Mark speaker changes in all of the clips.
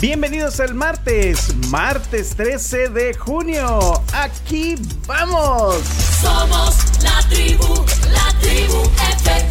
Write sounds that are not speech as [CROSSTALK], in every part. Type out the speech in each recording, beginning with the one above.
Speaker 1: Bienvenidos al martes, martes 13 de junio. Aquí vamos.
Speaker 2: Somos la tribu, la tribu FM.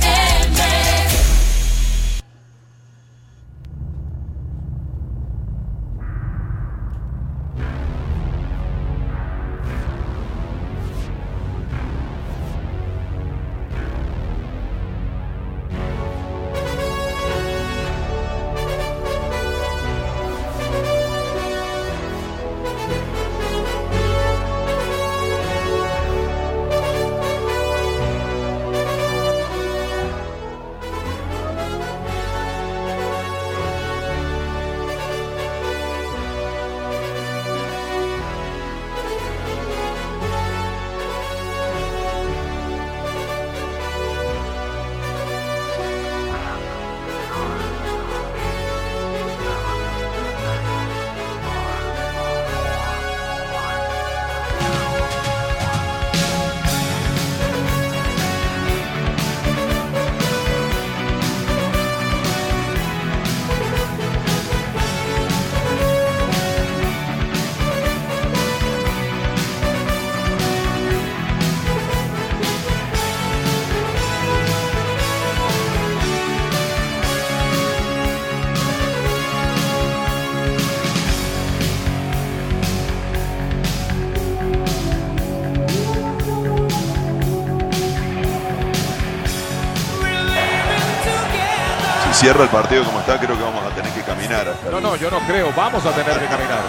Speaker 3: Cierra el partido como está, creo que vamos a tener que caminar hasta
Speaker 4: No, no, yo no creo. Vamos a tener que caminar.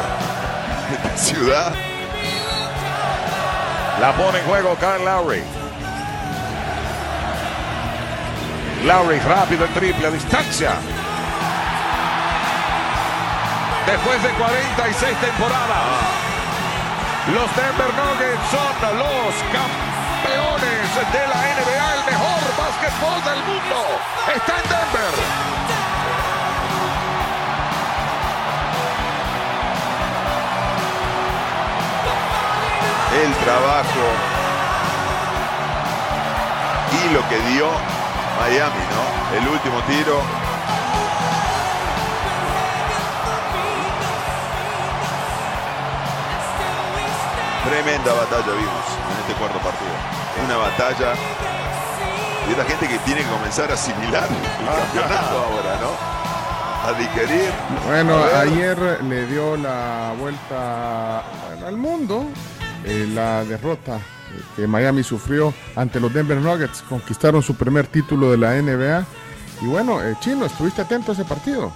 Speaker 4: [LAUGHS]
Speaker 3: ciudad.
Speaker 4: La pone en juego Kyle Lowry. Lowry rápido en triple a distancia. Después de 46 temporadas, los Denver Nuggets son los campeones de la NBA, el mejor básquetbol del mundo. Está en Denver.
Speaker 3: el trabajo y lo que dio Miami, ¿no? El último tiro. Tremenda batalla vimos en este cuarto partido. Una batalla y la gente que tiene que comenzar a asimilar el campeonato ahora, ¿no? A digerir.
Speaker 5: Bueno,
Speaker 3: A
Speaker 5: ayer le dio la vuelta bueno, al mundo eh, la derrota que Miami sufrió ante los Denver Nuggets. Conquistaron su primer título de la NBA. Y bueno, eh, Chino, ¿estuviste atento a ese partido?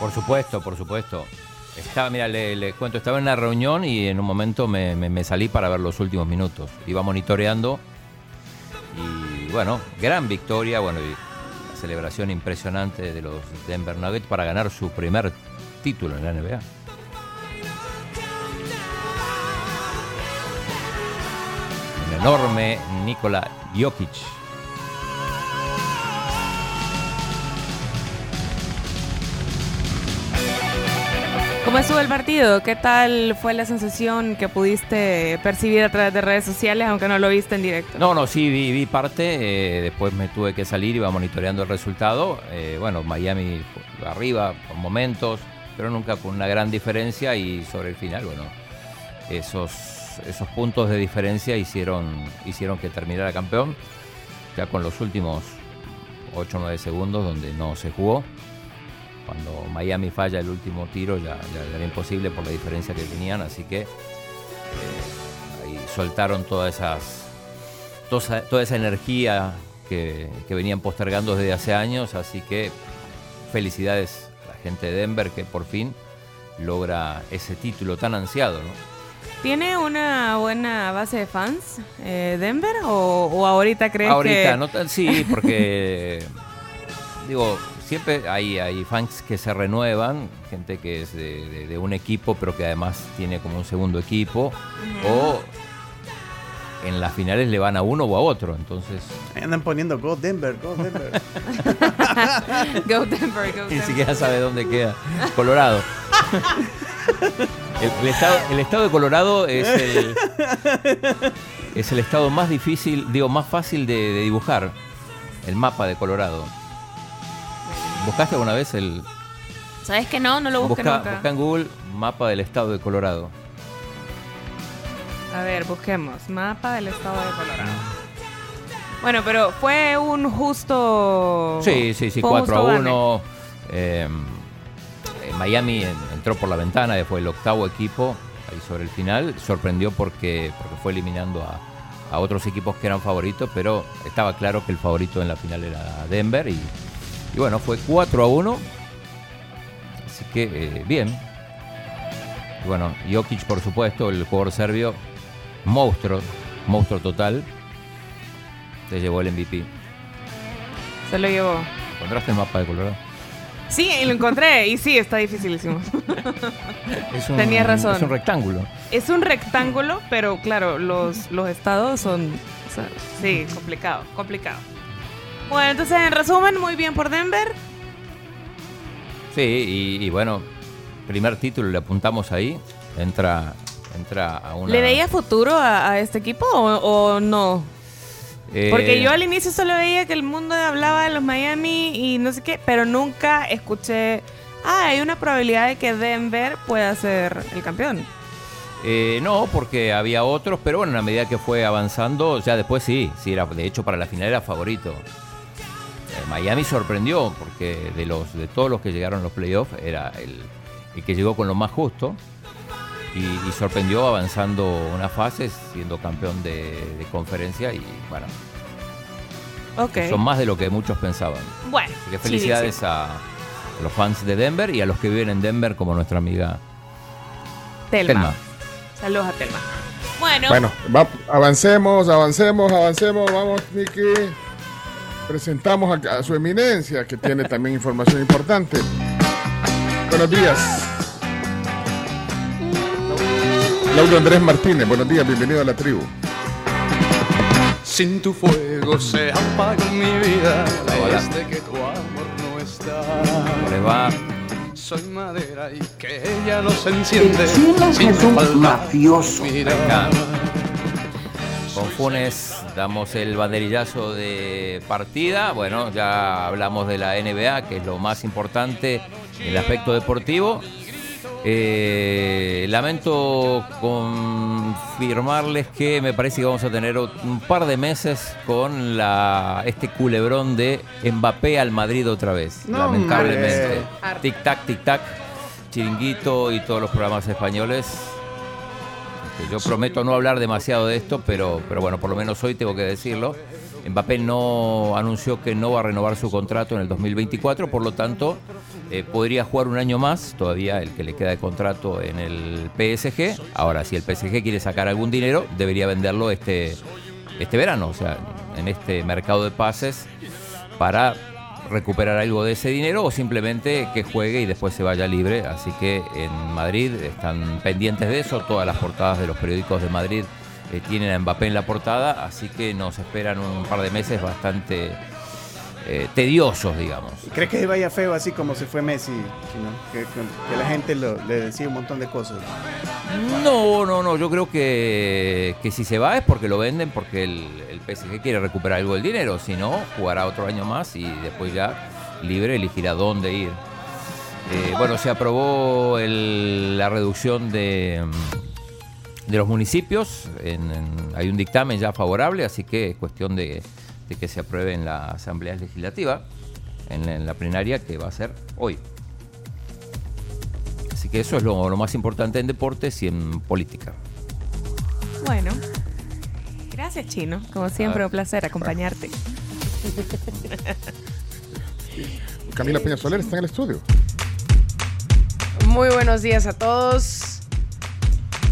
Speaker 6: Por supuesto, por supuesto. Estaba, mira, le, le cuento, estaba en una reunión y en un momento me, me- me salí para ver los últimos minutos. Iba monitoreando y bueno, gran victoria, bueno, y la celebración impresionante de los Denver Nuggets para ganar su primer título en la NBA. Un enorme Nikola Jokic.
Speaker 7: ¿Cómo estuvo el partido? ¿Qué tal fue la sensación que pudiste percibir a través de redes sociales, aunque no lo viste en directo?
Speaker 6: No, no, sí, vi, parte. eh, después me tuve que salir, iba monitoreando el resultado. eh, bueno, Miami arriba por momentos, pero nunca con una gran diferencia. Y sobre el final, bueno, esos, esos puntos de diferencia hicieron, hicieron que terminara campeón. Ya con los últimos 8 o 9 segundos, donde no se jugó. Cuando Miami falla el último tiro, ya, ya era imposible por la diferencia que tenían. Así que eh, ahí soltaron todas esas toda esa, toda esa energía que, que venían postergando desde hace años, así que felicidades a la gente de Denver que por fin logra ese título tan ansiado, ¿no?
Speaker 7: ¿Tiene una buena base de fans eh, Denver o, o ahorita crees
Speaker 6: Ahorita,
Speaker 7: que...
Speaker 6: no tan- sí, porque [LAUGHS] digo, siempre hay, hay fans que se renuevan, gente que es de, de- de un equipo, pero que además tiene como un segundo equipo, o en las finales le van a uno o a otro. Entonces,
Speaker 1: Ahí Andan poniendo Go Denver, Go Denver. [LAUGHS]
Speaker 7: Go Denver, go
Speaker 6: ni
Speaker 7: Denver.
Speaker 6: siquiera sabe dónde queda Colorado. El, el estado, el estado de Colorado es el, es el estado más difícil, digo, más fácil de, de dibujar. El mapa de Colorado. ¿Buscaste alguna vez el,
Speaker 7: ¿Sabes que no? No lo busqué
Speaker 6: Busca,
Speaker 7: nunca.
Speaker 6: busca en Google mapa del estado de Colorado.
Speaker 7: A ver, busquemos. Mapa del estado de Colorado. Bueno, pero fue un justo.
Speaker 6: Sí, sí, sí,
Speaker 7: fue un
Speaker 6: 4 a
Speaker 7: justo gane.
Speaker 6: 1. Eh, eh, Miami en- entró por la ventana, fue el octavo equipo ahí sobre el final. Sorprendió porque, porque fue eliminando a, a otros equipos que eran favoritos, pero estaba claro que el favorito en la final era Denver. Y, y bueno, fue 4 a 1. Así que eh, bien. Y bueno, Jokic, por supuesto, el jugador serbio, monstruo, monstruo total. Se llevó el MVP.
Speaker 7: Se lo llevó.
Speaker 6: ¿Encontraste el mapa de Colorado?
Speaker 7: Sí, y lo encontré. Y sí, está dificilísimo. [LAUGHS]
Speaker 6: Es un,
Speaker 7: Tenías razón.
Speaker 6: Es un rectángulo.
Speaker 7: es un rectángulo, pero claro, los, los estados son. o sea, sí, complicado, complicado. Bueno, entonces, en resumen, muy bien por Denver.
Speaker 6: Sí, y, y bueno, primer título le apuntamos ahí. Entra, entra a una.
Speaker 7: ¿Le veía futuro a, a este equipo o, o no?
Speaker 6: Eh,
Speaker 7: Porque yo al inicio solo veía que el mundo hablaba de los Miami y no sé qué, pero nunca escuché, ah, hay una probabilidad de que Denver pueda ser el campeón.
Speaker 6: eh, no, porque había otros, pero bueno, a medida que fue avanzando, ya después sí, sí era, de hecho para la final era favorito. Eh, Miami sorprendió, porque de los de todos los que llegaron a los playoffs, era el, el que llegó con lo más justo. Y, y sorprendió avanzando una fase, siendo campeón de, de conferencia y bueno, son más de lo que muchos pensaban.
Speaker 7: Bueno,
Speaker 6: Así que felicidades a los fans de Denver y a los que viven en Denver como nuestra amiga
Speaker 7: Telma.
Speaker 6: Telma.
Speaker 7: Saludos a Telma. Bueno,
Speaker 5: Bueno, va- avancemos, avancemos, avancemos. Vamos, Miki. Presentamos a, a su eminencia, que tiene también información importante. Buenos días. Lauro Andrés Martínez, buenos días, bienvenido a la tribu.
Speaker 8: Sin tu fuego se apaga mi vida
Speaker 6: Hola.
Speaker 8: desde que tu amor no está.
Speaker 6: ¿Cómo les va?
Speaker 8: Soy madera y que ella nos enciende. Sin
Speaker 9: es un
Speaker 8: falta
Speaker 9: mafioso.
Speaker 8: mirar.
Speaker 6: Acá. Con Funes damos el banderillazo de partida. Bueno, ya hablamos de la NBA, que es lo más importante en el aspecto deportivo. Eh, lamento confirmarles que me parece que vamos a tener un par de meses con la, este culebrón de Mbappé al Madrid otra vez.
Speaker 1: No,
Speaker 6: lamentablemente.
Speaker 7: hombre.
Speaker 6: Tic tac, tic tac. Chiringuito y todos los programas españoles Yo prometo no hablar demasiado de esto, pero, pero bueno, por lo menos hoy tengo que decirlo. Mbappé no anunció que no va a renovar su contrato en el 2024, por lo tanto eh, podría jugar un año más, todavía el que le queda de contrato en el PSG. Ahora, si el PSG quiere sacar algún dinero, debería venderlo este, este verano, o sea, en este mercado de pases, para recuperar algo de ese dinero o simplemente que juegue y después se vaya libre. Así que en Madrid están pendientes de eso. Todas las portadas de los periódicos de Madrid eh, tienen a Mbappé en la portada. Así que nos esperan un par de meses bastante eh, tediosos, digamos.
Speaker 1: ¿Crees que vaya feo así como se fue Messi? Que, que- que la gente lo- le decía un montón de cosas.
Speaker 6: No, no, no. Yo creo que, que si se va es porque lo venden, porque el PSG quiere recuperar algo del dinero. Si no, jugará otro año más y después ya libre elegirá dónde ir. Eh, bueno, se aprobó la reducción de, mm, de los municipios. Hay un dictamen ya favorable, así que es cuestión de, que se apruebe en la Asamblea Legislativa, en, la- en la plenaria que va a ser hoy. Así que eso es lo más importante en deportes y en política.
Speaker 7: bueno. Gracias, Chino. Como siempre,
Speaker 6: Ah.
Speaker 7: un placer acompañarte. [LAUGHS]
Speaker 5: Camila Peña Soler está en el estudio.
Speaker 10: Muy buenos días a todos.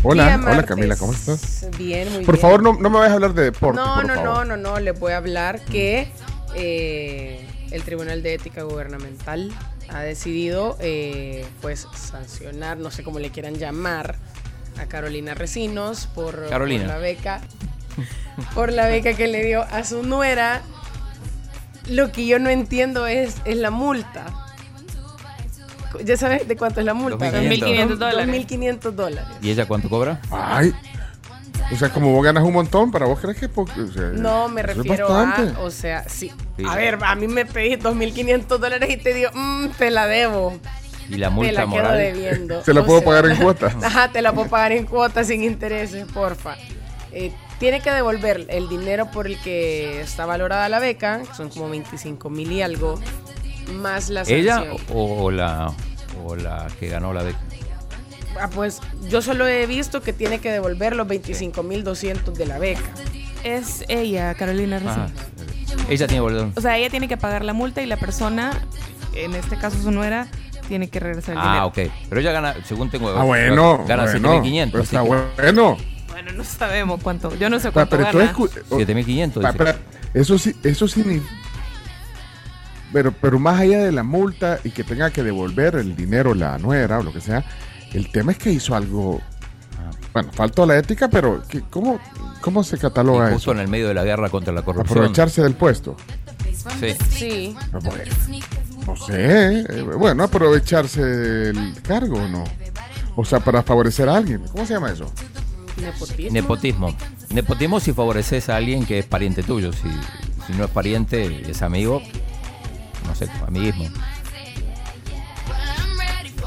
Speaker 5: Hola, hola. Camila, ¿cómo estás?
Speaker 10: Bien, muy
Speaker 5: Por
Speaker 10: bien.
Speaker 5: favor, no, no me vayas a hablar de deporte.
Speaker 10: No,
Speaker 5: por
Speaker 10: no,
Speaker 5: favor.
Speaker 10: no, no, no, les voy a hablar que eh, el Tribunal de Ética Gubernamental ha decidido eh, pues sancionar, no sé cómo le quieran llamar, a Carolina Recinos por, por la beca por la beca que le dio a su nuera. Lo que yo no entiendo es, es la multa. ¿Ya sabes de cuánto es la multa?
Speaker 6: 2.500
Speaker 7: dólares.
Speaker 10: 2.500 dólares.
Speaker 6: ¿Y ella cuánto cobra?
Speaker 5: Ay. O sea, como vos ganas un montón, para vos crees que es poco. O sea,
Speaker 10: No, me refiero a, o sea, sí.
Speaker 6: Sí.
Speaker 10: A ver, a mí me pedís 2.500 dólares y te digo, "Mm, te la debo.
Speaker 6: ¿Y la
Speaker 10: Te
Speaker 6: multa
Speaker 10: la quedo
Speaker 6: moral?
Speaker 10: debiendo. [LAUGHS]
Speaker 5: Se la
Speaker 10: O
Speaker 5: puedo
Speaker 10: sea,
Speaker 5: pagar en [LAUGHS] cuotas.
Speaker 10: Ajá, te la puedo pagar en cuotas sin intereses, porfa. Eh, tiene que devolver el dinero por el que está valorada la beca, que son como 25 mil y algo, más la
Speaker 6: ¿Ella
Speaker 10: sanción.
Speaker 6: o, o la, o la que ganó la beca?
Speaker 10: Ah, pues yo solo he visto que tiene que devolver los 25 mil 200 de la beca.
Speaker 7: Es ella, Carolina. Recinos.
Speaker 6: Ella tiene boleto.
Speaker 7: O sea, ella tiene que pagar la multa y la persona, en este caso su nuera, tiene que regresar el
Speaker 6: Ah,
Speaker 7: dinero.
Speaker 6: ok. Pero ella gana, según tengo.
Speaker 5: Ah, bueno.
Speaker 6: Gana
Speaker 5: bueno,
Speaker 6: 7.500.
Speaker 5: pues
Speaker 6: así
Speaker 5: Está
Speaker 6: que-
Speaker 5: bueno.
Speaker 7: Bueno, no sabemos cuánto. Yo no sé
Speaker 5: Pa-
Speaker 7: cuánto
Speaker 5: Pero
Speaker 6: 7.500.
Speaker 5: Pa-
Speaker 6: dice.
Speaker 5: pa- Eso sí, eso sí. ni- Pero, pero más allá de la multa y que tenga que devolver el dinero la nuera o lo que sea, el tema es que hizo algo. Bueno, faltó la ética, pero ¿qué- ¿cómo, cómo se
Speaker 6: Y
Speaker 5: cataloga
Speaker 6: justo
Speaker 5: eso?
Speaker 6: en el medio de la guerra contra la corrupción.
Speaker 5: Aprovecharse del puesto.
Speaker 6: Sí.
Speaker 10: Sí,
Speaker 5: No sé. eh, Bueno, aprovecharse del cargo o no. O sea, para favorecer a alguien. ¿Cómo se llama eso?
Speaker 10: Nepotismo.
Speaker 6: Nepotismo. Nepotismo si favoreces a alguien que es pariente tuyo. Si, si no es pariente, es amigo. No sé, amiguismo.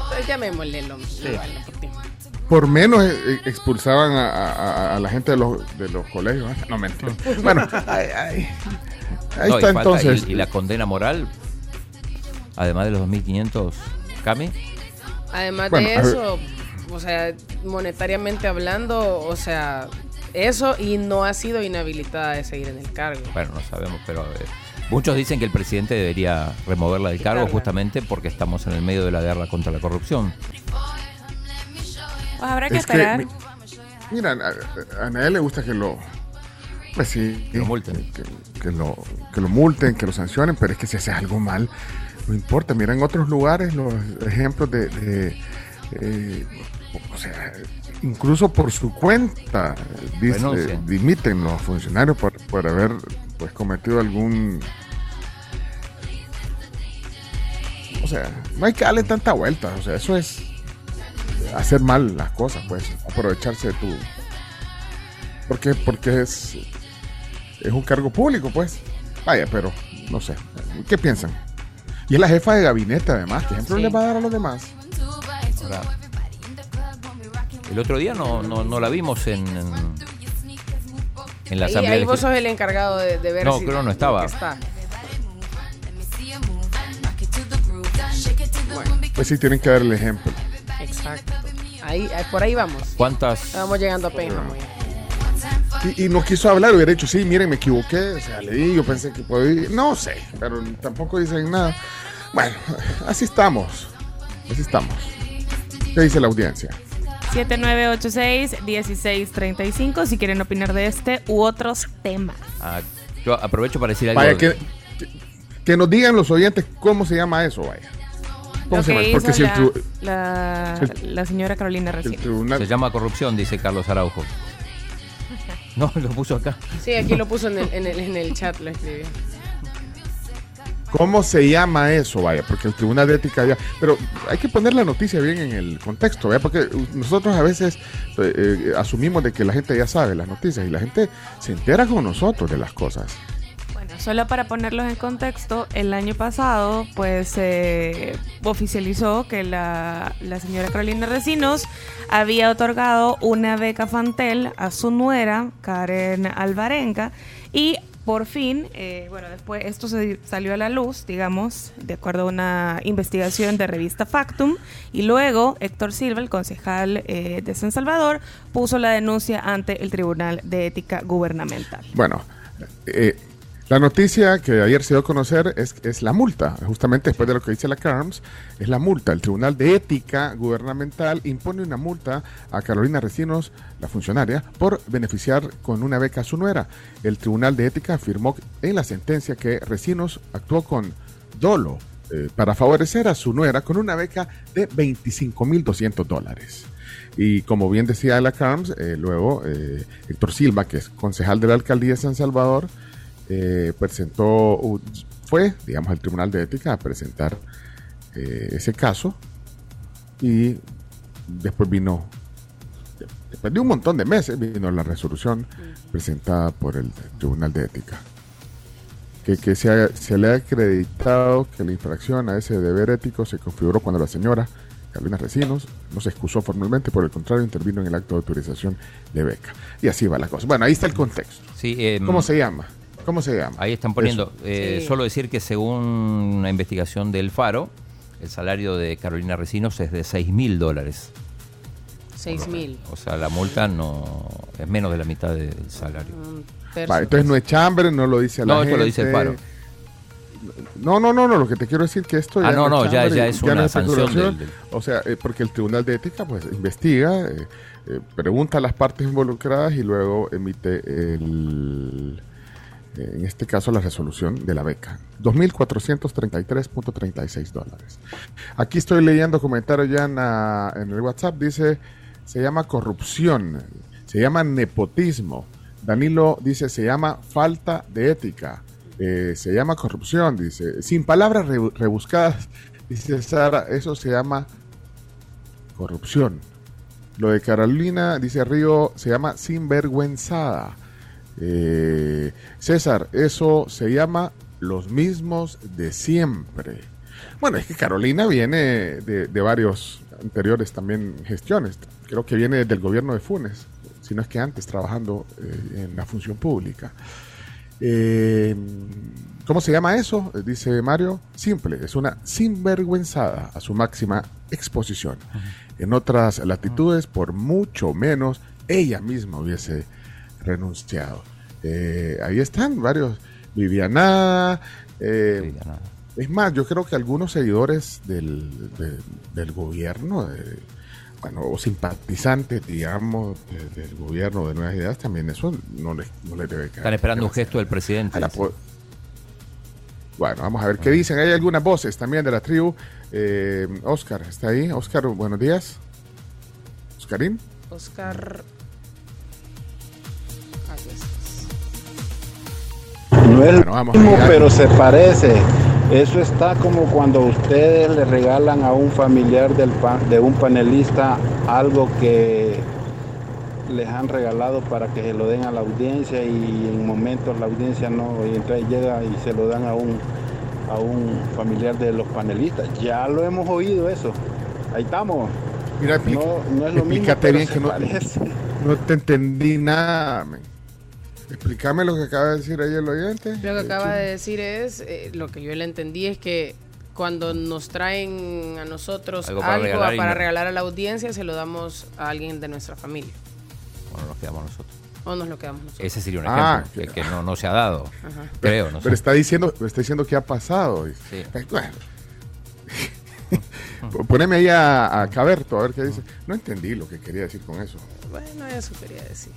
Speaker 10: Pues llamémosle lo igual, nepotismo.
Speaker 5: Por menos eh, eh, expulsaban a, a- a- a la gente de los, de los colegios. ¿eh? No, mentira. Bueno, ay, ay. ahí
Speaker 6: No, y
Speaker 5: está
Speaker 6: falta-
Speaker 5: entonces.
Speaker 6: y, y la condena moral, además de los 2.500, Cami.
Speaker 10: Además
Speaker 5: Bueno,
Speaker 10: de eso, o sea, monetariamente hablando, o sea, eso y no ha sido inhabilitada de seguir en el cargo.
Speaker 6: Bueno, no sabemos, pero eh, muchos dicen que el presidente debería removerla del cargo justamente porque estamos en el medio de la guerra contra la corrupción.
Speaker 7: Pues habrá que
Speaker 5: Es
Speaker 7: esperar.
Speaker 5: mi- mira, a, a nadie le gusta que lo. Pues sí.
Speaker 6: Que lo multen.
Speaker 5: Que, que lo, que lo multen, que lo sancionen, pero es que si haces algo mal, no importa. Mira, en otros lugares los ejemplos de. de, eh, o sea, incluso por su cuenta,
Speaker 6: Bueno, sí.
Speaker 5: dimiten los funcionarios por, por haber pues cometido algún. O sea, no hay que darle tanta vuelta. O sea, eso es hacer mal las cosas, pues, aprovecharse de tu. Porque, porque es, es un cargo público, pues. Vaya, pero no sé. ¿Qué piensan? Y es la jefa de gabinete, además. ¿Qué ejemplo
Speaker 10: Sí.
Speaker 5: le va a dar a los demás?
Speaker 6: Ahora, el otro día no, no, no la vimos en, en, en la asamblea.
Speaker 10: ahí vos sos el encargado de, de ver
Speaker 6: No,
Speaker 10: si
Speaker 6: creo no estaba.
Speaker 10: que está.
Speaker 5: Pues sí, tienen que dar el ejemplo.
Speaker 10: Exacto. Ahí, ahí- por ahí vamos.
Speaker 6: ¿Cuántas?
Speaker 10: Estamos llegando a Pénjamo.
Speaker 5: Y, y no quiso hablar, hubiera dicho, sí, miren, me equivoqué. O sea, le di, yo pensé que podía. No sé, pero tampoco dicen nada. Bueno, así estamos. Así estamos. ¿Qué dice la audiencia?
Speaker 7: 7986-1635 si quieren opinar de este u otros temas.
Speaker 6: Ah, yo aprovecho para decir algo.
Speaker 5: Vaya, que, que, nos digan los oyentes cómo se llama eso, vaya. ¿Cómo
Speaker 7: Lo
Speaker 5: se llama?
Speaker 7: que
Speaker 5: Porque
Speaker 7: hizo
Speaker 5: si el,
Speaker 7: la, la,
Speaker 5: el-
Speaker 7: la señora Carolina recién.
Speaker 5: tribunal.
Speaker 6: Se llama corrupción, dice Carlos Araujo. [LAUGHS] No, lo puso acá.
Speaker 10: Sí, aquí lo puso en el, en el, en el chat, lo escribió.
Speaker 5: ¿Cómo se llama eso? Vaya, porque el Tribunal de Ética ya... Pero hay que poner la noticia bien en el contexto, ¿vaya? Porque nosotros a veces eh, eh, asumimos de que la gente ya sabe las noticias y la gente se entera con nosotros de las cosas.
Speaker 7: Bueno, solo para ponerlos en contexto, el año pasado pues se oficializó que la, la señora Carolina Recinos había otorgado una beca Fantel a su nuera, Karen Alvarenga, y por fin, eh, bueno, después esto se salió a la luz, digamos, de acuerdo a una investigación de revista Factum, y luego Héctor Silva, el concejal eh, de San Salvador, puso la denuncia ante el Tribunal de Ética Gubernamental.
Speaker 5: Bueno, eh, la noticia que ayer se dio a conocer es, es la multa, justamente después de lo que dice la CARMS, es la multa. El Tribunal de Ética Gubernamental impone una multa a Carolina Recinos, la funcionaria, por beneficiar con una beca a su nuera. El Tribunal de Ética afirmó en la sentencia que Recinos actuó con dolo eh, para favorecer a su nuera con una beca de 25.200 dólares. Y como bien decía la Carms, eh, luego eh, Héctor Silva, que es concejal de la alcaldía de San Salvador, eh, presentó, un- fue, digamos, al Tribunal de Ética a presentar eh, ese caso y después vino, después de un montón de meses, vino la resolución presentada por el Tribunal de Ética. Que, que se, ha- se le ha acreditado que la infracción a ese deber ético se configuró cuando la señora Carolina Recinos no se excusó formalmente, por el contrario, intervino en el acto de autorización de beca. Y así va la cosa. Bueno, ahí está el contexto.
Speaker 6: Sí, em,
Speaker 5: ¿Cómo se llama? ¿Cómo se llama?
Speaker 6: Ahí están poniendo. Eh,
Speaker 10: Sí.
Speaker 6: Solo decir que según una investigación del Faro, el salario de Carolina Recinos es de 6 mil dólares.
Speaker 10: 6 mil.
Speaker 6: O sea, la multa no es menos de la mitad del salario.
Speaker 5: Va, entonces no es chambre, no lo dice la
Speaker 6: No,
Speaker 5: gente.
Speaker 6: esto lo dice el Faro.
Speaker 5: No, no, no, no, lo que te quiero decir que esto
Speaker 6: Ah, no, no, ya-
Speaker 5: chambre,
Speaker 6: ya es una sanción del- del-
Speaker 5: O sea, eh, porque el Tribunal de Ética pues investiga, eh, eh, pregunta a las partes involucradas y luego emite el, eh, en este caso la resolución de la beca. 2.433.36 dólares. Aquí estoy leyendo comentarios ya en, el WhatsApp, dice, se llama corrupción, se llama nepotismo. Danilo dice, se llama falta de ética, eh, se llama corrupción, dice, sin palabras re- rebuscadas, [LAUGHS] dice Sara, eso se llama corrupción. Lo de Carolina, dice Río, se llama sinvergüenzada. Eh, César, eso se llama los mismos de siempre. Bueno, es que Carolina viene de, de varios anteriores también gestiones. Creo que viene del gobierno de Funes, si no es que antes trabajando eh, en la función pública. Eh, ¿Cómo se llama eso? Dice Mario. Simple, es una sinvergüenzada a su máxima exposición. En otras latitudes, por mucho menos, ella misma hubiese renunciado. Eh, ahí están varios. Viviana. eh,
Speaker 6: Viviana.
Speaker 5: es más, yo creo que algunos seguidores del, de- del gobierno, de- bueno, o simpatizantes, digamos, de- del gobierno de Nuevas Ideas, también eso no les, no les debe caer.
Speaker 6: Están esperando un gesto del presidente.
Speaker 5: Bueno, vamos a ver qué dicen. Hay algunas voces también de la tribu. Eh, Oscar, ¿está ahí? Oscar, buenos días. Oscarín.
Speaker 10: Oscar.
Speaker 9: No es
Speaker 5: Bueno, vamos
Speaker 9: mismo, pero se parece. Eso está como cuando ustedes le regalan a un familiar del de un panelista algo que les han regalado para que se lo den a la audiencia y en momentos la audiencia no, y entonces llega y se lo dan a un, a un familiar de los panelistas. Ya lo hemos oído eso. Ahí estamos.
Speaker 5: Mira,
Speaker 9: No, no es lo mismo,
Speaker 5: explícate
Speaker 9: pero
Speaker 5: bien
Speaker 9: se
Speaker 5: que no,
Speaker 9: parece.
Speaker 5: no te entendí nada. Explícame lo que acaba de decir ahí el oyente.
Speaker 10: Lo que acaba de decir es, eh, lo que yo le entendí es que cuando nos traen a nosotros
Speaker 6: Algo
Speaker 10: algo,
Speaker 6: para regalar
Speaker 10: para regalar a la audiencia, se lo damos a alguien de nuestra familia.
Speaker 6: Bueno, nos quedamos nosotros.
Speaker 10: O nos lo quedamos nosotros.
Speaker 6: Ese sería un
Speaker 5: Ah,
Speaker 6: ejemplo que, que no, no se ha dado.
Speaker 10: Ajá.
Speaker 6: Creo, no
Speaker 5: Pero
Speaker 6: sé.
Speaker 5: está diciendo, está diciendo que ha pasado.
Speaker 6: Sí.
Speaker 5: Eh, bueno. [LAUGHS] Poneme ahí a, a Caberto a ver qué dice. No entendí lo que quería decir con eso.
Speaker 10: Bueno, eso quería decir.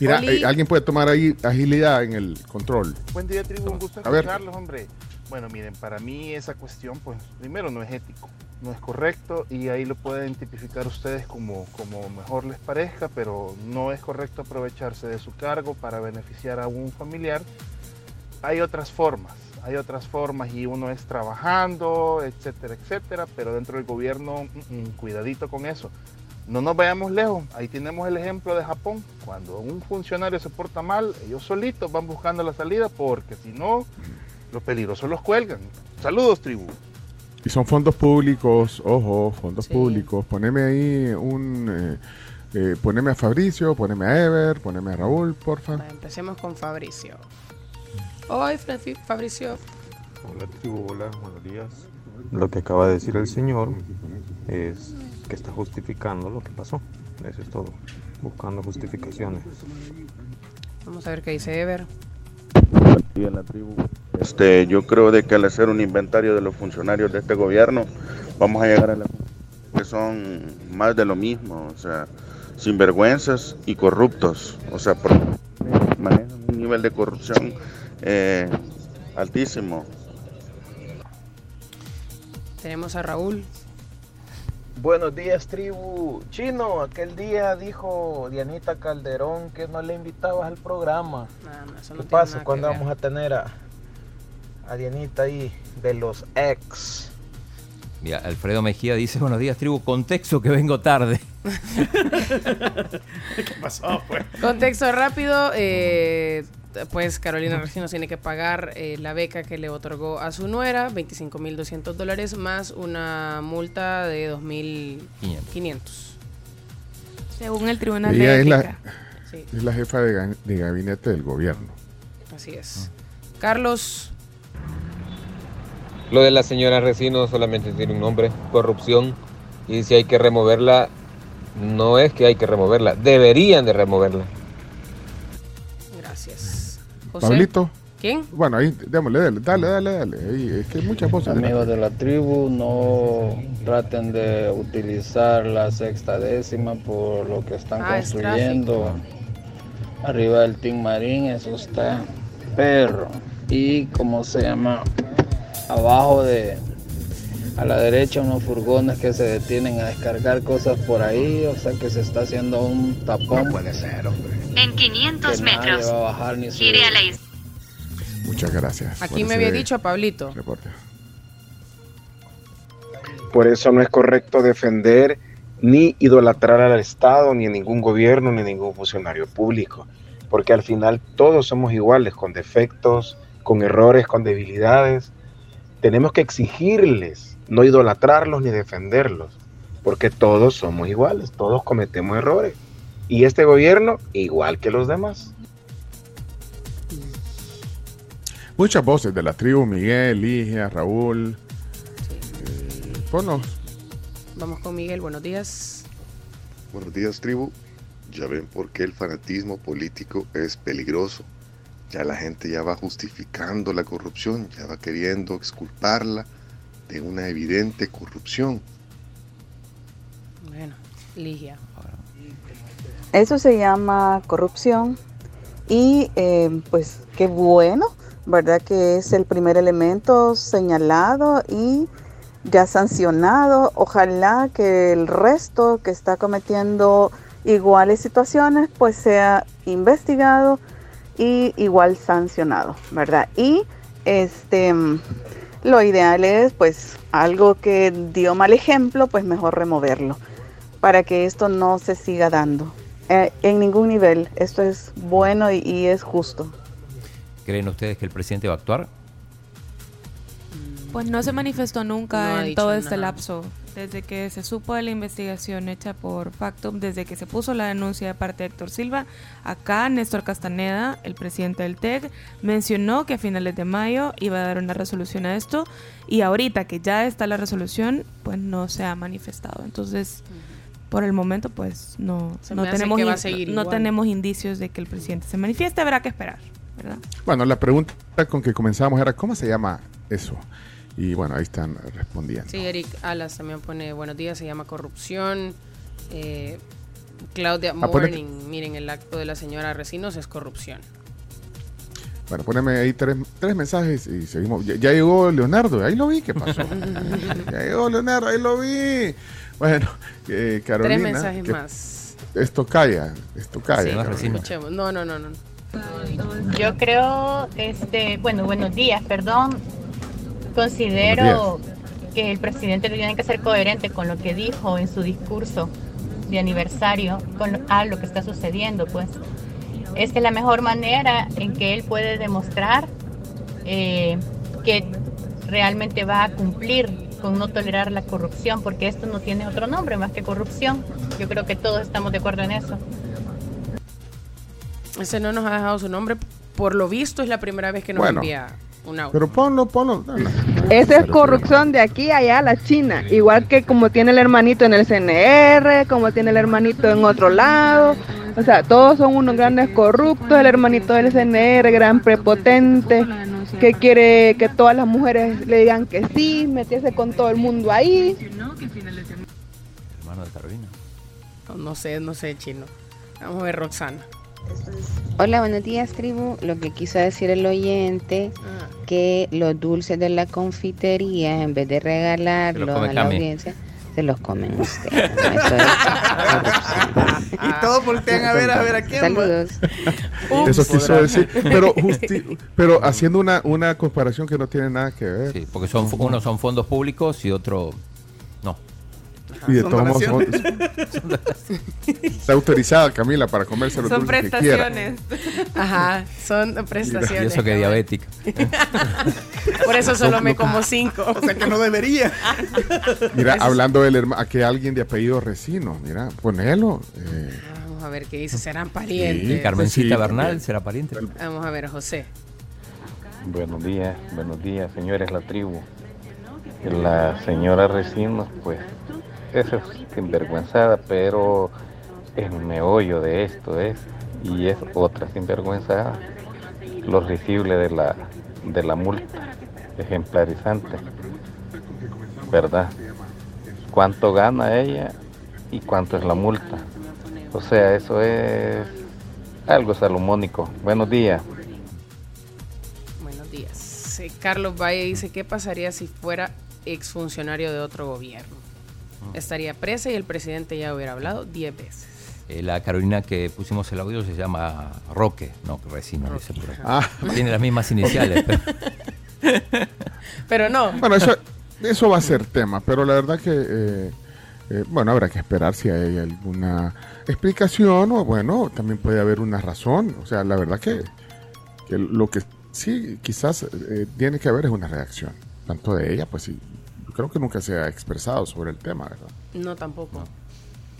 Speaker 5: Mira,
Speaker 10: Oli.
Speaker 5: eh, alguien puede tomar ahí agilidad en el control.
Speaker 11: Buen día, tribu. Un gusto escucharlos, hombre. Bueno, miren, para mí esa cuestión, pues, primero no es ético, no es correcto y ahí lo pueden tipificar ustedes como, como mejor les parezca, pero no es correcto aprovecharse de su cargo para beneficiar a un familiar. Hay otras formas, hay otras formas y uno es trabajando, etcétera, etcétera, pero dentro del gobierno, mm, mm, cuidadito con eso. No nos vayamos lejos, ahí tenemos el ejemplo de Japón. Cuando un funcionario se porta mal, ellos solitos van buscando la salida porque si no, los peligrosos los cuelgan. Saludos, tribu.
Speaker 5: Y son fondos públicos, ojo, fondos
Speaker 10: Sí.
Speaker 5: públicos. Poneme ahí un... eh, eh, poneme a Fabricio, poneme a Ever, poneme a Raúl, porfa.
Speaker 10: Va, Empecemos con Fabricio. Hoy, Fabricio.
Speaker 12: Hola tribu, hola, buenos días. Lo que acaba de decir el señor es que está justificando lo que pasó. Eso es todo. Buscando justificaciones.
Speaker 10: Vamos a ver qué dice Ever.
Speaker 13: Este, yo creo de que al hacer un inventario de los funcionarios de este gobierno, vamos a llegar a la conclusión que son más de lo mismo, o sea, sinvergüenzas y corruptos, o sea, por- manejan un nivel de corrupción eh, altísimo.
Speaker 10: Tenemos a Raúl.
Speaker 14: Buenos días, tribu. Chino, aquel día dijo Dianita Calderón que no le invitabas al programa.
Speaker 10: eso
Speaker 14: ¿Qué pasa? ¿Cuándo vamos a tener a, a Dianita ahí de los ex?
Speaker 6: Mira, Alfredo Mejía dice, buenos días, tribu, contexto que vengo tarde. [LAUGHS]
Speaker 1: ¿Qué pasó, pues?
Speaker 10: Contexto rápido, eh, pues Carolina Recinos tiene que pagar eh, la beca que le otorgó a su nuera, 25.200 dólares, más una multa de 2.500.
Speaker 7: Según el Tribunal
Speaker 5: Ella
Speaker 7: de
Speaker 5: es la.
Speaker 10: Sí.
Speaker 5: es la jefa de, ga- de gabinete del gobierno.
Speaker 10: Así es. Carlos,
Speaker 15: Lo de la señora Resino solamente tiene un nombre, corrupción. Y si hay que removerla, no es que hay que removerla, deberían de removerla.
Speaker 10: José.
Speaker 5: Pablito.
Speaker 10: ¿Quién?
Speaker 5: Bueno, ahí, démosle, dale, dale, dale. dale. Ahí, es que hay muchas voces.
Speaker 9: Amigos de la tribu, no traten de utilizar la sexta décima por lo que están
Speaker 10: Ah, es
Speaker 9: construyendo arriba del Team Marín, eso está perro. Y como se llama, abajo de a la derecha unos furgones que se detienen a descargar cosas por ahí, o sea que se está haciendo un tapón. No puede ser, hombre.
Speaker 16: En 500
Speaker 9: Que nadie
Speaker 16: metros,
Speaker 9: va a bajar ni subir.
Speaker 16: gire a la izquierda.
Speaker 5: Muchas gracias.
Speaker 10: Aquí me había dicho a Pablito.
Speaker 5: reporte.
Speaker 17: Por eso no es correcto defender ni idolatrar al Estado, ni a ningún gobierno, ni a ningún funcionario público, porque al final todos somos iguales, con defectos, con errores, con debilidades. Tenemos que exigirles, no idolatrarlos ni defenderlos, porque todos somos iguales, todos cometemos errores. Y este gobierno, igual que los demás.
Speaker 5: Muchas voces de la tribu, Miguel, Ligia, Raúl. Eh, ponnos.
Speaker 10: Vamos con Miguel, buenos días.
Speaker 18: Buenos días, tribu. Ya ven por qué el fanatismo político es peligroso. Ya la gente ya va justificando la corrupción, ya va queriendo exculparla de una evidente corrupción.
Speaker 10: Bueno, Ligia.
Speaker 19: Eso se llama corrupción y eh, pues qué bueno, ¿verdad? Que es el primer elemento señalado y ya sancionado. Ojalá que el resto que está cometiendo iguales situaciones pues sea investigado y igual sancionado, ¿verdad? Y este lo ideal es pues algo que dio mal ejemplo, pues mejor removerlo para que esto no se siga dando. Eh, en ningún nivel. Esto es bueno y, y es justo.
Speaker 6: ¿Creen ustedes que el presidente va a actuar?
Speaker 7: Pues no se manifestó nunca
Speaker 10: No
Speaker 7: en todo este
Speaker 10: nada.
Speaker 7: lapso. Desde que se supo de la investigación hecha por Factum, desde que se puso la denuncia de parte de Héctor Silva, acá Néstor Castaneda, el presidente del TEC, mencionó que a finales de mayo iba a dar una resolución a esto y ahorita que ya está la resolución, pues no se ha manifestado. Entonces, por el momento, pues no, no tenemos, in- no tenemos indicios de que el presidente se manifieste, habrá que esperar, ¿verdad?
Speaker 5: Bueno, la pregunta con que comenzamos era, ¿cómo se llama eso? Y bueno, ahí están respondiendo.
Speaker 10: Sí, Eric Alas también pone buenos días, se llama corrupción. Eh, Claudia
Speaker 5: Ah,
Speaker 10: Morning, miren, el acto de la señora Recinos es corrupción.
Speaker 5: Bueno, poneme ahí tres, tres mensajes y seguimos. Ya, ya llegó Leonardo, ahí lo vi, ¿qué pasó? [LAUGHS] ya llegó Leonardo, ahí lo vi. Bueno, eh, Carolina.
Speaker 10: Tres mensajes
Speaker 5: que
Speaker 10: más.
Speaker 5: Esto calla, esto calla.
Speaker 10: Sí, escuchemos. No, no, no, no.
Speaker 16: Yo creo, este, bueno, buenos días, perdón. Considero que el presidente tiene que ser coherente con lo que dijo en su discurso de aniversario, con lo- a lo que está sucediendo, pues. Esta es la mejor manera en que él puede demostrar eh, que realmente va a cumplir con no tolerar la corrupción, porque esto no tiene otro nombre más que corrupción. Yo creo que todos estamos de acuerdo en eso.
Speaker 10: Ese no nos ha dejado su nombre. Por lo visto es la primera vez que nos
Speaker 5: Bueno,
Speaker 10: envía un audio.
Speaker 5: Pero ponlo, ponlo. no, no.
Speaker 20: Esa es corrupción de aquí a allá a la China, igual que como tiene el hermanito en el CNR, como tiene el hermanito en otro lado. O sea, todos son unos grandes corruptos, el hermanito del CNR, gran prepotente, que quiere que todas las mujeres le digan que sí, meterse con todo el mundo ahí.
Speaker 6: Hermano de Carolina.
Speaker 10: No, no sé, no sé, chino. Vamos a ver, Roxana.
Speaker 21: Hola, buenos días, tribu. Lo que quiso decir el oyente, que los dulces de la confitería, en vez de regalarlos a la audiencia, se los comen ustedes. ¿no? [LAUGHS] Eso es.
Speaker 1: Y todos voltean a ver, a ver a quién.
Speaker 21: Saludos.
Speaker 5: Eso quiso decir. Pero, justi- pero haciendo una, una comparación que no tiene nada que ver.
Speaker 6: Sí, porque son, unos son fondos públicos y otro no.
Speaker 5: Y de todos modos, [LAUGHS] está autorizada Camila para comerse los
Speaker 10: Son
Speaker 5: dulces que quiera.
Speaker 10: prestaciones. Ajá, son
Speaker 6: Y
Speaker 10: prestaciones.
Speaker 6: eso que diabética. [LAUGHS]
Speaker 10: Por eso solo me como cinco.
Speaker 1: O sea que no debería.
Speaker 5: Mira, hablando del hermano, aquí alguien de apellido Resino, mira, ponelo. eh,
Speaker 10: Vamos a ver qué dice, serán parientes.
Speaker 5: Sí,
Speaker 6: Carmencita
Speaker 5: Sí,
Speaker 6: Bernal
Speaker 5: porque-
Speaker 6: será pariente.
Speaker 10: Vamos a ver, José.
Speaker 12: Buenos días, buenos días, señores, la tribu. La señora Recinos, pues, esa es sinvergüenzada, pero el meollo de esto es, y es otra sinvergüenzada, los recibles de la, de la multa ejemplarizante, ¿verdad? ¿Cuánto gana ella y cuánto es la multa? O sea, eso es algo salomónico. Buenos días.
Speaker 10: Buenos días. Eh, Carlos Valle dice, ¿qué pasaría si fuera exfuncionario de otro gobierno? Estaría presa y el presidente ya hubiera hablado 10 veces.
Speaker 6: Eh, la Carolina que pusimos el audio se llama Roque, no Resino, dice por ahí.
Speaker 5: Ah.
Speaker 6: Tiene las mismas iniciales. [LAUGHS] pero-
Speaker 10: Pero no.
Speaker 5: Bueno, eso, eso va a ser tema, pero la verdad que, eh, eh, bueno, habrá que esperar si hay alguna explicación o, bueno, también puede haber una razón. O sea, la verdad que, que lo que sí quizás eh, tiene que haber es una reacción, tanto de ella, pues sí. Creo que nunca se ha expresado sobre el tema, ¿verdad?
Speaker 10: No, tampoco.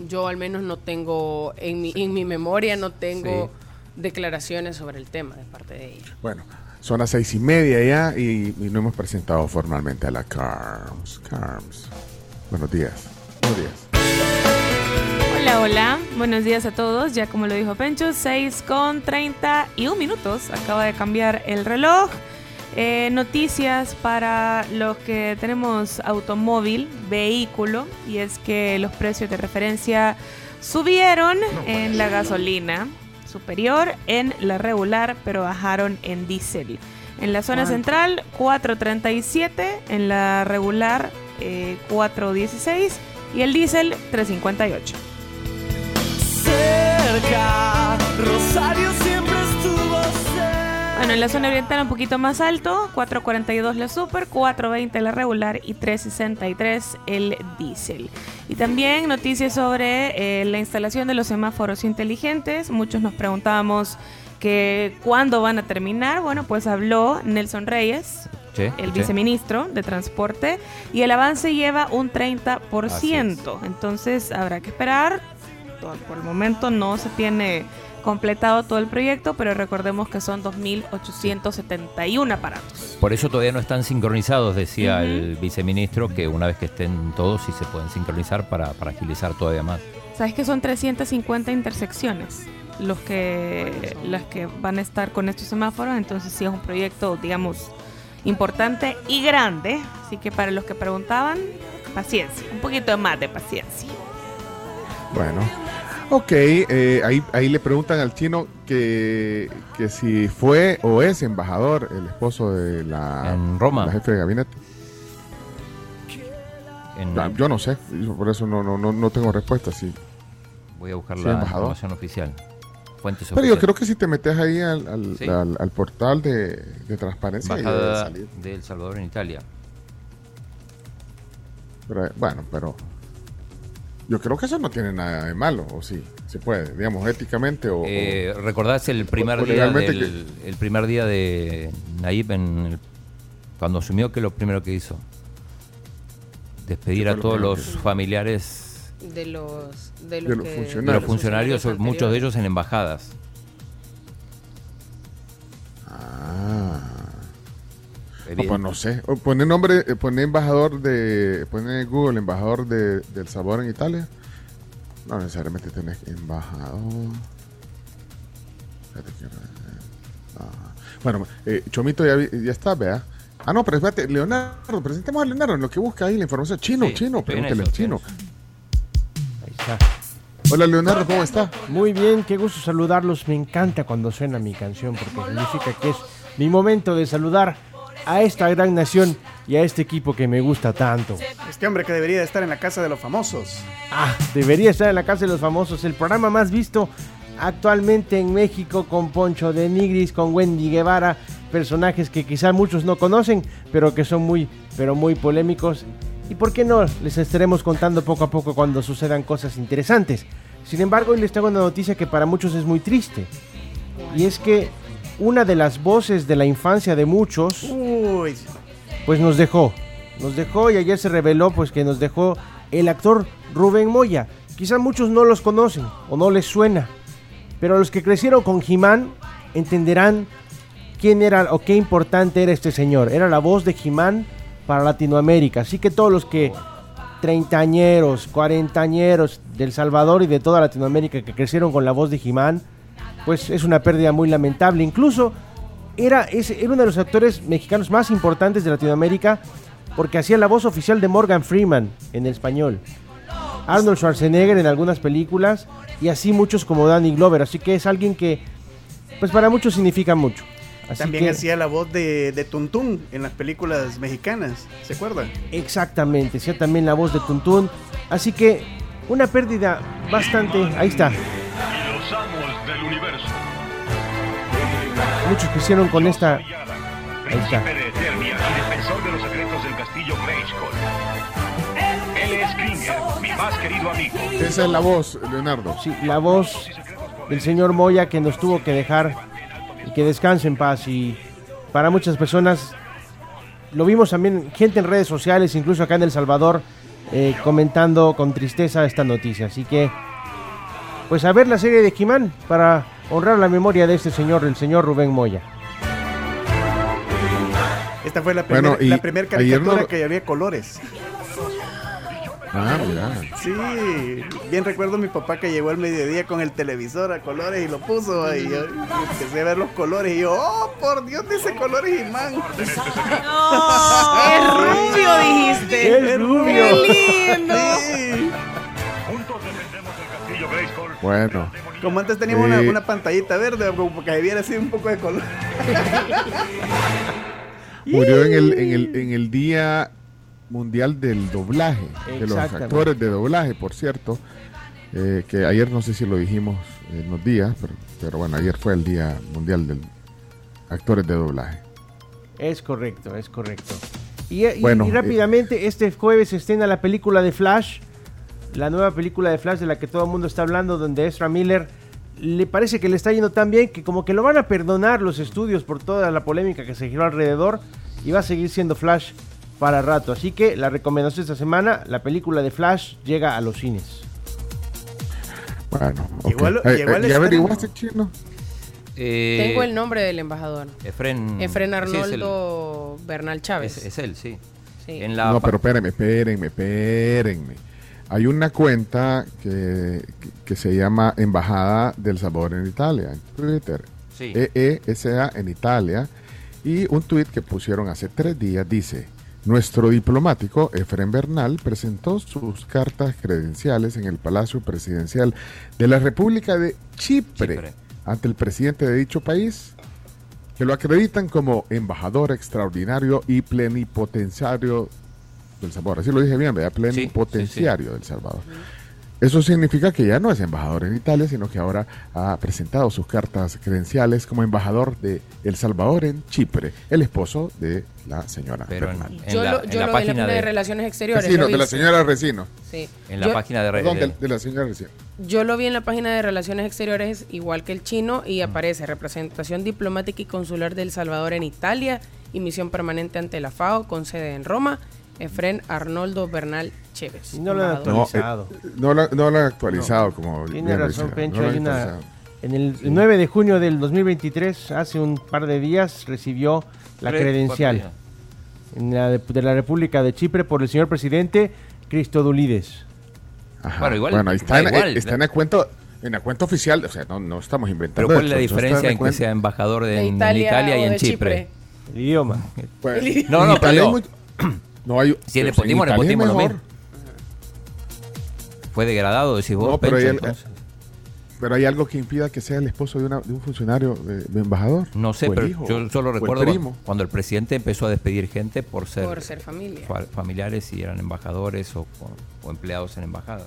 Speaker 10: Yo al menos no tengo, en mi, en mi memoria no tengo declaraciones sobre el tema de parte de ella.
Speaker 5: Bueno, son las seis y media ya y, y no hemos presentado formalmente a la CARMS. CARMS. Buenos días. Buenos días.
Speaker 7: Hola, hola. Buenos días a todos. Ya como lo dijo Pencho, 6 con 31 minutos. Acaba de cambiar el reloj. Eh, noticias para los que tenemos automóvil, vehículo, y es que los precios de referencia subieron en la gasolina superior, en la regular, pero bajaron en diésel. En la zona
Speaker 2: ¿Cuánto?
Speaker 7: central, 4.37, en la regular, eh, 4.16 y el diésel, 3.58.
Speaker 2: Cerca, Rosario.
Speaker 7: Bueno, en la zona oriental un poquito más alto, 4.42 la super, 4.20 la regular y 3.63 el diésel. Y también noticias sobre eh, la instalación de los semáforos inteligentes. Muchos nos preguntábamos que cuándo van a terminar. Bueno, pues habló Nelson Reyes,
Speaker 6: Sí,
Speaker 7: el
Speaker 6: sí.
Speaker 7: viceministro de Transporte, y el avance lleva un 30%.
Speaker 6: Así es.
Speaker 7: Entonces habrá que esperar. Por el momento no se tiene completado todo el proyecto, pero recordemos que son 2.871 aparatos.
Speaker 6: Por eso todavía no están sincronizados, decía el viceministro, que una vez que estén todos sí se pueden sincronizar para, para agilizar todavía más.
Speaker 7: ¿Sabes que son 350 intersecciones los que, las que van a estar con estos semáforos? Entonces sí es un proyecto, digamos, importante y grande. Así que para los que preguntaban, paciencia, un poquito más de paciencia.
Speaker 5: Bueno, ok, eh, ahí, ahí le preguntan al chino que, que si fue o es embajador el esposo de la,
Speaker 6: En Roma.
Speaker 5: la jefe de gabinete.
Speaker 6: En-
Speaker 5: Ah, yo no sé, por eso no, no, no, no tengo respuesta. Sí.
Speaker 6: Voy a buscar
Speaker 5: Sí,
Speaker 6: la
Speaker 5: embajador.
Speaker 6: información oficial. Fuentes
Speaker 5: Pero yo creo que si te metes ahí al, al,
Speaker 6: Sí.
Speaker 5: al- al portal de, de transparencia,
Speaker 6: Embajada de El Salvador en Italia.
Speaker 5: Pero, bueno, pero yo creo que eso no tiene nada de malo, o sí, se puede, digamos, éticamente o...
Speaker 6: Eh,
Speaker 5: o-
Speaker 6: ¿Recordás el primer
Speaker 5: o
Speaker 6: día el primer día de Nayib en el- cuando asumió que lo primero que hizo? Despedir
Speaker 5: ¿Qué fue
Speaker 6: a
Speaker 5: lo
Speaker 6: todos los
Speaker 5: que
Speaker 6: familiares
Speaker 10: De los, de los,
Speaker 5: De los
Speaker 10: que-
Speaker 5: funcionarios.
Speaker 6: de los funcionarios, muchos de ellos en embajadas.
Speaker 5: Ah. No, pues no sé. Pone nombre, eh, pone embajador de. Pone Google embajador de, del sabor en Italia. No necesariamente tenés embajador. Espérate que- ah. Bueno, eh, Chomito ya, está, vea. Ah, no, pero espérate, Leonardo, presentemos a Leonardo en lo que busca ahí la información. Chino,
Speaker 6: Sí,
Speaker 5: chino,
Speaker 6: eso,
Speaker 5: al chino.
Speaker 6: Ahí está.
Speaker 5: Hola Leonardo, ¿cómo está?
Speaker 22: Muy bien, qué gusto saludarlos. Me encanta cuando suena mi canción porque significa que es mi momento de saludar a esta gran nación y a este equipo que me gusta tanto.
Speaker 1: Este hombre que debería de estar en la casa de los famosos.
Speaker 22: Ah, debería estar en la casa de los famosos, el programa más visto actualmente en México con Poncho de Nigris, con Wendy Guevara, personajes que quizá muchos no conocen, pero que son muy, pero muy polémicos. Y por qué no, les estaremos contando poco a poco cuando sucedan cosas interesantes. Sin embargo, hoy les tengo una noticia que para muchos es muy triste. Y es que una de las voces de la infancia de muchos,
Speaker 1: Uy,
Speaker 22: pues nos dejó. Nos dejó y ayer se reveló pues que nos dejó el actor Rubén Moya. Quizá muchos no los conocen o no les suena, pero los que crecieron con Jimán entenderán quién era o qué importante era este señor. Era la voz de Jimán para Latinoamérica. Así que todos los que treintañeros, cuarentañeros del Salvador y de toda Latinoamérica que crecieron con la voz de Jimán, pues es una pérdida muy lamentable. Incluso era, era uno de los actores mexicanos más importantes de Latinoamérica porque hacía la voz oficial de Morgan Freeman en el español. Arnold Schwarzenegger en algunas películas y así muchos como Danny Glover. Así que es alguien que, pues para muchos significa mucho. Así
Speaker 1: también
Speaker 22: que-
Speaker 1: hacía la voz de, de Tuntún en las películas mexicanas. ¿Se acuerdan?
Speaker 22: Exactamente, hacía también la voz de Tuntún. Así que una pérdida bastante. Ahí está. Muchos que hicieron con esta. Ahí está.
Speaker 23: Príncipe de Eternia y defensor de los secretos del castillo Grayskull. Él es Kringer, mi más querido amigo.
Speaker 5: Esa es la voz, Leonardo.
Speaker 22: Sí, la voz del señor Moya que nos tuvo que dejar y que descanse en paz. Y para muchas personas, lo vimos también, gente en redes sociales, incluso acá en El Salvador, eh, comentando con tristeza esta noticia. Así que, pues a ver la serie de Jimán para honrar la memoria de este señor, el señor Rubén Moya.
Speaker 1: Esta fue la primera primer caricatura
Speaker 5: no-
Speaker 1: que había colores.
Speaker 5: Ah, mira.
Speaker 1: Sí, bien recuerdo mi papá que llegó al mediodía con el televisor a colores y lo puso y yo empecé a ver los colores y yo, oh, por Dios, dice colores y man.
Speaker 10: ¡Es rubio, dijiste!
Speaker 1: ¡Es rubio!
Speaker 10: ¡Qué lindo!
Speaker 1: Sí.
Speaker 5: Bueno.
Speaker 1: Como antes teníamos una, una pantallita verde, como que hubiera así un poco de color. [LAUGHS]
Speaker 5: Murió en el, en el, en el Día Mundial del Doblaje, de los actores de doblaje, por cierto, eh, que ayer no sé si lo dijimos en los días, pero, pero bueno, ayer fue el Día Mundial del Actores de Doblaje.
Speaker 22: Es correcto, es correcto. Y, y-
Speaker 5: Bueno,
Speaker 22: y
Speaker 5: eh,
Speaker 22: rápidamente, este jueves se estrena la película de Flash, la nueva película de Flash de la que todo el mundo está hablando, donde Ezra Miller le parece que le está yendo tan bien que como que lo van a perdonar los estudios por toda la polémica que se giró alrededor y va a seguir siendo Flash para rato. Así que la recomendación esta semana, la película de Flash llega a los cines.
Speaker 5: Bueno, ok.
Speaker 1: Llegó al-
Speaker 5: Eh,
Speaker 1: llegó
Speaker 5: eh,
Speaker 1: al
Speaker 5: ¿Ya
Speaker 1: estreno.
Speaker 5: averiguaste, chino?
Speaker 6: Eh,
Speaker 10: Tengo el nombre del embajador.
Speaker 6: Efren,
Speaker 10: Efren
Speaker 6: sí, es el-
Speaker 10: Arnoldo Bernal Chávez.
Speaker 6: Es, es él, sí.
Speaker 10: Sí.
Speaker 6: En la
Speaker 5: No, pero espérenme, espérenme, espérenme. Hay una cuenta que, que- se llama Embajada del Salvador en Italia, en Twitter.
Speaker 6: Sí.
Speaker 5: EESA en Italia. Y un tuit que pusieron hace tres días dice, nuestro diplomático Efren Bernal presentó sus cartas credenciales en el Palacio Presidencial de la República de Chipre,
Speaker 6: Chipre.
Speaker 5: ante el presidente de dicho país, que lo acreditan como embajador extraordinario y plenipotenciario del Salvador. Así lo dije bien, ¿verdad? Plenipotenciario del Salvador. Eso significa que ya no es embajador en Italia, sino que ahora ha presentado sus cartas credenciales como embajador de El Salvador en Chipre, el esposo de la señora
Speaker 6: Pero en-
Speaker 5: Bernal.
Speaker 6: en
Speaker 10: Yo
Speaker 6: la-
Speaker 10: lo,
Speaker 6: en
Speaker 10: yo
Speaker 6: la
Speaker 10: lo vi en la
Speaker 6: página
Speaker 10: de,
Speaker 6: de-
Speaker 10: Relaciones Exteriores.
Speaker 5: Recino, de la señora Recino.
Speaker 10: Sí.
Speaker 6: En la
Speaker 10: Yo-
Speaker 6: página de,
Speaker 5: Perdón,
Speaker 6: de-
Speaker 5: de, de la señora Recino.
Speaker 10: Yo lo vi en la página de Relaciones Exteriores, igual que el chino,
Speaker 6: Mm.
Speaker 10: y aparece representación diplomática y consular de El Salvador en Italia y misión permanente ante la FAO con sede en Roma, Efren Arnoldo Bernal Chévez.
Speaker 22: Y no lo han.
Speaker 5: No,
Speaker 22: actualizado.
Speaker 5: eh, no, lo, no lo han actualizado como
Speaker 22: Tiene razón, Pencho.
Speaker 5: no
Speaker 22: hay una, en el 9 de junio del 2023, hace un par de días, recibió la
Speaker 6: Tres,
Speaker 22: credencial
Speaker 6: cuatro
Speaker 22: en la de, de la República de Chipre por el señor presidente Cristodulides.
Speaker 5: Ajá.
Speaker 6: Bueno, igual,
Speaker 5: Bueno, ahí está, en,
Speaker 6: igual.
Speaker 5: está en el cuento, en la cuenta oficial, o sea, no, no estamos inventando.
Speaker 6: Pero ¿cuál es la diferencia
Speaker 5: el
Speaker 6: en que sea embajador de,
Speaker 10: De
Speaker 6: en
Speaker 10: Italia
Speaker 6: Italia y en Chipre?
Speaker 22: El idioma.
Speaker 5: Pues,
Speaker 6: No,
Speaker 5: en
Speaker 6: no,
Speaker 5: Italia
Speaker 6: pero- [CLEARS THROAT]
Speaker 5: no hay,
Speaker 6: Si el nepotismo, nepotismo, lo
Speaker 5: mejor.
Speaker 6: mismo. fue degradado, decís vos,
Speaker 5: No, pero
Speaker 6: Pencho,
Speaker 5: hay, pero hay algo que impida que sea el esposo de, una- de un funcionario de, de embajador.
Speaker 6: No sé,
Speaker 5: el
Speaker 6: pero
Speaker 5: hijo,
Speaker 6: yo solo
Speaker 5: el
Speaker 6: recuerdo cuando el presidente empezó a despedir gente por ser,
Speaker 10: Por ser familia.
Speaker 6: fa- familiares, si eran embajadores o, o- o empleados en embajada.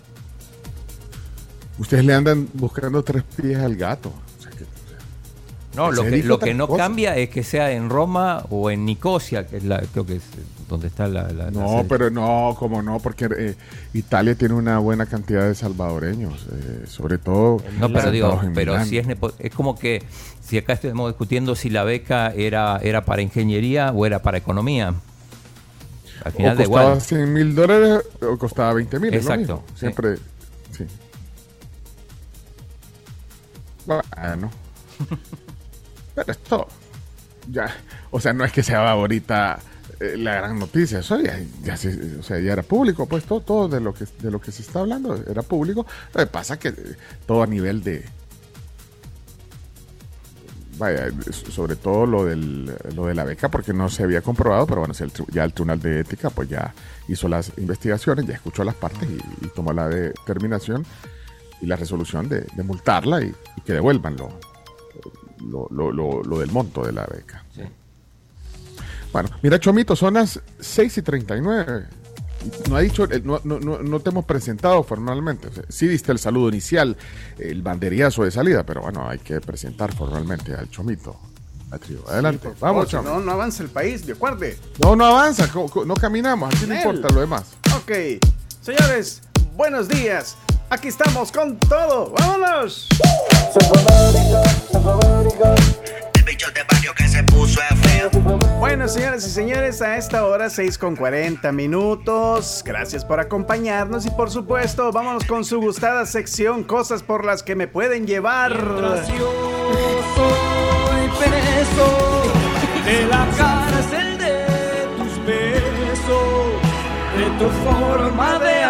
Speaker 5: Ustedes le andan buscando tres pies al gato. O sea, que-
Speaker 6: No, lo que, lo no
Speaker 5: cosa.
Speaker 6: cambia es que sea en Roma o en Nicosia, que es la, creo que es eh, donde está la...
Speaker 5: No, pero no, como no, porque eh, Italia tiene una buena cantidad de salvadoreños, eh, sobre todo.
Speaker 6: No, pero digo, pero
Speaker 5: Milán.
Speaker 6: si es, es como que si acá estamos discutiendo si la beca era, era para ingeniería o era para economía. Al final
Speaker 5: o costaba
Speaker 6: igual.
Speaker 5: 100 mil dólares o costaba 20 mil.
Speaker 6: Exacto, sí.
Speaker 5: Siempre, sí. Bueno. [LAUGHS] Pero esto, ya, o sea, no es que sea ahorita eh, la gran noticia, eso ya, se- o sea, ya era público, pues todo, todo de lo que de lo que se está hablando era público. Lo que pasa que eh, todo a nivel de vaya, sobre todo lo del lo de la beca porque no se había comprobado, pero bueno, ya el Tribunal de Ética pues ya hizo las investigaciones, ya escuchó las partes y, tomó la determinación y la resolución de, de multarla y, que devuelvan lo, lo, lo- lo- del monto de la beca. Bueno, mira, Chomito, son las 6 y 39. No ha dicho, eh, no, no, no, no te hemos presentado formalmente. O sea, sí diste el saludo inicial, el banderillazo de salida, pero bueno, hay que presentar formalmente al Chomito. Tribu. Adelante, vamos, Chomo.
Speaker 1: no, no avanza el país, de acuerdo.
Speaker 5: No, no avanza, no caminamos, aquí no importa lo demás.
Speaker 1: Ok, señores, buenos días. Aquí estamos con todo. ¡Vámonos! Bueno, señoras y señores, a esta hora 6 con 40 minutos. Gracias por acompañarnos y por supuesto, vámonos con su gustada sección Cosas por las que me pueden llevar.
Speaker 2: Soy preso de la cárcel de tus besos, de tu forma de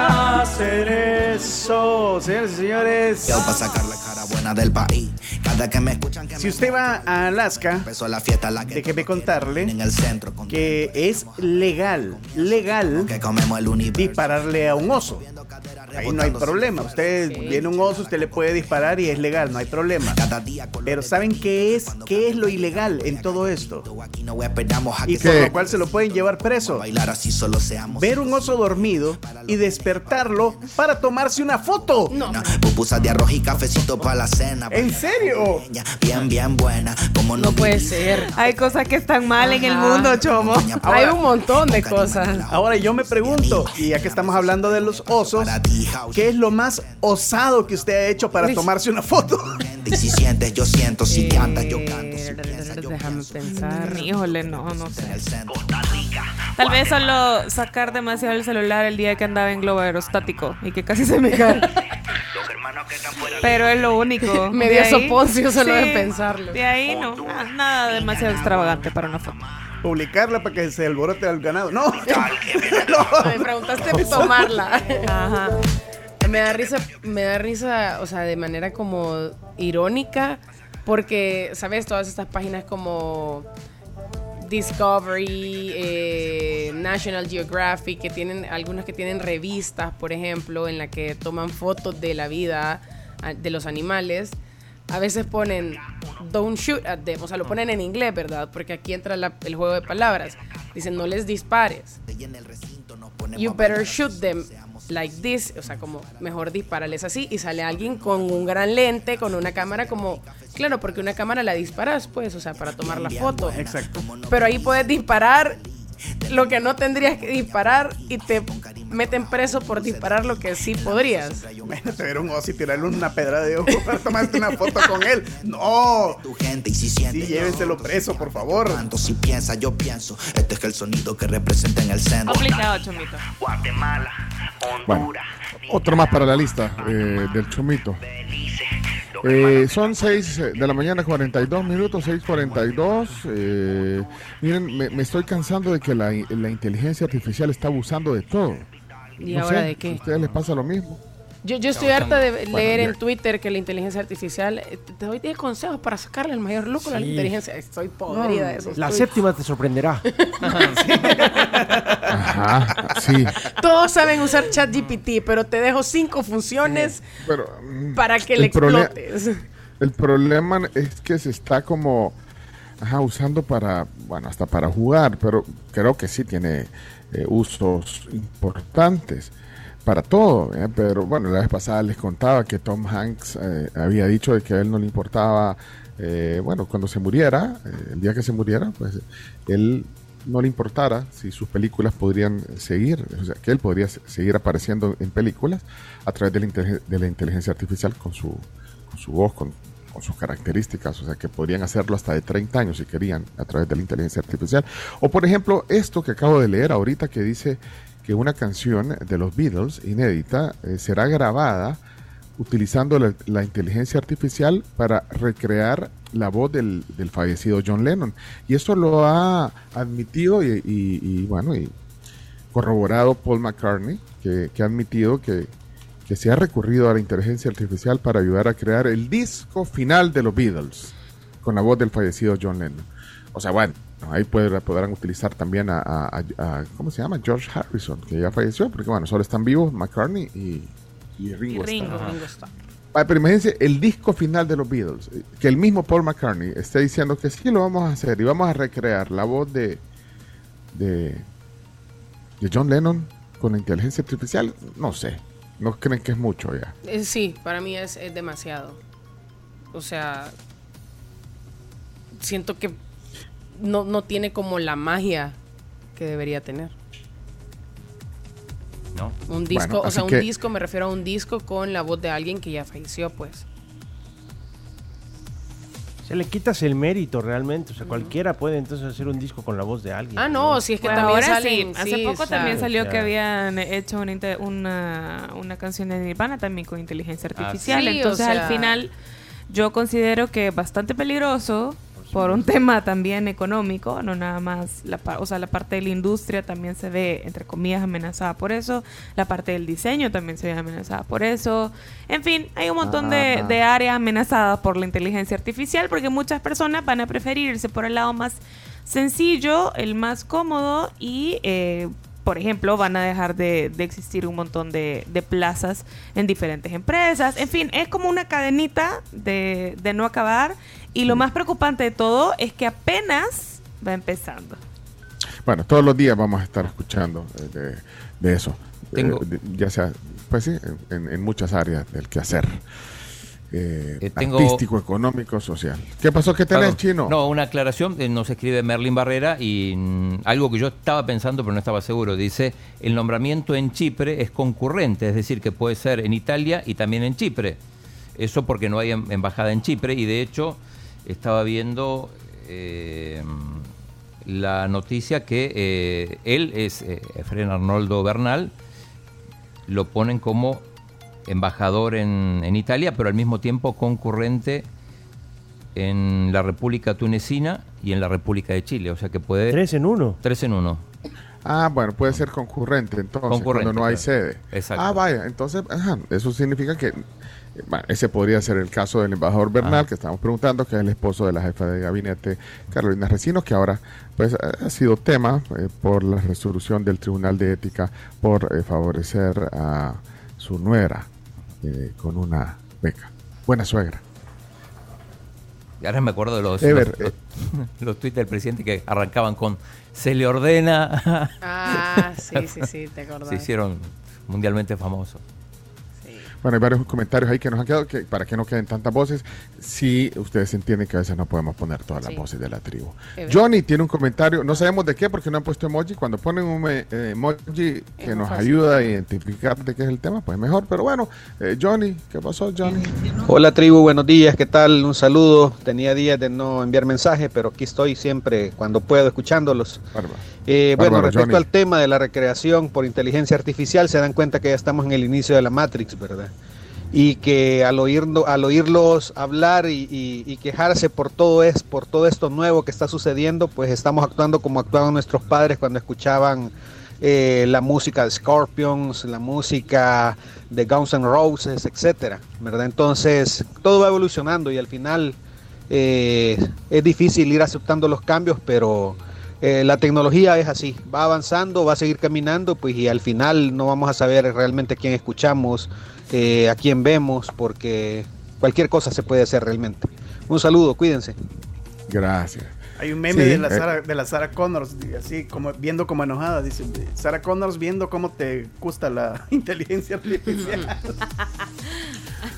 Speaker 2: hacer
Speaker 1: eso. Señores y señores.
Speaker 24: Yo para sacar la cara buena del país. Cada que me escuchan que
Speaker 1: Si usted va a Alaska,
Speaker 24: empezó la fiesta la que
Speaker 1: déjeme contarle
Speaker 24: en el centro con
Speaker 1: que es legal, legal dispararle a un oso. Ahí no hay problema. Usted viene un oso, usted le puede disparar y es legal, no hay problema. Pero ¿saben qué es? ¿Qué es lo ilegal en todo esto?
Speaker 24: no
Speaker 1: Y por lo cual se lo pueden llevar preso.
Speaker 24: bailar así solo seamos.
Speaker 1: Ver un oso dormido y despertarlo para tomarse una foto.
Speaker 24: Pupusas de arroz y cafecito para la cena.
Speaker 1: ¿En serio?
Speaker 24: Bien, bien buena. Como no,
Speaker 10: puede ser.
Speaker 7: Hay cosas que están mal en el mundo, Chomo.
Speaker 10: Hay un montón de cosas.
Speaker 1: Ahora yo me pregunto, y ya que estamos hablando de los osos, ¿qué es lo más osado que usted ha hecho para tomarse una foto? [LAUGHS]
Speaker 24: Y si sientes, yo siento. Si cantas, yo canto.
Speaker 10: Déjame pensar.
Speaker 7: Híjole, no, no sé. Tal vez solo sacar demasiado el celular el día que andaba en globo aerostático y que casi se me cae. [LAUGHS] Pero es lo único.
Speaker 10: Me [LAUGHS]
Speaker 7: De
Speaker 10: dio soponcio solo de
Speaker 7: sí,
Speaker 10: pensarlo.
Speaker 7: De ahí no, na- nada demasiado extravagante para una foto.
Speaker 1: Publicarla para que se alborote al ganado. No. [LAUGHS]
Speaker 10: Me preguntaste tomarla.
Speaker 7: Ajá.
Speaker 10: Me da risa, me da risa, o sea, de manera como irónica, porque, ¿sabes? Todas estas páginas como Discovery, eh, National Geographic, que tienen, algunas que tienen revistas, por ejemplo, en la que toman fotos de la vida ah, de los animales. A veces ponen don't shoot at them, o sea, lo ponen en inglés, ¿verdad? Porque aquí entra la- el juego de palabras. Dicen no les dispares. You better shoot them like this, o sea, como mejor disparales así y sale alguien con un gran lente, con una cámara como, claro, porque una cámara la disparas, pues, o sea, para tomar la foto.
Speaker 1: Exacto.
Speaker 10: Pero ahí puedes disparar lo que no tendrías que disparar y te meten preso por disparar lo que sí podrías.
Speaker 1: Imagínate ver un oso y tirarle una pedra de ojo para tomarte una foto con él. No.
Speaker 24: Tu gente y si
Speaker 1: llévenselo preso, por favor.
Speaker 24: Tanto si piensa, yo pienso. Este es el sonido que representa en el centro.
Speaker 7: Complicado, Chomito.
Speaker 24: Guatemala,
Speaker 5: Bueno, otro más para la lista eh, del Chomito. Eh, son 6 de la mañana, 42 minutos, 6.42. Eh, miren, me, me estoy cansando de que la, la inteligencia artificial está abusando de todo.
Speaker 10: ¿Y
Speaker 5: No
Speaker 10: ahora
Speaker 5: sé,
Speaker 10: de qué?
Speaker 5: ¿A ustedes les pasa lo mismo?
Speaker 10: Yo, yo estoy harta de leer en Twitter que la inteligencia artificial eh, te doy 10 consejos para sacarle el mayor lucro a la inteligencia. Estoy podrida de esos
Speaker 22: La séptima te sorprenderá. [LAUGHS]
Speaker 5: Ajá, sí.
Speaker 10: Todos saben usar ChatGPT, pero te dejo cinco funciones
Speaker 5: Pero,
Speaker 10: para que le explotes.
Speaker 5: El problema es que se está como ajá, usando para, bueno, hasta para jugar, pero creo que sí tiene eh, usos importantes para todo. ¿eh? Pero bueno, la vez pasada les contaba que Tom Hanks eh, había dicho de que a él no le importaba, eh, bueno, cuando se muriera, eh, el día que se muriera, pues él no le importara si sus películas podrían seguir, o sea, que él podría se- seguir apareciendo en películas a través de la, de la inteligencia artificial con su, con su voz, con, con sus características, o sea, que podrían hacerlo hasta de 30 años si querían a través de la inteligencia artificial. O por ejemplo, esto que acabo de leer ahorita que dice que una canción de los Beatles inédita eh, será grabada utilizando la, inteligencia artificial para recrear la voz del, del fallecido John Lennon. Y esto lo ha admitido y, y- y, bueno, y corroborado Paul McCartney, que, que ha admitido que, que se ha recurrido a la inteligencia artificial para ayudar a crear el disco final de los Beatles con la voz del fallecido John Lennon. O sea, bueno, ahí puede- podrán utilizar también a, a- a- a- ¿cómo se llama? George Harrison, que ya falleció, porque bueno, solo están vivos McCartney y, y Ringo.
Speaker 10: Y Ringo.
Speaker 5: Ah, pero imagínense el disco final de los Beatles, que el mismo Paul McCartney esté diciendo que sí lo vamos a hacer y vamos a recrear la voz de, de, de John Lennon con la inteligencia artificial, no sé, no creen que es mucho ya.
Speaker 10: Eh, sí, para mí es, es demasiado. O sea, siento que no, no tiene como la magia que debería tener.
Speaker 6: ¿No?
Speaker 10: Un disco,
Speaker 5: Bueno,
Speaker 10: o sea, un
Speaker 5: que-
Speaker 10: disco, me refiero a un disco con la voz de alguien que ya falleció, pues.
Speaker 22: Se le quitas el mérito realmente. O sea, cualquiera puede entonces hacer un disco con la voz de alguien.
Speaker 10: Ah, no, si es que también
Speaker 7: ahora
Speaker 10: salen.
Speaker 7: sí, hace
Speaker 10: sí,
Speaker 7: poco también salió
Speaker 22: o sea-
Speaker 7: que habían hecho una, una, una canción de Nirvana también con inteligencia
Speaker 6: Ah,
Speaker 7: artificial.
Speaker 10: sí. Sí, o
Speaker 7: Entonces
Speaker 10: sea-
Speaker 7: al final yo considero que es bastante peligroso por un tema también económico, no nada más, la, o sea, la parte de la industria también se ve, entre comillas, amenazada por eso, la parte del diseño también se ve amenazada por eso, en fin, hay un montón de, de áreas amenazadas por la inteligencia artificial porque muchas personas van a preferir irse por el lado más sencillo, el más cómodo y, eh, por ejemplo, van a dejar de, de existir un montón de, de plazas en diferentes empresas. En fin, es como una cadenita de, de no acabar y lo más preocupante de todo es que apenas va empezando.
Speaker 5: Bueno, todos los días vamos a estar escuchando eh, de, de eso,
Speaker 6: Tengo-
Speaker 5: Eh, de- ya sea, pues sí, en, en muchas áreas del quehacer. Eh,
Speaker 6: Eh, tengo-
Speaker 5: artístico, económico, social. ¿Qué pasó? ¿Qué tenés,
Speaker 6: Perdón.
Speaker 5: chino?
Speaker 6: No, una aclaración. eh, Nos escribe Merlin Barrera y mm, algo que yo estaba pensando pero no estaba seguro. Dice, el nombramiento en Chipre es concurrente, es decir, que puede ser en Italia y también en Chipre. Eso porque no hay em- embajada en Chipre y de hecho estaba viendo eh, la noticia que eh, él es Efren Arnoldo Bernal, lo ponen como embajador en, en Italia, pero al mismo tiempo concurrente en la República Tunecina y en la República de Chile. O sea que puede...
Speaker 22: Tres en uno.
Speaker 6: Tres en uno.
Speaker 5: Ah, bueno, puede ser concurrente entonces,
Speaker 6: Concurrente,
Speaker 5: cuando no hay
Speaker 6: claro.
Speaker 5: sede.
Speaker 6: Exacto.
Speaker 5: Ah, vaya, entonces, ajá, eso significa que, bueno, ese podría ser el caso del embajador Bernal, que estamos preguntando, que es el esposo de la jefa de gabinete, Carolina Recinos, que ahora, pues, ha sido tema eh, por la resolución del Tribunal de Ética por eh, favorecer a su nuera eh, con una beca. Buena suegra.
Speaker 6: Y ahora me acuerdo de los,
Speaker 5: Ever,
Speaker 6: los, los- [LAUGHS] los tweets del presidente que arrancaban con se le ordena.
Speaker 10: Ah, sí, sí, sí, te [LAUGHS] acordás.
Speaker 6: Se hicieron mundialmente famosos.
Speaker 5: Bueno, hay varios comentarios ahí que nos han quedado, que para que no queden tantas voces, sí, ustedes entienden que a veces no podemos poner todas las
Speaker 10: Sí.
Speaker 5: voces de la tribu. Johnny tiene un comentario, no sabemos de qué porque no han puesto emoji, cuando ponen un eh, emoji que nos
Speaker 10: fácil.
Speaker 5: ayuda a identificar de qué es el tema, pues mejor, pero bueno, eh, Johnny, ¿qué pasó Johnny?
Speaker 14: Hola tribu, buenos días, ¿qué tal? Un saludo. Tenía días de no enviar mensajes, pero aquí estoy siempre cuando puedo escuchándolos.
Speaker 5: Bárbaro.
Speaker 14: Eh, bueno, respecto
Speaker 5: Johnny.
Speaker 14: al tema de la recreación por inteligencia artificial, se dan cuenta que ya estamos en el inicio de la Matrix, ¿verdad? Y que al, al oírlos hablar y, quejarse por todo, es, por todo esto nuevo que está sucediendo, pues estamos actuando como actuaban nuestros padres cuando escuchaban eh, la música de Scorpions, la música de Guns N' Roses, etcétera, ¿verdad? Entonces, todo va evolucionando y al final eh, es difícil ir aceptando los cambios, pero eh, la tecnología es así, va avanzando, va a seguir caminando, pues y al final no vamos a saber realmente quién escuchamos, eh, a quién vemos, porque cualquier cosa se puede hacer realmente. Un saludo, cuídense.
Speaker 5: Gracias.
Speaker 1: Hay un meme
Speaker 5: Sí,
Speaker 1: de, la
Speaker 5: eh.
Speaker 1: Sarah, de la Sarah Connors, así como viendo como enojada, dice Sarah Connors viendo cómo te gusta la [LAUGHS] inteligencia artificial. [LAUGHS]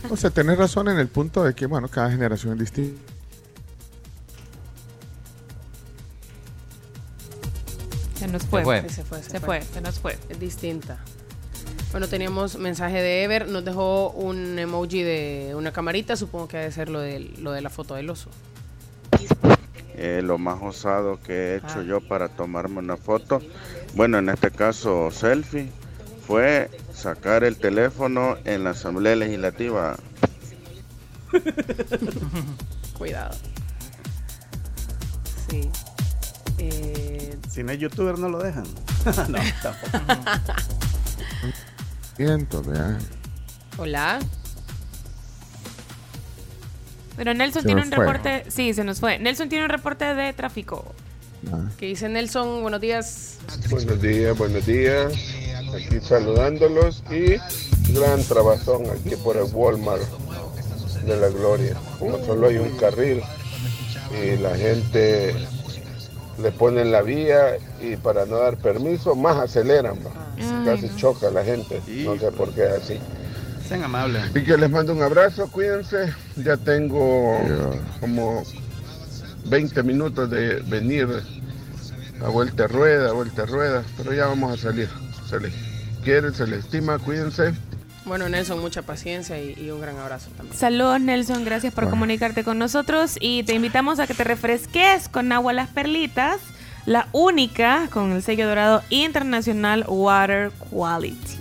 Speaker 5: O sea, tenés razón en el punto de que, bueno, cada generación es distinta.
Speaker 7: Se nos fue.
Speaker 6: Se fue.
Speaker 10: Se fue,
Speaker 7: Se fue, se nos fue.
Speaker 10: Es distinta. Bueno, teníamos mensaje de Ever, nos dejó un emoji de una camarita, supongo que debe ser lo de, lo de la foto del oso.
Speaker 13: Eh, lo más osado que he hecho
Speaker 10: Ah.
Speaker 13: yo para tomarme una foto, bueno, en este caso selfie, fue sacar el teléfono en la Asamblea Legislativa. [LAUGHS]
Speaker 10: Cuidado. Sí. Eh,
Speaker 1: Si no es youtuber no lo dejan. [LAUGHS] no, tampoco. [LAUGHS]
Speaker 10: Hola.
Speaker 7: Pero Nelson
Speaker 5: Se
Speaker 7: tiene un
Speaker 5: fue.
Speaker 7: reporte. Sí, se nos fue. Nelson tiene un reporte de tráfico.
Speaker 10: ¿Qué dice Nelson? Buenos días.
Speaker 25: Buenos días, buenos días. Aquí saludándolos y gran trabazón aquí por el Walmart de la Gloria. Como solo hay un carril y la gente le ponen la vía y para no dar permiso más aceleran. va. Casi choca la gente. No sé por qué es así.
Speaker 1: Sean amables.
Speaker 25: Y que les mando un abrazo, cuídense. Ya tengo como 20 minutos de venir a vuelta a rueda, a vuelta a rueda, pero ya vamos a salir. Se les quiere, se les estima, cuídense.
Speaker 10: Bueno, Nelson, mucha paciencia y, y un gran abrazo también.
Speaker 7: Saludos Nelson, gracias por comunicarte con nosotros y te invitamos a que te refresques con agua las perlitas, la única con el sello dorado internacional Water Quality.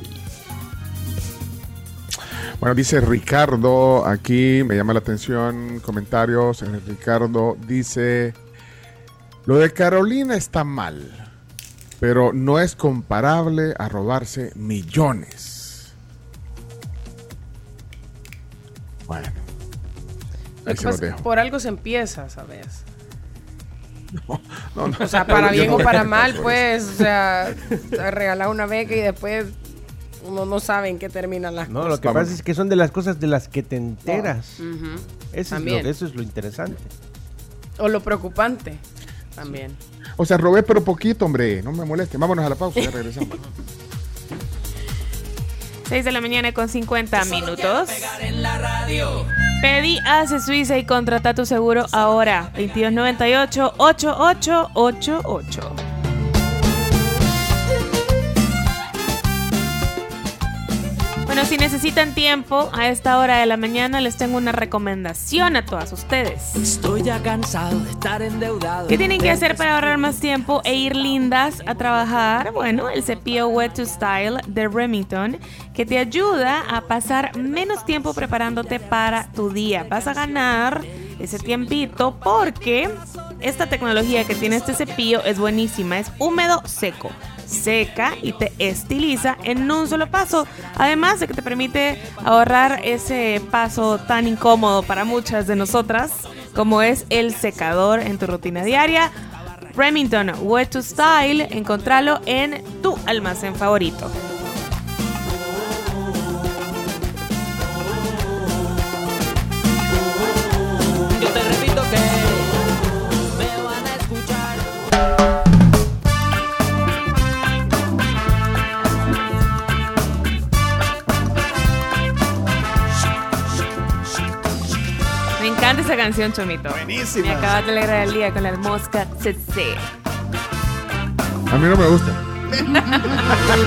Speaker 5: Bueno, dice Ricardo, aquí me llama la atención, comentarios. Ricardo dice, lo de Carolina está mal, pero no es comparable a robarse millones. Bueno, ahí se dejo.
Speaker 10: por algo se empieza, ¿sabes?
Speaker 5: No, no.
Speaker 10: O sea, para [LAUGHS] bien o para mal, pues, o sea, regalar una beca y después uno no sabe en qué terminan las
Speaker 22: No,
Speaker 10: cosas.
Speaker 22: lo que pasa es que son de las cosas de las que te enteras. Eso, es lo, eso es lo interesante.
Speaker 10: O lo preocupante también.
Speaker 5: O sea, robé pero poquito, hombre, no me moleste. Vámonos a la pausa, ya regresamos. [LAUGHS]
Speaker 7: 6 de la mañana con 50 minutos. Pedí Hace Suiza y contrata tu seguro ahora. 2298-8888. Bueno, si necesitan tiempo a esta hora de la mañana, les tengo una recomendación a todas ustedes.
Speaker 2: Estoy ya cansado de estar endeudado.
Speaker 7: ¿Qué tienen que hacer para ahorrar más tiempo e ir lindas a trabajar? Bueno, el cepillo Wet to Style de Remington que te ayuda a pasar menos tiempo preparándote para tu día. Vas a ganar ese tiempito porque esta tecnología que tiene este cepillo es buenísima. Es húmedo seco. Seca y te estiliza en un solo paso. Además de que te permite ahorrar ese paso tan incómodo para muchas de nosotras como es el secador en tu rutina diaria. Remington Wet to Style, encontralo en tu almacén favorito. Canción, Chomito.
Speaker 1: Buenísima.
Speaker 7: Me acabas de alegrar el día con las moscas CC.
Speaker 5: A mí no me gusta.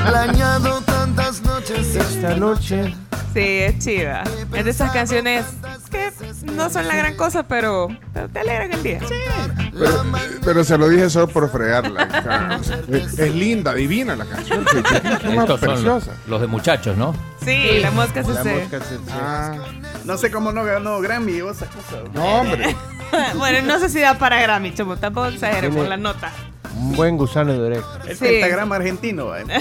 Speaker 2: planeado tantas noches.
Speaker 22: Esta noche.
Speaker 7: Sí, es chida. Es de esas canciones que no son la gran cosa, pero, pero te alegran el día.
Speaker 5: Pero, pero se lo dije solo por fregarla. [LAUGHS] Es, es linda, divina la canción.
Speaker 6: Son
Speaker 5: preciosa.
Speaker 6: los, los de muchachos, ¿no?
Speaker 7: Sí, la mosca
Speaker 22: La se- se-
Speaker 5: Ah,
Speaker 1: No sé cómo no ganó Grammy o esa cosa.
Speaker 5: no, hombre. [LAUGHS]
Speaker 7: bueno, no sé si da para Grammy, Chomo. Tampoco exageremos
Speaker 22: Tiene-
Speaker 7: la nota.
Speaker 22: Un buen gusano de oreja.
Speaker 1: El
Speaker 7: Sí.
Speaker 1: pentagrama argentino. ¿eh? [LAUGHS]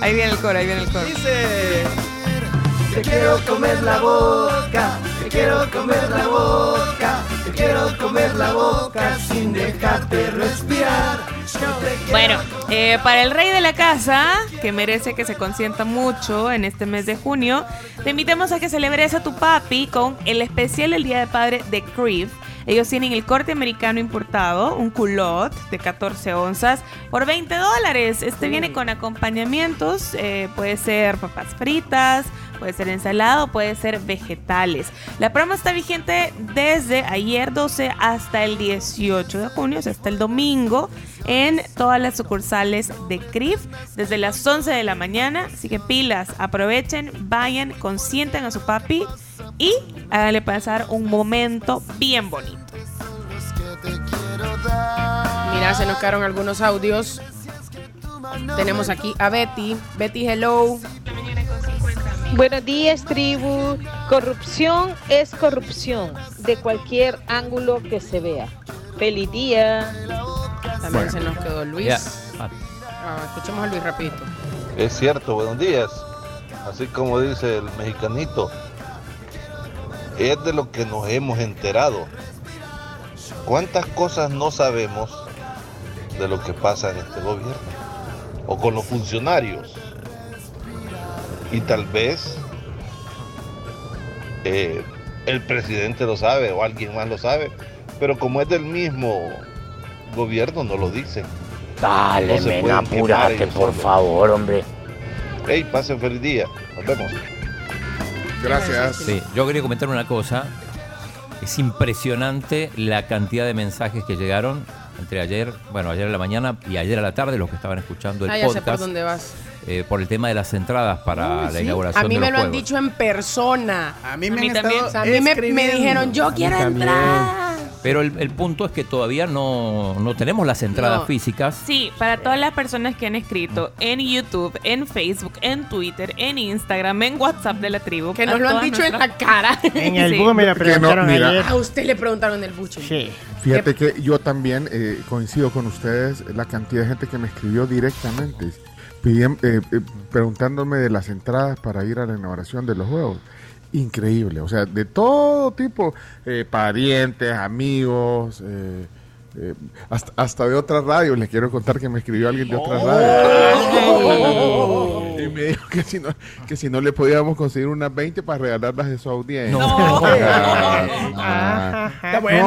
Speaker 7: Ahí viene el coro, ahí viene el coro.
Speaker 1: Dice.
Speaker 2: Te quiero comer la boca, te quiero comer la boca, te quiero comer la boca sin dejarte respirar.
Speaker 7: Bueno, eh, para el rey de la casa, que merece que se consienta mucho en este mes de junio, te invitamos a que celebres a tu papi con el especial del Día de Padre de Creve. Ellos tienen el corte americano importado, un culot de 14 onzas, por 20 dólares. Este viene con acompañamientos, eh, puede ser papas fritas, puede ser ensalada o puede ser vegetales. La promo está vigente desde ayer 12 hasta el 18 de junio, o sea, hasta el domingo, en todas las sucursales de CRIF, desde las 11 de la mañana. Así que pilas, aprovechen, vayan, consientan a su papi y háganle pasar un momento bien bonito.
Speaker 10: Mira, se nos quedaron algunos audios. Tenemos aquí a Betty. Betty, hello.
Speaker 26: Buenos días, tribu. Corrupción es corrupción, de cualquier ángulo que se vea. Feliz día.
Speaker 10: También se nos quedó Luis. Ah, escuchemos a Luis rapidito.
Speaker 27: Es cierto, buenos días. Así como dice el mexicanito, es de lo que nos hemos enterado. ¿Cuántas cosas no sabemos de lo que pasa en este gobierno? O con los funcionarios. Y tal vez eh, el presidente lo sabe o alguien más lo sabe, pero como es del mismo gobierno no lo dicen.
Speaker 28: Dale,
Speaker 27: No
Speaker 28: men, apúrate, por
Speaker 27: solos.
Speaker 28: favor, hombre.
Speaker 27: Hey, pasen feliz día. Nos vemos.
Speaker 5: Gracias.
Speaker 6: Sí, yo quería comentar una cosa. Es impresionante la cantidad de mensajes que llegaron entre ayer, bueno, ayer a la mañana y ayer a la tarde, los que estaban escuchando el
Speaker 10: Ah, ya sé por
Speaker 6: podcast,
Speaker 10: dónde vas.
Speaker 6: Eh, por el tema de las entradas para
Speaker 10: Uy,
Speaker 6: la
Speaker 10: sí.
Speaker 6: inauguración
Speaker 10: A mí
Speaker 6: de
Speaker 10: me
Speaker 6: los
Speaker 10: lo han dicho en persona.
Speaker 1: A mí
Speaker 10: A
Speaker 1: me
Speaker 10: mí
Speaker 1: han
Speaker 10: también.
Speaker 1: estado
Speaker 10: A mí me, me dijeron, yo quiero entrar.
Speaker 6: Pero el, el punto es que todavía no, no tenemos las entradas
Speaker 10: No.
Speaker 6: físicas.
Speaker 7: Sí, para todas las personas que han escrito en YouTube, en Facebook, en Twitter, en Instagram, en WhatsApp de la tribu.
Speaker 10: Que nos lo han dicho en la cara. [LAUGHS]
Speaker 22: En el
Speaker 7: Sí.
Speaker 22: búho me
Speaker 5: no,
Speaker 22: preguntaron ayer.
Speaker 10: A usted le preguntaron el buche.
Speaker 22: Sí.
Speaker 5: Fíjate que yo también eh, coincido con ustedes, la cantidad de gente que me escribió directamente, pidiem- eh, eh, preguntándome de las entradas para ir a la inauguración de los juegos. Increíble, o sea, de todo tipo, eh, parientes, amigos, eh, hasta, hasta de otras radios. Les quiero contar que me escribió alguien de otra radio. Y me dijo que si, no, que si no le podíamos conseguir unas 20 para regalarlas de su audiencia.
Speaker 6: No. [LAUGHS]
Speaker 5: No, pero,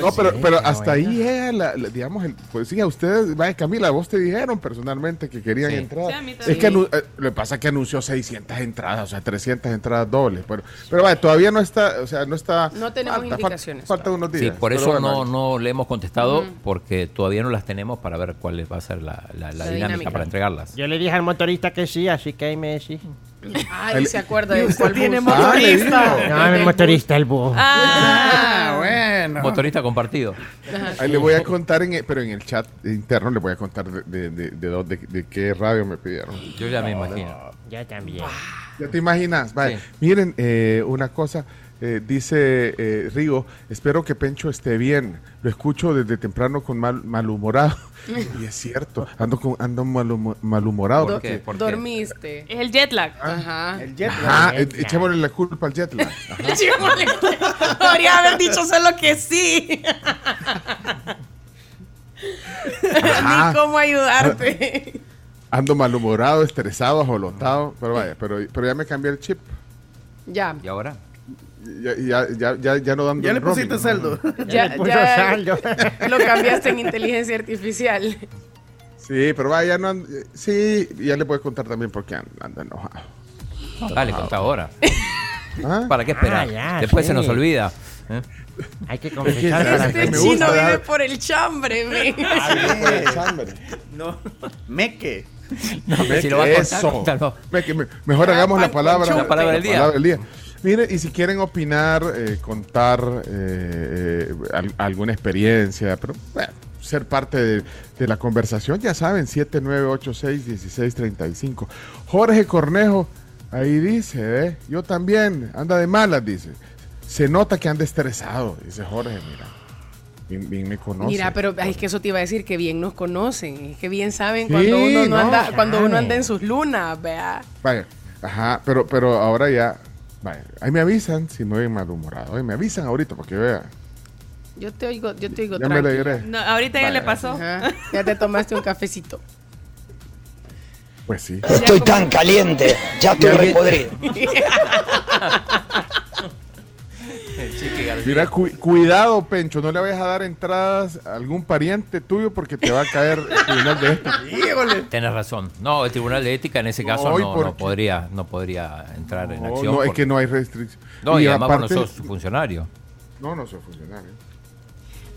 Speaker 5: No, pero, pero hasta ahí llega, la, la- digamos, el, pues sí, a ustedes, vaya Camila, vos te dijeron personalmente que querían
Speaker 6: Sí.
Speaker 5: entrar.
Speaker 7: Sí,
Speaker 5: es que anu- eh, lo que pasa es que anunció 600 entradas, o sea, 300 entradas dobles. Pero, pero vaya, todavía no está, o sea, no está.
Speaker 10: No tenemos
Speaker 5: falta,
Speaker 10: indicaciones.
Speaker 5: Falta unos días.
Speaker 6: Sí, por eso no, no le hemos contestado, porque todavía no las tenemos para ver cuál va a ser la, la- la
Speaker 10: La
Speaker 6: dinámica,
Speaker 10: dinámica.
Speaker 6: para entregarlas.
Speaker 22: Yo le dije al motorista que sí, así que ahí me decís.
Speaker 10: Ay, se acuerda de cuál
Speaker 1: tiene
Speaker 10: bus.
Speaker 5: Ah, le digo.
Speaker 22: No, mi motorista, el búho.
Speaker 1: Ah, bueno.
Speaker 6: Motorista compartido.
Speaker 5: Ahí le voy a contar, en el- pero en el chat interno le voy a contar de, de, de, de qué radio me pidieron.
Speaker 6: Yo ya me imagino.
Speaker 22: Ya también.
Speaker 5: ¿Ya te imaginas? Vale.
Speaker 6: Sí.
Speaker 5: Miren, eh, una cosa, eh, dice eh, Rigo, espero que Pencho esté bien. Lo escucho desde temprano con mal, malhumorado. [LAUGHS] y es cierto, ando, con, ando malhumo- malhumorado.
Speaker 6: ¿Por qué?
Speaker 10: Dormiste.
Speaker 7: Es el jet lag.
Speaker 10: Ajá.
Speaker 1: El jet lag.
Speaker 5: Ajá,
Speaker 22: jet
Speaker 5: eh,
Speaker 22: lag.
Speaker 5: echémosle la culpa al jet lag. [LAUGHS]
Speaker 10: Podría haber dicho solo que sí. [LAUGHS] Ni cómo ayudarte.
Speaker 5: Ando malhumorado, estresado, ajolotado. Pero vaya, pero, pero ya me cambié el chip.
Speaker 10: Ya.
Speaker 6: ¿Y ahora?
Speaker 5: Ya, ya, ya, ya, ya no dando
Speaker 1: Ya le pusiste
Speaker 5: roaming.
Speaker 1: saldo.
Speaker 10: Ya, [LAUGHS] ya
Speaker 22: saldo.
Speaker 10: lo cambiaste en inteligencia artificial.
Speaker 5: Sí, pero vaya, ya no Sí, ya le a contar también por qué ando enojado.
Speaker 6: Dale, contá ahora.
Speaker 5: ¿Ah?
Speaker 6: ¿Para qué esperar?
Speaker 22: Ah, ya,
Speaker 6: Después se nos olvida. ¿eh?
Speaker 22: Hay que confesar
Speaker 5: que-
Speaker 10: Este
Speaker 5: me
Speaker 10: chino
Speaker 5: gusta
Speaker 10: vive por el chambre, [LAUGHS] men.
Speaker 5: Por el chambre.
Speaker 1: No. Meque.
Speaker 6: No, si lo va a contar,
Speaker 5: eso. me- mejor hagamos la palabra,
Speaker 6: La palabra del día.
Speaker 5: Mire, y si quieren opinar, eh, contar eh, eh, al- alguna experiencia, pero bueno, ser parte de, de la conversación, ya saben, 7986-1635. Jorge Cornejo, ahí dice, ¿eh? yo también, anda de malas, dice. Se nota que anda estresado, dice Jorge, mira. Bien, bien me conoce.
Speaker 10: Mira, pero es que eso te iba a decir que bien nos conocen, es que bien saben
Speaker 5: Sí,
Speaker 10: cuando uno no,
Speaker 5: no,
Speaker 10: anda, cuando uno anda en sus lunas, vea.
Speaker 5: Vaya, ajá, pero, pero ahora ya, vaya, ahí me avisan si me voy malhumorado. Ahí me avisan ahorita porque vea.
Speaker 10: Yo te oigo, yo te oigo
Speaker 5: Ya me alegré.
Speaker 7: No, ahorita ya
Speaker 5: Vale.
Speaker 7: le pasó.
Speaker 10: Ajá, Ya te tomaste un cafecito.
Speaker 5: Pues sí.
Speaker 28: Estoy tan caliente, ya estoy repodrido. [LAUGHS]
Speaker 5: Mira, cu- cuidado, Pencho, no le vayas a dar entradas a algún pariente tuyo porque te va a caer el tribunal de ética. [LAUGHS]
Speaker 6: Tienes razón. No, el Tribunal de Ética en ese caso
Speaker 5: No,
Speaker 6: podría, no podría entrar en acción.
Speaker 5: no, es
Speaker 6: porque-
Speaker 5: que no hay restricción.
Speaker 6: No, y,
Speaker 5: Y
Speaker 6: además vos no
Speaker 5: aparte-
Speaker 6: sos funcionario.
Speaker 5: No, no soy funcionario.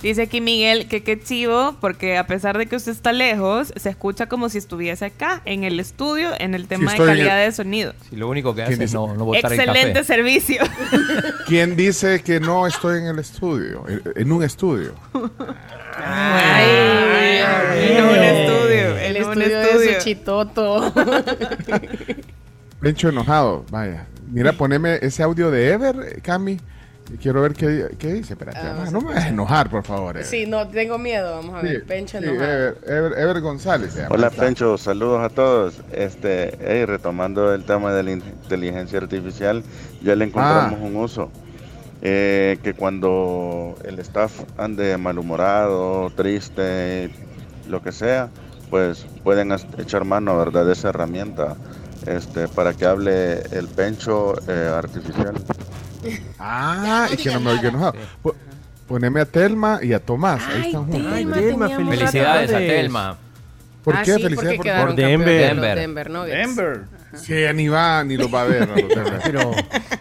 Speaker 7: Dice aquí Miguel que qué chivo, porque a pesar de que usted está lejos, se escucha como si estuviese acá, en el estudio, en el tema de calidad
Speaker 5: el-
Speaker 7: de sonido.
Speaker 6: Si lo único que
Speaker 5: ¿Quién
Speaker 6: hace es no, no botar el
Speaker 7: Excelente
Speaker 6: café.
Speaker 7: servicio. [LAUGHS]
Speaker 5: ¿Quién dice que no estoy en el estudio? En, en un estudio.
Speaker 7: en un estudio,
Speaker 10: El
Speaker 7: en un
Speaker 10: estudio de
Speaker 7: estudio.
Speaker 10: su chitoto.
Speaker 5: Pencho enojado, vaya. Mira, poneme ese audio de Ever, Cami. Quiero ver qué, qué dice. Espérate,
Speaker 10: Ah,
Speaker 5: no, me vas a enojar, por favor. Ever.
Speaker 10: Sí, no, tengo miedo, vamos a ver.
Speaker 5: Sí,
Speaker 10: Pencho
Speaker 5: sí,
Speaker 10: enojado.
Speaker 5: Ever, Ever- Ever González. se llama.
Speaker 13: Hola. Pencho, saludos a todos. Este, hey, retomando el tema de la inteligencia artificial, ya le encontramos
Speaker 5: Ah.
Speaker 13: un uso. Eh, que cuando el staff ande malhumorado, triste, lo que sea, pues pueden echar mano, ¿verdad?, de esa herramienta este, para que hable el Pencho eh, artificial.
Speaker 5: Ah, y que no me oiga enojado. Po- Poneme a Telma y a Tomás. Ahí están juntos.
Speaker 22: Ay, Telma, felicidades.
Speaker 6: Felicidades a Telma.
Speaker 5: ¿Por
Speaker 10: Ah,
Speaker 5: qué?
Speaker 10: sí,
Speaker 5: Felicidades
Speaker 10: porque
Speaker 5: por,
Speaker 10: quedaron
Speaker 22: por Denver.
Speaker 6: Denver.
Speaker 10: Denver Nuggets.
Speaker 1: Denver.
Speaker 5: Sí, ni va ni los va a ver. a los Denver. [LAUGHS]
Speaker 22: Pero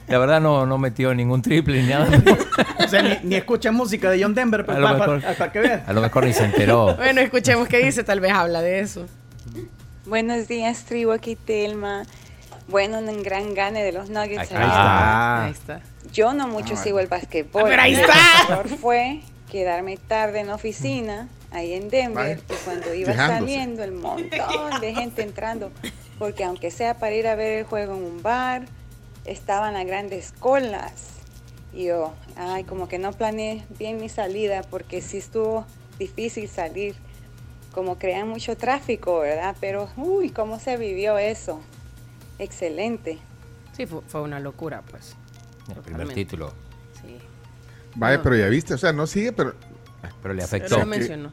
Speaker 6: La verdad no, no metió ningún triple ni nada.
Speaker 1: O sea, ni, ni escucha música de John Denver pues,
Speaker 6: A lo
Speaker 1: para,
Speaker 6: mejor.
Speaker 1: que vean.
Speaker 6: A lo mejor ni se enteró.
Speaker 10: Bueno, escuchemos qué dice, tal vez habla de eso.
Speaker 29: Buenos días, tribu, aquí Telma. Bueno, un gran gane de los Nuggets.
Speaker 6: Ahí está.
Speaker 10: Ahí está.
Speaker 29: Yo no mucho sigo el basquetbol.
Speaker 10: Ah, pero ahí
Speaker 29: Mi
Speaker 10: está.
Speaker 29: error fue quedarme tarde en la oficina, ahí en Denver, y cuando iba
Speaker 5: quejándose.
Speaker 29: saliendo el montón de gente entrando, porque aunque sea para ir a ver el juego en un bar, estaban las grandes colas. Y yo, ay, como que no planeé bien mi salida, porque sí estuvo difícil salir. Como crean mucho tráfico, ¿verdad? Pero, uy, ¿cómo se vivió eso? Excelente.
Speaker 10: Sí, fue, fue una locura, pues.
Speaker 6: El primer título.
Speaker 10: Sí.
Speaker 5: Vaya, pero ya viste, o sea, no sigue, pero
Speaker 6: Pero le
Speaker 10: Pero
Speaker 6: afectó
Speaker 10: lo mencionó.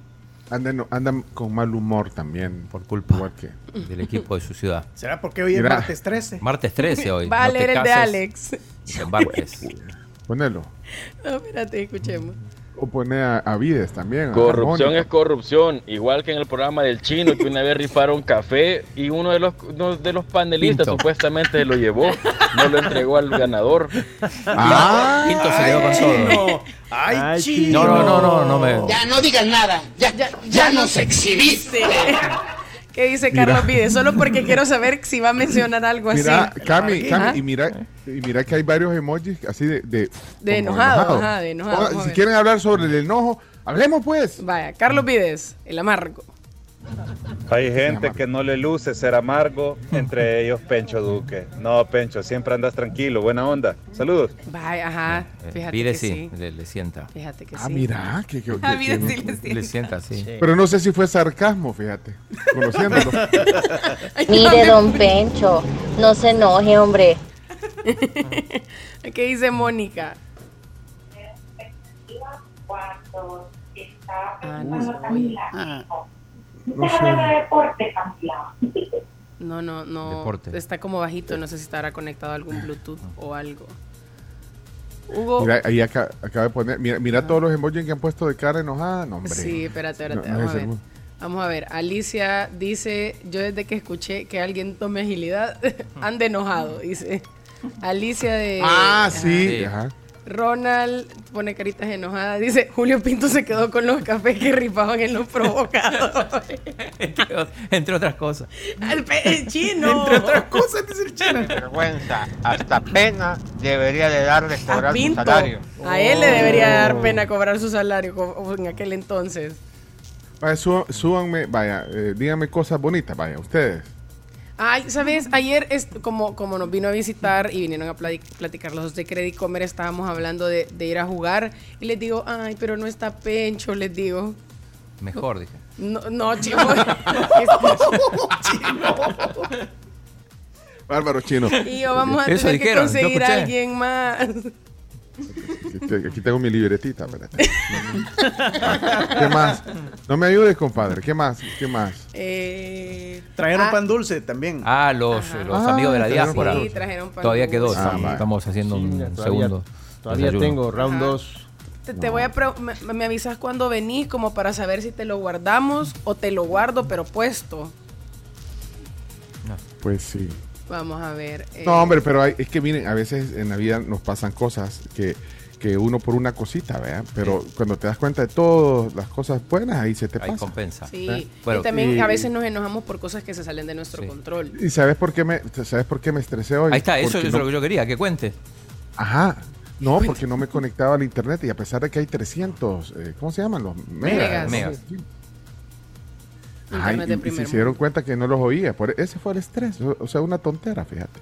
Speaker 5: andan, andan con mal humor también.
Speaker 6: por culpa
Speaker 5: Igual que.
Speaker 6: del equipo de su ciudad. [LAUGHS]
Speaker 1: ¿Será porque hoy es
Speaker 5: Mira.
Speaker 1: martes 13?
Speaker 6: Martes 13 hoy. [LAUGHS]
Speaker 10: Va a
Speaker 6: no
Speaker 10: leer el de Alex.
Speaker 6: te embarques.
Speaker 5: Ponelo. [LAUGHS]
Speaker 10: No, espérate, escuchemos.
Speaker 5: O pone a, a Vides también.
Speaker 30: Corrupción es corrupción, igual que en el programa del chino, que una vez rifaron café y uno de los, uno de los panelistas
Speaker 6: Pinto.
Speaker 30: supuestamente lo llevó, no lo entregó al ganador.
Speaker 5: Ah,
Speaker 6: Pinto se quedó con todo.
Speaker 1: No. ¡Ay,
Speaker 22: Ay,
Speaker 1: chino!
Speaker 6: No, no, no, no, no me.
Speaker 28: Ya no digas nada, ya, ya, ya nos exhibiste.
Speaker 10: ¿Qué dice
Speaker 5: Mira.
Speaker 10: Carlos Vides? Solo porque quiero saber si va a mencionar algo
Speaker 5: Mira,
Speaker 10: así.
Speaker 5: Cami. Cami, y mira, y mira que hay varios emojis así de... De,
Speaker 10: enojado, ajá, de enojado,
Speaker 5: si quieren hablar sobre el enojo, hablemos pues.
Speaker 10: Vaya, Carlos Vides, el amargo.
Speaker 31: Hay gente que no le luce ser amargo, entre [LAUGHS] ellos Pencho Duque. No, Pencho, siempre andas tranquilo, buena onda. Saludos.
Speaker 10: Vaya, ajá.
Speaker 6: Eh,
Speaker 10: Fíjate
Speaker 6: Pide
Speaker 10: que
Speaker 6: sí,
Speaker 10: sí.
Speaker 6: Le, le sienta.
Speaker 10: Fíjate que
Speaker 5: Ah,
Speaker 10: sí.
Speaker 5: mira, que, que- [LAUGHS]
Speaker 7: Ah,
Speaker 5: que-
Speaker 7: mira,
Speaker 5: que-
Speaker 7: sí le siento.
Speaker 6: Le sienta, sí.
Speaker 5: Pero no sé si fue sarcasmo, fíjate, conociéndolo. [LAUGHS]
Speaker 32: Mire, don Pencho, no se enoje, hombre.
Speaker 10: ¿Qué dice Mónica? Ah, no se oye.
Speaker 5: No sé.
Speaker 10: No, no, no.
Speaker 6: Deporte.
Speaker 10: Está como bajito, no sé si estará conectado a algún Bluetooth o algo. Hugo.
Speaker 5: Mira, ahí acá- acaba de poner, mira, mira todos los emojis que han puesto de cara enojada, no, hombre.
Speaker 10: Sí, espérate, espérate,
Speaker 5: No, no
Speaker 10: vamos a ver. Vamos a ver, Alicia dice, yo desde que escuché que alguien tome agilidad, [LAUGHS] ande enojado, dice. Alicia de...
Speaker 5: Ah, sí,
Speaker 6: Sí.
Speaker 5: ajá.
Speaker 10: Ronald pone caritas enojadas, dice, Julio Pinto se quedó con los cafés que rifaban en los provocadores. [LAUGHS]
Speaker 6: entre, entre otras cosas.
Speaker 10: Al el chino.
Speaker 1: Entre otras cosas, dice el chino.
Speaker 33: vergüenza, hasta pena debería de darles
Speaker 10: A
Speaker 33: cobrar su
Speaker 10: Pinto.
Speaker 33: salario.
Speaker 10: A él le debería dar pena cobrar su salario en aquel entonces.
Speaker 5: Vaya, sú- súbanme, vaya, eh, díganme cosas bonitas, vaya, ustedes.
Speaker 10: Ay, ¿sabes? Ayer, es, como, como nos vino a visitar y vinieron a plati- platicar los dos de Credit Comer, estábamos hablando de, de ir a jugar y les digo, ay, pero no está Pencho, les digo.
Speaker 6: Mejor, dije.
Speaker 10: No, no chico. [LAUGHS]
Speaker 5: Bárbaro chino.
Speaker 10: y yo vamos a
Speaker 6: Eso
Speaker 10: tener que
Speaker 6: dijeron,
Speaker 10: conseguir a alguien más.
Speaker 5: Aquí te- Aquí tengo mi libretita, espérate. ¿Qué más? No me ayudes, compadre. ¿Qué más? ¿Qué más?
Speaker 10: Eh,
Speaker 1: Trajeron
Speaker 10: ah,
Speaker 1: pan dulce también.
Speaker 6: Ah, los, los
Speaker 5: Ah,
Speaker 6: amigos de la
Speaker 5: trajeron
Speaker 6: diáspora.
Speaker 5: pan
Speaker 10: Sí, trajeron pan
Speaker 6: Todavía quedó.
Speaker 5: Ah,
Speaker 6: estamos, haciendo un
Speaker 22: todavía-
Speaker 6: segundo.
Speaker 22: Todavía
Speaker 6: desayuno.
Speaker 22: tengo round
Speaker 10: Ajá.
Speaker 22: 2.
Speaker 10: Te, te voy a me, me avisas cuando venís como para saber si te lo guardamos o te lo guardo pero puesto.
Speaker 5: Pues sí.
Speaker 10: Vamos a ver. eh,
Speaker 5: No, hombre, pero hay- es que miren, a veces en la vida nos pasan cosas que, que uno por una cosita, ¿verdad? Pero cuando te das cuenta de todas las cosas buenas, ahí se te
Speaker 6: Ahí
Speaker 5: pasa.
Speaker 6: compensa.
Speaker 10: Sí,
Speaker 5: ¿Eh?
Speaker 6: Bueno,
Speaker 10: y también
Speaker 5: y-
Speaker 10: a veces nos enojamos por cosas que se salen de nuestro control.
Speaker 5: ¿Y sabes por qué me, sabes por qué me estresé hoy?
Speaker 6: Ahí está, eso es
Speaker 5: no-
Speaker 6: lo que yo quería, que cuente.
Speaker 5: Ajá. No, porque no me conectaba al internet y a pesar de que hay 300, eh, ¿cómo se llaman? Los megas.
Speaker 10: Megas.
Speaker 6: Megas.
Speaker 5: Ay, y- se dieron cuenta que no los oía. Por, ese fue el estrés. O, o sea, una tontera, fíjate.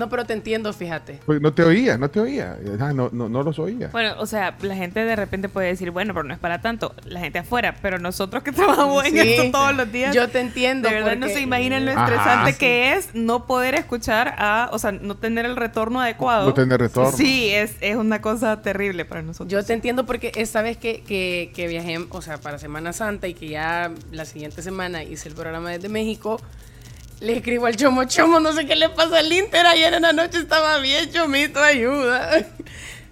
Speaker 10: No, pero te entiendo, fíjate.
Speaker 5: Pues no te oía, no te oía. Ah, no, no, no los oía.
Speaker 7: Bueno, o sea, la gente de repente puede decir, bueno, pero no es para tanto, la gente afuera, pero nosotros que [LAUGHS] trabajamos en esto todos los días,
Speaker 10: Yo te entiendo.
Speaker 7: de verdad no se imaginan lo
Speaker 5: Ajá.
Speaker 7: estresante
Speaker 5: Sí.
Speaker 7: que es no poder escuchar a, o sea, no tener el retorno adecuado.
Speaker 5: No tener retorno.
Speaker 7: Sí, es, es una cosa terrible para nosotros.
Speaker 10: Yo te entiendo porque esta vez que, que, que viajé, o sea, para Semana Santa y que ya la siguiente semana hice el programa desde México, le escribo al Chomo Chomo, no sé qué le pasa al Inter, ayer en la noche estaba bien, Chomito, ayuda. [LAUGHS]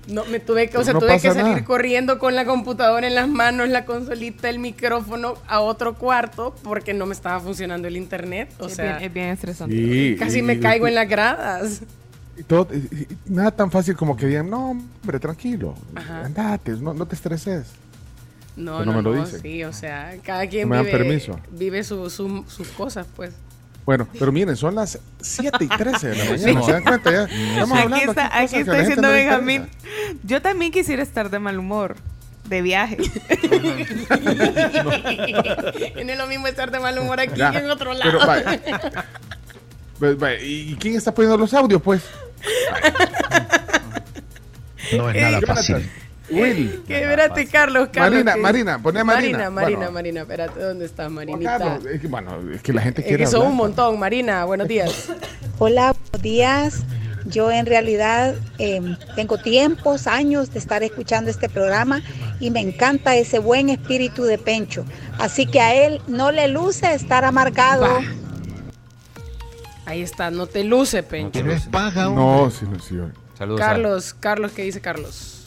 Speaker 10: No, me tuve que, o sea,
Speaker 5: No
Speaker 10: tuve que salir
Speaker 5: nada.
Speaker 10: corriendo con la computadora en las manos, la consolita, el micrófono a otro cuarto porque no me estaba funcionando el internet. O
Speaker 7: es,
Speaker 10: sea,
Speaker 7: bien, es bien estresante.
Speaker 5: Sí,
Speaker 10: casi
Speaker 5: y-
Speaker 10: me
Speaker 5: y-
Speaker 10: caigo en las gradas.
Speaker 5: y todo- y- y- nada tan fácil como que digan, no, hombre, tranquilo.
Speaker 10: Ajá.
Speaker 5: Andate, no, no te estreses.
Speaker 10: No,
Speaker 5: Pues
Speaker 10: no,
Speaker 5: no me lo
Speaker 10: no,
Speaker 5: dicen.
Speaker 10: sí, o sea, cada quien
Speaker 5: No me dan
Speaker 10: vive,
Speaker 5: permiso.
Speaker 10: vive su- su- sus cosas, pues.
Speaker 5: Bueno, pero miren, son las 7 y 13 de la
Speaker 6: Sí.
Speaker 5: mañana. ¿Se dan cuenta ya? Estamos
Speaker 7: Aquí
Speaker 5: hablando
Speaker 7: está,
Speaker 5: aquí a
Speaker 7: está diciendo Benjamín. Yo también quisiera estar de mal humor, de viaje. [LAUGHS]
Speaker 10: No es lo mismo estar de mal humor aquí
Speaker 5: Ya,
Speaker 10: que en otro lado.
Speaker 5: pero vaya. Pues, vaya, ¿Y quién está poniendo los audios, pues? [LAUGHS]
Speaker 33: No es nada
Speaker 5: Jonathan,
Speaker 33: fácil.
Speaker 5: Will.
Speaker 10: Que espérate, Carlos, Carlos.
Speaker 5: Marina,
Speaker 10: que-
Speaker 5: Marina, poné a Marina.
Speaker 10: Marina, Marina,
Speaker 5: Bueno.
Speaker 10: Marina, espérate, ¿dónde estás, Marinita?
Speaker 5: Carlos, es que, bueno, es que la gente
Speaker 10: Es
Speaker 5: quiere
Speaker 10: que son
Speaker 5: hablar.
Speaker 10: un montón, Marina, buenos días.
Speaker 34: Hola, buenos días. Yo en realidad eh, tengo tiempos, años de estar escuchando este programa y me encanta ese buen espíritu de Pencho. Así que a él no le luce estar amargado.
Speaker 10: Va. Ahí está, no te luce, Pencho.
Speaker 33: No es paja,
Speaker 5: No, sí, no, sí.
Speaker 6: Saludos. a-
Speaker 10: Carlos, Carlos, ¿qué dice Carlos?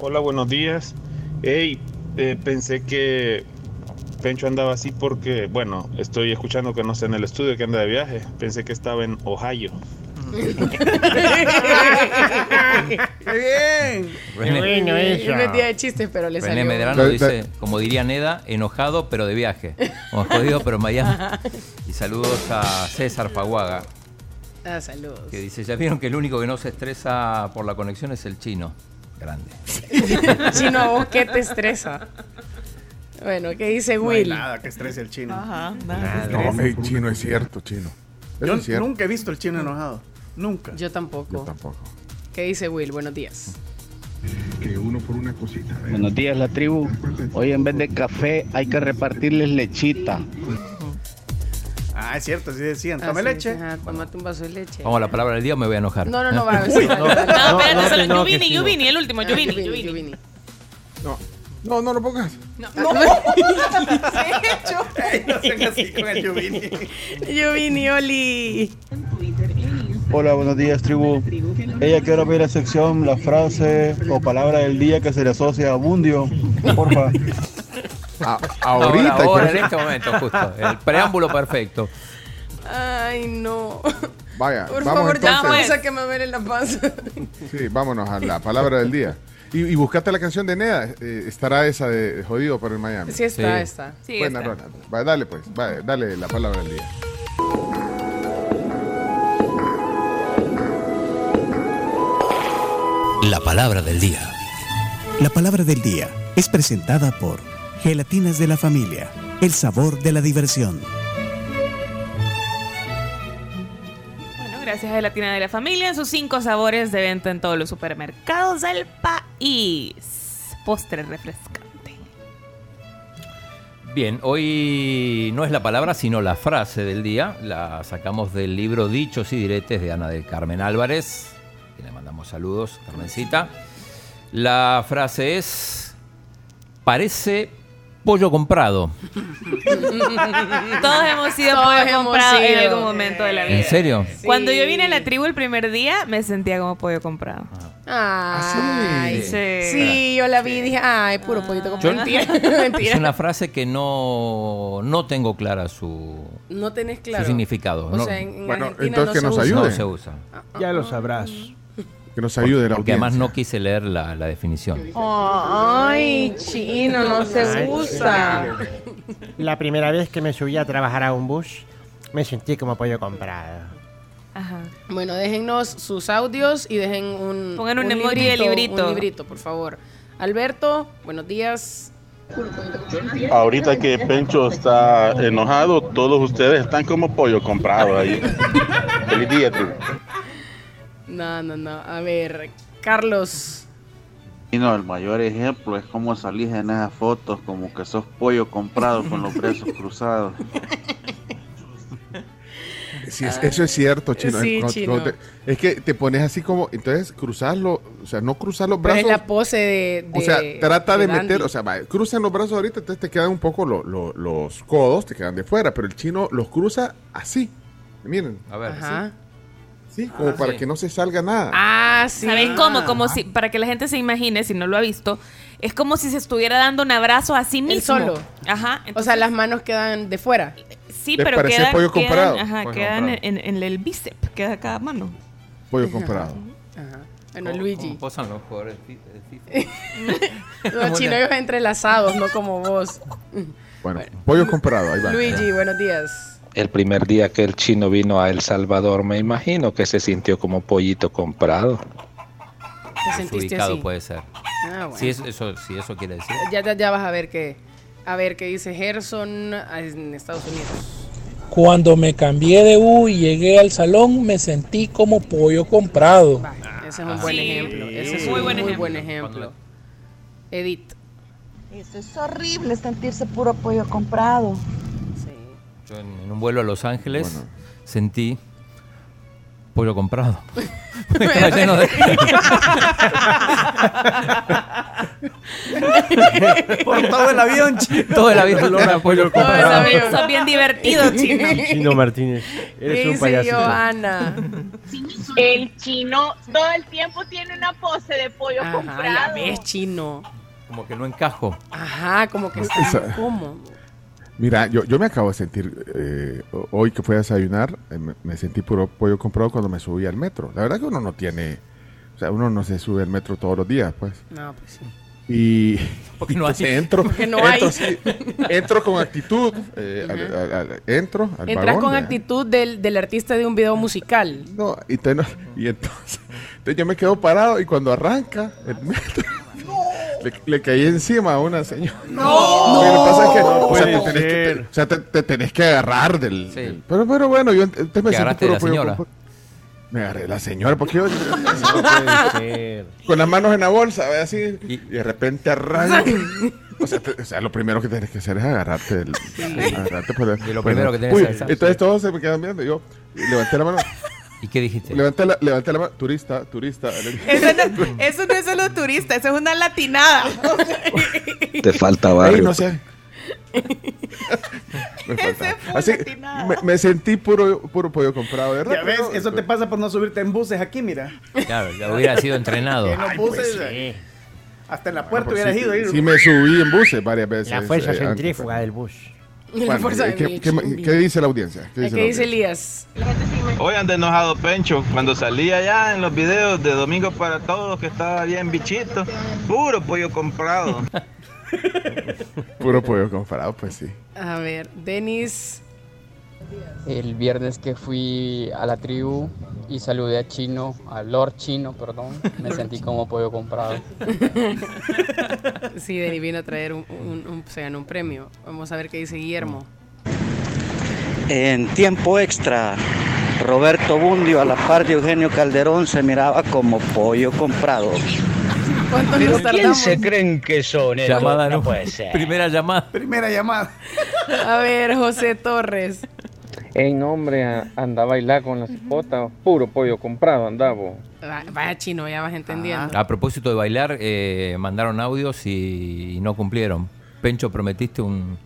Speaker 35: Hola, buenos días. Hey, eh, pensé que Pencho andaba así porque, bueno, estoy escuchando que no está en el estudio, que anda de viaje. Pensé que estaba en Ohio.
Speaker 1: ¡Qué bien!
Speaker 6: René,
Speaker 10: Yo no día de chistes, pero le
Speaker 6: René
Speaker 10: salió.
Speaker 6: Medrano dice, como diría Neda, enojado pero de viaje. Como jodido pero en Miami. Y saludos a César Faguaga,
Speaker 10: Ah, saludos.
Speaker 6: que dice, ya vieron que el único que no se estresa por la conexión es el chino. Grande.
Speaker 10: Chino, ¿a vos qué te estresa? Bueno, ¿qué dice
Speaker 1: No hay
Speaker 10: Will?
Speaker 1: nada que estrese el chino.
Speaker 7: Ajá, nada.
Speaker 5: No, ey, chino, es cierto, chino. Eso
Speaker 1: Yo
Speaker 5: es cierto.
Speaker 1: nunca he visto el chino enojado. Nunca.
Speaker 10: Yo tampoco.
Speaker 5: Yo tampoco.
Speaker 10: ¿Qué dice Will? Buenos días.
Speaker 5: Que uno por una cosita. ¿eh?
Speaker 33: Buenos días, la tribu. Hoy en vez de café hay que repartirles lechita.
Speaker 1: Ah, es cierto, así decían.
Speaker 10: Ah,
Speaker 1: Tome
Speaker 10: sí,
Speaker 1: leche.
Speaker 10: Ajá, tómate un vaso de leche.
Speaker 6: Vamos a la palabra del día o me voy a enojar.
Speaker 10: No, no, no, [LAUGHS] va a
Speaker 6: Uy.
Speaker 10: ver.
Speaker 7: No, espérate,
Speaker 22: no
Speaker 7: solo-
Speaker 22: te
Speaker 7: yo
Speaker 22: enojes,
Speaker 7: vine, yo
Speaker 22: Chino.
Speaker 7: vine, el último, yo vine. vine.
Speaker 5: No, no, no lo pongas.
Speaker 7: No,
Speaker 1: Ey, no [LAUGHS] sean así con el Yuvini.
Speaker 10: Oli.
Speaker 36: Hola, buenos días, tribu. Ella quiero ver la sección, la frase o palabra del día que se le asocia a Bundio. Porfa.
Speaker 5: A- [LAUGHS]
Speaker 6: Ahorita, ahora, en este momento, justo. El preámbulo perfecto.
Speaker 10: Ay, no.
Speaker 5: Vaya,
Speaker 10: Por
Speaker 5: vamos
Speaker 10: favor, ya
Speaker 5: entonces.
Speaker 10: pausa que me duele la panza. [LAUGHS]
Speaker 5: Sí, vámonos a la palabra del día. Y, y buscate la canción de Neda. eh, estará esa de Jodido por el Miami.
Speaker 10: Sí está,
Speaker 6: Sí.
Speaker 10: está.
Speaker 7: Sí,
Speaker 5: Buena
Speaker 7: está.
Speaker 5: dale pues. Vaya, dale la palabra del día.
Speaker 37: La palabra del día.
Speaker 38: La palabra del día es presentada por Gelatinas de la Familia, el sabor de la diversión.
Speaker 7: gracias a Gelatina de la Familia en sus cinco sabores de venta en todos los supermercados del país. Postre refrescante.
Speaker 6: Bien, hoy no es la palabra, sino la frase del día. La sacamos del libro Dichos y Diretes de Ana del Carmen Álvarez. Y le mandamos saludos, Carmencita. La frase es: Parece pollo comprado.
Speaker 7: Todos hemos sido
Speaker 10: Todos
Speaker 7: pollo
Speaker 10: hemos
Speaker 7: comprado en algún momento de la vida.
Speaker 6: ¿En serio?
Speaker 7: Cuando yo vine a la tribu el primer día, me sentía como pollo comprado.
Speaker 10: Ay,
Speaker 7: sí.
Speaker 10: sí. Yo la vi y dije, ay, puro pollito con
Speaker 6: Yo- [LAUGHS]
Speaker 10: mentira.
Speaker 6: Es
Speaker 10: mentira.
Speaker 6: una frase que no, no tengo clara su,
Speaker 10: No tenés claro.
Speaker 6: su significado.
Speaker 10: O
Speaker 6: no.
Speaker 10: sea, en, en
Speaker 5: Bueno,
Speaker 10: Argentina
Speaker 5: entonces
Speaker 10: no
Speaker 5: que nos ayude.
Speaker 6: No se usa.
Speaker 22: Ya lo sabrás.
Speaker 5: Que nos ayude la
Speaker 6: Porque además no quise leer la, la definición.
Speaker 10: Ay, chino, no se usa.
Speaker 22: La primera vez que me subí a trabajar a un bus, me sentí como pollo comprado.
Speaker 7: Ajá.
Speaker 10: Bueno, déjennos sus audios y dejen un,
Speaker 7: Pongan un emoji de librito.
Speaker 10: Un librito, por favor. Alberto, buenos días.
Speaker 39: Ahorita que Pencho está enojado, todos ustedes están como pollo comprado ahí. [LAUGHS] Feliz día, tú.
Speaker 10: No, no, no. A ver, Carlos.
Speaker 40: Y no, el mayor ejemplo es cómo salís en esas fotos como que sos pollo comprado con los brazos [LAUGHS] cruzados.
Speaker 5: Sí, es- eso es cierto, chino.
Speaker 10: Sí, chino.
Speaker 5: te- es que te pones así como, entonces cruzarlo, o sea, no cruzar los
Speaker 10: Pero es
Speaker 5: brazos.
Speaker 10: la pose de.
Speaker 5: o sea,
Speaker 10: de-
Speaker 5: trata de,
Speaker 10: Dandy.
Speaker 5: meter, o sea, va, cruzan los brazos ahorita, entonces te quedan un poco lo- lo- los codos, te quedan de fuera, pero el chino los cruza así. Miren.
Speaker 6: A ver.
Speaker 10: Ajá.
Speaker 5: Sí, como
Speaker 6: Ah,
Speaker 5: para
Speaker 6: sí.
Speaker 5: que no se salga nada.
Speaker 10: Ah, sí.
Speaker 7: ¿Sabes cómo? Como si, para que la gente se imagine, si no lo ha visto, es como si se estuviera dando un abrazo a sí mismo.
Speaker 10: Él solo.
Speaker 7: Ajá.
Speaker 10: O sea, las manos quedan de fuera.
Speaker 7: Sí,
Speaker 5: Les
Speaker 7: pero quedan,
Speaker 5: pollo
Speaker 7: quedan-
Speaker 5: comparado.
Speaker 7: ajá,
Speaker 5: Pollo
Speaker 7: quedan
Speaker 5: comparado.
Speaker 7: en, en el bíceps, queda cada mano.
Speaker 5: Pollo comprado.
Speaker 10: Ajá. Bueno,
Speaker 6: ¿Cómo-
Speaker 10: Luigi.
Speaker 6: cómo posan los jugadores de FIFA? [LAUGHS]
Speaker 10: Los chinos entrelazados, no como vos.
Speaker 5: Bueno, pollo comprado, ahí va.
Speaker 10: Luigi, buenos días.
Speaker 41: El primer día que el chino vino a El Salvador, me imagino que se sintió como pollito comprado.
Speaker 10: ¿Te sentiste así?
Speaker 6: puede ser.
Speaker 10: Ah, bueno.
Speaker 6: Si eso, eso, si eso quiere decir.
Speaker 10: Ya, ya, ya vas a ver qué. A ver qué dice Gerson en Estados Unidos.
Speaker 37: Cuando me cambié de U y llegué al salón, me sentí como pollo comprado.
Speaker 10: Ese es un buen
Speaker 7: Sí.
Speaker 10: ejemplo. Ese es
Speaker 7: Muy
Speaker 10: un
Speaker 7: buen
Speaker 10: muy
Speaker 7: ejemplo.
Speaker 10: buen ejemplo. Edith.
Speaker 42: Eso es horrible sentirse puro pollo comprado.
Speaker 6: En, un vuelo a Los Ángeles sentí pollo comprado. [LAUGHS] Estaba lleno de-
Speaker 1: Por todo el avión, chino.
Speaker 6: Todo el avión era pollo comprado.
Speaker 7: Sos bien divertido, [LAUGHS] chino.
Speaker 22: Chino Martínez, eres un.
Speaker 10: Johanna.
Speaker 43: El chino todo el tiempo tiene una pose de pollo
Speaker 10: Ajá,
Speaker 43: comprado.
Speaker 10: ves, chino.
Speaker 6: Como que no encajo.
Speaker 10: Ajá, como que está incómodo.
Speaker 5: Mira, yo, yo me acabo de sentir, eh, hoy que fui a desayunar, eh, me, sentí puro pollo comprado cuando me subí al metro. La verdad que uno no tiene, o sea, uno no se sube al metro todos los días, pues.
Speaker 10: No, pues sí.
Speaker 5: Y [LAUGHS] [LAUGHS]
Speaker 6: Porque no hay.
Speaker 5: entro,
Speaker 10: Porque no
Speaker 5: entro,
Speaker 10: hay.
Speaker 5: sí, entro con actitud, eh, al- al- al- entro al
Speaker 10: Entras
Speaker 5: vagón,
Speaker 10: con
Speaker 5: ¿verdad?
Speaker 10: actitud del, del artista de un video musical.
Speaker 5: No, y, te- no- y entonces, [LAUGHS] entonces yo me quedo parado y cuando arranca el metro, le, le caí encima a una señora.
Speaker 10: No.
Speaker 5: Lo que pasa es que,
Speaker 22: No
Speaker 5: o sea, te tenés que, te- o sea, te, te tenés que agarrar del...
Speaker 6: Sí.
Speaker 5: del- pero, pero bueno, yo me
Speaker 6: ¿Te agarraste de
Speaker 5: puro
Speaker 6: la señora?
Speaker 5: con- Me agarré la señora, porque yo... [LAUGHS]
Speaker 22: No puede ser.
Speaker 5: con las manos en la bolsa, ¿ve? así, y, de repente arranca. O sea, te- o sea, lo primero que tienes que hacer es agarrarte del... agarrarte por el-
Speaker 6: Y lo
Speaker 5: el-
Speaker 6: primero que
Speaker 5: Uy,
Speaker 6: que hacer.
Speaker 5: Entonces todos se me quedan viendo, y yo levanté la mano...
Speaker 6: ¿Y qué dijiste?
Speaker 5: Levanté la, levanté la mano, turista, turista. [LAUGHS]
Speaker 7: Eso no, eso no es solo turista, eso es una latinada.
Speaker 41: Te falta
Speaker 5: Ey,
Speaker 41: barrio.
Speaker 5: no sé. [LAUGHS] Me falta. Así, me, me sentí puro, puro pollo comprado, ¿verdad?
Speaker 1: Ya ves, eso te pasa por no subirte en buses aquí, mira.
Speaker 6: Claro, ya hubiera sido entrenado.
Speaker 1: En los
Speaker 5: Ay,
Speaker 1: buses,
Speaker 5: pues,
Speaker 1: eh, hasta en la puerta
Speaker 5: Pues
Speaker 1: hubieras
Speaker 5: sí,
Speaker 1: ido.
Speaker 5: sí me subí en buses varias veces.
Speaker 22: La fuerza
Speaker 5: eh, antes.
Speaker 22: centrífuga del bus. [LAUGHS]
Speaker 10: La
Speaker 5: Bueno,
Speaker 10: fuerza
Speaker 5: eh,
Speaker 10: de
Speaker 5: ¿qué,
Speaker 10: Mitch.
Speaker 5: qué- qué dice la audiencia? ¿Qué dice
Speaker 10: ¿Qué
Speaker 5: la
Speaker 10: dice? Elías?
Speaker 44: Hoy anda enojado Pencho cuando salía ya en los videos de Domingo para Todos que estaba bien bichito. Puro pollo comprado. [LAUGHS]
Speaker 5: Puro pollo comprado, pues sí.
Speaker 10: A ver, Denis.
Speaker 45: El viernes que fui a la tribu y saludé a Chino, a Lord Chino, perdón, me sentí como pollo comprado.
Speaker 10: Sí, Denis vino a traer un, un- un- se ganó un premio. Vamos a ver qué dice Guillermo.
Speaker 28: En tiempo extra,
Speaker 33: Roberto Bundio a la par de Eugenio Calderón se miraba como pollo comprado.
Speaker 10: ¿Cuánto
Speaker 28: ¿Pero
Speaker 10: nos
Speaker 28: quién
Speaker 10: tardamos?
Speaker 28: se creen que son?
Speaker 6: Llamada
Speaker 28: no
Speaker 6: no.
Speaker 28: puede ser. [LAUGHS]
Speaker 6: Primera llamada.
Speaker 1: Primera llamada.
Speaker 10: A ver, José Torres.
Speaker 46: En hombre, a- anda a bailar con la cipota, puro pollo comprado, andaba.
Speaker 10: Va- Vaya chino, ya vas entendiendo.
Speaker 6: A propósito de bailar, eh, mandaron audios y, y no cumplieron. Pencho, prometiste un,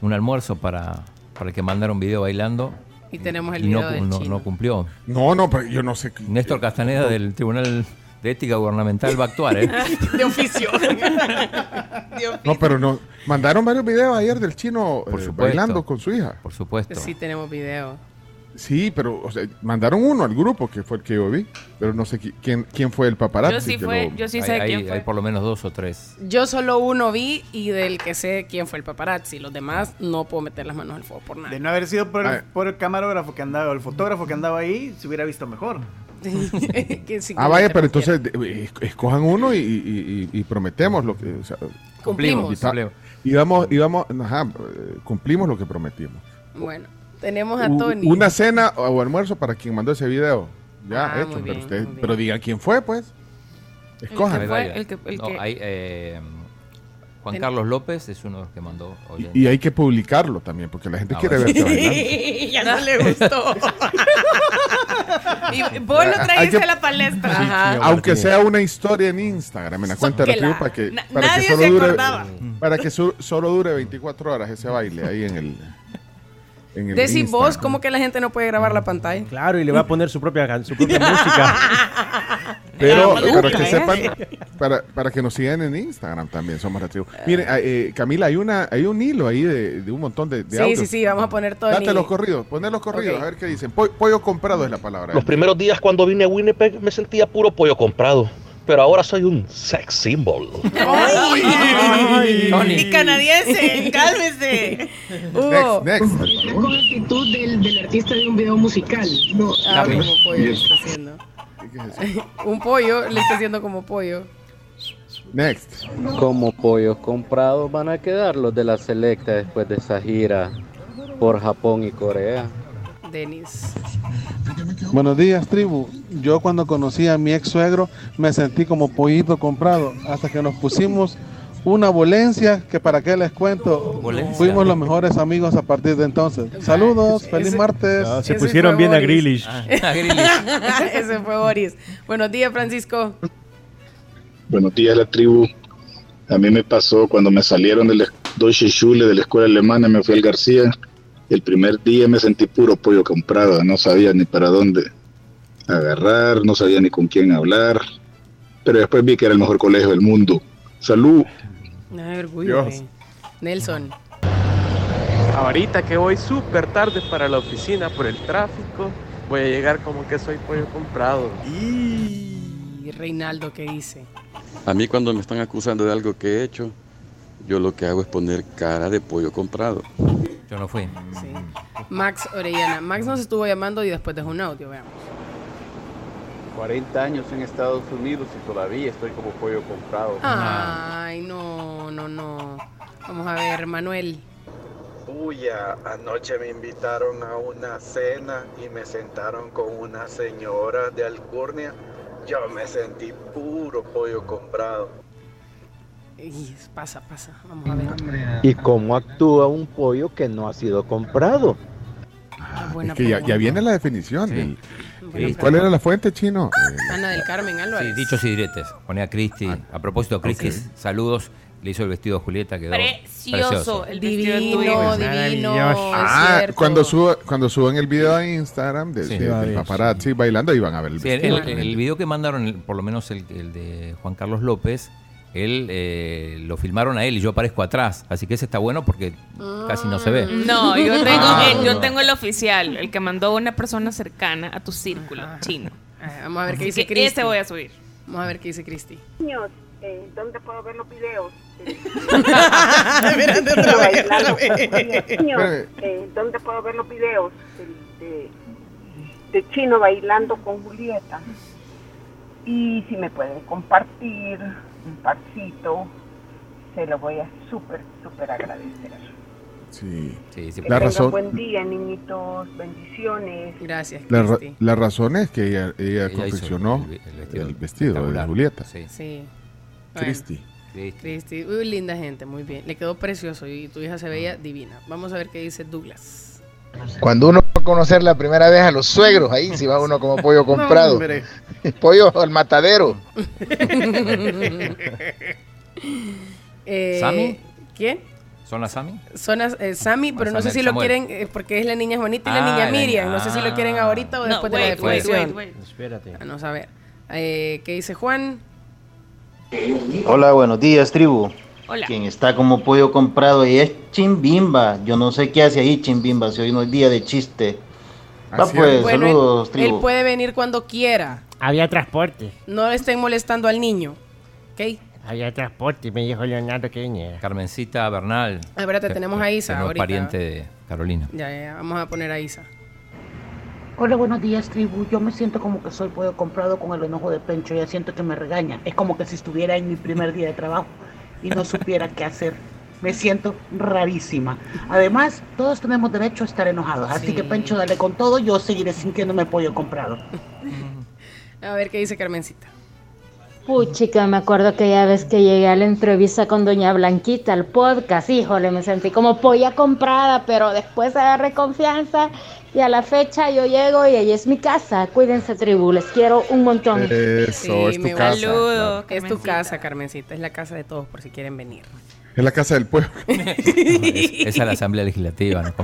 Speaker 6: un almuerzo para, para que mandara un video bailando.
Speaker 10: Y tenemos el
Speaker 6: y no,
Speaker 10: del
Speaker 6: no-
Speaker 10: chino.
Speaker 6: no cumplió.
Speaker 5: No, no, pero yo no sé. qué-
Speaker 6: Néstor Castaneda del Tribunal de Ética Gubernamental va a actuar, ¿eh? [LAUGHS] [LAUGHS]
Speaker 10: De oficio.
Speaker 5: No, pero no. Mandaron varios videos ayer del chino
Speaker 6: Por
Speaker 5: eh, bailando con su hija.
Speaker 6: Por supuesto.
Speaker 10: Sí, tenemos video.
Speaker 5: Sí, pero o sea, mandaron uno al grupo que fue el que yo vi, pero no sé qui- quién, quién fue el paparazzi.
Speaker 7: Yo sí fue-
Speaker 5: lo-
Speaker 7: yo sí sé
Speaker 6: hay-
Speaker 7: quién fue.
Speaker 6: hay por lo menos dos o tres.
Speaker 10: Yo solo uno vi y del que sé quién fue el paparazzi. Los demás no puedo meter las manos al fuego por
Speaker 1: De
Speaker 10: nada.
Speaker 1: no haber sido por el,
Speaker 5: Ah.
Speaker 1: por el camarógrafo que andaba o el fotógrafo que andaba ahí, se hubiera visto mejor. [LAUGHS]
Speaker 10: Que sí,
Speaker 5: Ah, vaya, pero entonces de- es- escojan uno y, y- y- y prometemos lo que. o sea,
Speaker 10: Cumplimos.
Speaker 5: y ta- Y vamos, y vamos, ajá, eh, cumplimos lo que prometimos.
Speaker 10: Bueno, tenemos a Tony.
Speaker 5: Una cena o almuerzo para quien mandó ese video. Ya
Speaker 10: Ah,
Speaker 5: hecho, pero,
Speaker 10: bien.
Speaker 5: pero digan quién fue, pues. Escojan.
Speaker 6: Ahí
Speaker 7: fue?
Speaker 6: vaya.
Speaker 7: El que- el
Speaker 6: No,
Speaker 7: que-
Speaker 6: hay, eh, Juan
Speaker 10: Ten-
Speaker 6: Carlos López es uno de los que mandó. oye.
Speaker 5: Y hay que publicarlo también, porque la gente
Speaker 6: Ah,
Speaker 5: quiere
Speaker 6: bueno.
Speaker 5: verte [LAUGHS]
Speaker 10: ya no le gustó. [LAUGHS]
Speaker 7: Y vos lo
Speaker 5: que-
Speaker 7: a la palestra.
Speaker 10: Ajá.
Speaker 5: Aunque sea una historia en Instagram, en la cuenta de la para que, para que
Speaker 7: nadie
Speaker 5: solo
Speaker 7: se
Speaker 5: dure,
Speaker 7: acordaba.
Speaker 5: para que su- solo dure 24 horas ese baile ahí en el. En el
Speaker 10: Decís vos,
Speaker 5: Instagram.
Speaker 10: ¿cómo que la gente no puede grabar la pantalla?
Speaker 22: Claro, y le va a poner su propia, su propia [LAUGHS] música. [LAUGHS]
Speaker 5: Pero
Speaker 10: Era
Speaker 5: para que
Speaker 10: ¿eh?
Speaker 5: sepan, para, para que nos sigan en Instagram también, somos la tribu. Miren, ah, eh, Camila, hay una hay un hilo ahí de, de un montón de, de
Speaker 10: Sí,
Speaker 5: audios.
Speaker 10: sí, sí, vamos a poner todo
Speaker 5: Date los corridos, poner los corridos, a ver qué dicen. Po- pollo comprado es la palabra.
Speaker 47: Los primeros días cuando vine a Winnipeg me sentía puro pollo comprado, pero ahora soy un sex symbol.
Speaker 7: Y canadiense, cálmese.
Speaker 10: Hugo.
Speaker 5: Next, next.
Speaker 48: con la actitud del, del artista de un video musical. No,
Speaker 10: Ah, como pollo le está haciendo. [LAUGHS] Un pollo le está haciendo como pollo.
Speaker 5: Next.
Speaker 46: Como pollos comprados van a quedar los de la selecta después de esa gira por Japón y Corea.
Speaker 10: Denis.
Speaker 49: Buenos días, tribu. Yo cuando conocí a mi ex suegro me sentí como pollito comprado hasta que nos pusimos una volencia que para qué les cuento.
Speaker 6: Volencia.
Speaker 49: Fuimos los mejores amigos a partir de entonces. Saludos, feliz
Speaker 10: Ese-
Speaker 49: martes.
Speaker 22: Ah, se
Speaker 10: Ese
Speaker 22: pusieron bien a. Grillish.
Speaker 6: Ah, Grillish. [LAUGHS]
Speaker 10: Ese fue Boris. Buenos días, Francisco.
Speaker 50: Buenos días, la tribu. A mí me pasó cuando me salieron del Deutsche Schule de la escuela alemana, me fui al García. El primer día me sentí puro pollo comprado, no sabía ni para dónde agarrar, no sabía ni con quién hablar. Pero después vi que era el mejor colegio del mundo. Salud.
Speaker 10: Ay, orgullo.
Speaker 50: Dios.
Speaker 10: eh. Nelson.
Speaker 51: Ahorita que voy súper tarde para la oficina por el tráfico, voy a llegar como que soy pollo comprado.
Speaker 10: Y Reinaldo, ¿qué dice?
Speaker 52: A mí cuando me están acusando de algo que he hecho, yo lo que hago es poner cara de pollo comprado.
Speaker 6: Yo no fui.
Speaker 10: Sí. Max Orellana. Max nos estuvo llamando y después dejó un audio, veamos.
Speaker 53: 40 años en Estados Unidos y todavía estoy como pollo comprado.
Speaker 10: Ay, no, no, no. Vamos a ver, Manuel.
Speaker 54: Puya, anoche me invitaron a una cena y me sentaron con una señora de Alcurnia. Yo me sentí puro pollo comprado.
Speaker 10: Y pasa, pasa. Vamos a ver.
Speaker 55: ¿Y cómo actúa un pollo que no ha sido comprado?
Speaker 10: buena
Speaker 5: Es que ya, ya viene la definición.
Speaker 6: Sí.
Speaker 5: del-
Speaker 6: Sí.
Speaker 5: ¿Cuál era la fuente, chino? Eh,
Speaker 10: Ana del Carmen Álvarez.
Speaker 6: Sí, dichos y diretes. Ponía a Cristi. A propósito, Cristi,
Speaker 5: ok.
Speaker 6: saludos. Le hizo el vestido a Julieta. Quedó
Speaker 7: Precioso. El vestido
Speaker 10: Divino,
Speaker 7: tuyo.
Speaker 10: divino.
Speaker 5: Ah,
Speaker 10: es cierto.
Speaker 5: cuando, suba, cuando suban el video a Instagram de,
Speaker 6: Sí.
Speaker 5: de-
Speaker 6: bien,
Speaker 5: paparazzi bailando, ahí van a ver el
Speaker 6: Sí, el,
Speaker 5: vestido.
Speaker 6: el- el video que mandaron, el- por lo menos el, el de Juan Carlos López, él eh, lo filmaron a él y yo aparezco atrás. Así que ese está bueno porque casi no se ve.
Speaker 7: No, yo tengo,
Speaker 6: Ah,
Speaker 7: eh, yo
Speaker 6: no.
Speaker 7: tengo el oficial, el que mandó una persona cercana a tu círculo chino.
Speaker 10: Ah, Vamos a ver qué dice Cristi.
Speaker 7: Ese voy a subir.
Speaker 10: Vamos a ver qué dice Cristi.
Speaker 56: Niños, eh, ¿dónde puedo ver los videos? [LAUGHS] Eh, ¿dónde puedo ver los videos de, de- de Chino bailando con Julieta? Y si me pueden compartir un parcito, se lo voy a súper, súper agradecer.
Speaker 5: Sí.
Speaker 56: Que
Speaker 5: La razón,
Speaker 56: buen día, niñitos. Bendiciones.
Speaker 10: Gracias.
Speaker 5: la, ra- la razón es que ella, ella
Speaker 6: hizo
Speaker 5: confeccionó
Speaker 6: el-
Speaker 5: el
Speaker 6: el
Speaker 5: vestido,
Speaker 6: vestido
Speaker 5: de Julieta.
Speaker 6: Sí.
Speaker 10: Sí. Bueno,
Speaker 5: Cristi.
Speaker 10: Cristi. Uy, linda gente, muy bien. Le quedó precioso y tu hija se veía divina. Vamos a ver qué dice Douglas.
Speaker 57: Cuando uno va a conocer la primera vez a los suegros, ahí si va uno como pollo [LAUGHS] comprado. [LAUGHS] pollo al matadero. [LAUGHS]
Speaker 10: Eh,
Speaker 6: ¿Sami?
Speaker 10: ¿Quién?
Speaker 6: ¿Son las Sami?
Speaker 10: Son las- eh, Sammy, pero no sé
Speaker 6: Samuel,
Speaker 10: si lo
Speaker 6: Samuel.
Speaker 10: quieren, eh, porque es la niña Juanita y
Speaker 6: Ah,
Speaker 10: la niña
Speaker 6: la
Speaker 10: Miriam.
Speaker 6: niña-
Speaker 10: No sé si lo quieren
Speaker 6: ah.
Speaker 10: ahorita o
Speaker 7: No,
Speaker 10: después de la definición.
Speaker 7: wait, wait.
Speaker 22: Espérate.
Speaker 10: Vamos a ver. Eh, ¿Qué dice Juan?
Speaker 55: Hola, buenos días, tribu.
Speaker 7: Hola.
Speaker 55: Quien está como pollo comprado ahí es Chimbimba. Yo no sé qué hace ahí Chimbimba, si hoy no es día de chiste. Va pues.
Speaker 10: Bueno,
Speaker 55: saludos,
Speaker 10: él,
Speaker 55: tribu.
Speaker 10: él puede venir cuando quiera.
Speaker 22: Había transporte.
Speaker 10: No le estén molestando al niño. ¿Ok?
Speaker 22: Había transporte, me dijo Leonardo que viniera.
Speaker 6: Carmencita Bernal.
Speaker 10: Ah, espérate,
Speaker 6: que-
Speaker 10: tenemos a Isa
Speaker 6: no es
Speaker 10: ahorita.
Speaker 6: pariente de Carolina.
Speaker 10: Ya, ya, ya, vamos a poner a Isa.
Speaker 58: Hola, buenos días, tribu. Yo me siento como que soy pollo comprado con el enojo de Pencho. Ya siento que me regaña. Es como que si estuviera en mi primer día de trabajo y no supiera qué hacer. Me siento rarísima. Además, todos tenemos derecho a estar enojados. Así
Speaker 10: Sí.
Speaker 58: que, Pencho, dale con todo. Yo seguiré sintiéndome pollo comprado. [LAUGHS]
Speaker 10: A ver qué dice Carmencita.
Speaker 59: Puchica, me acuerdo aquella vez que llegué a la entrevista con Doña Blanquita, al podcast, híjole, me sentí como polla comprada, pero después agarré confianza y a la fecha yo llego y ahí es mi casa. Cuídense, tribu, les quiero un montón.
Speaker 5: Eso, es tu
Speaker 10: me
Speaker 5: casa.
Speaker 10: Saludos. Es tu casa, Carmencita. Es la casa de todos, por si quieren venir.
Speaker 5: Es la casa del pueblo. [LAUGHS]
Speaker 6: Es- Esa es la Asamblea Legislativa, ¿no? [LAUGHS]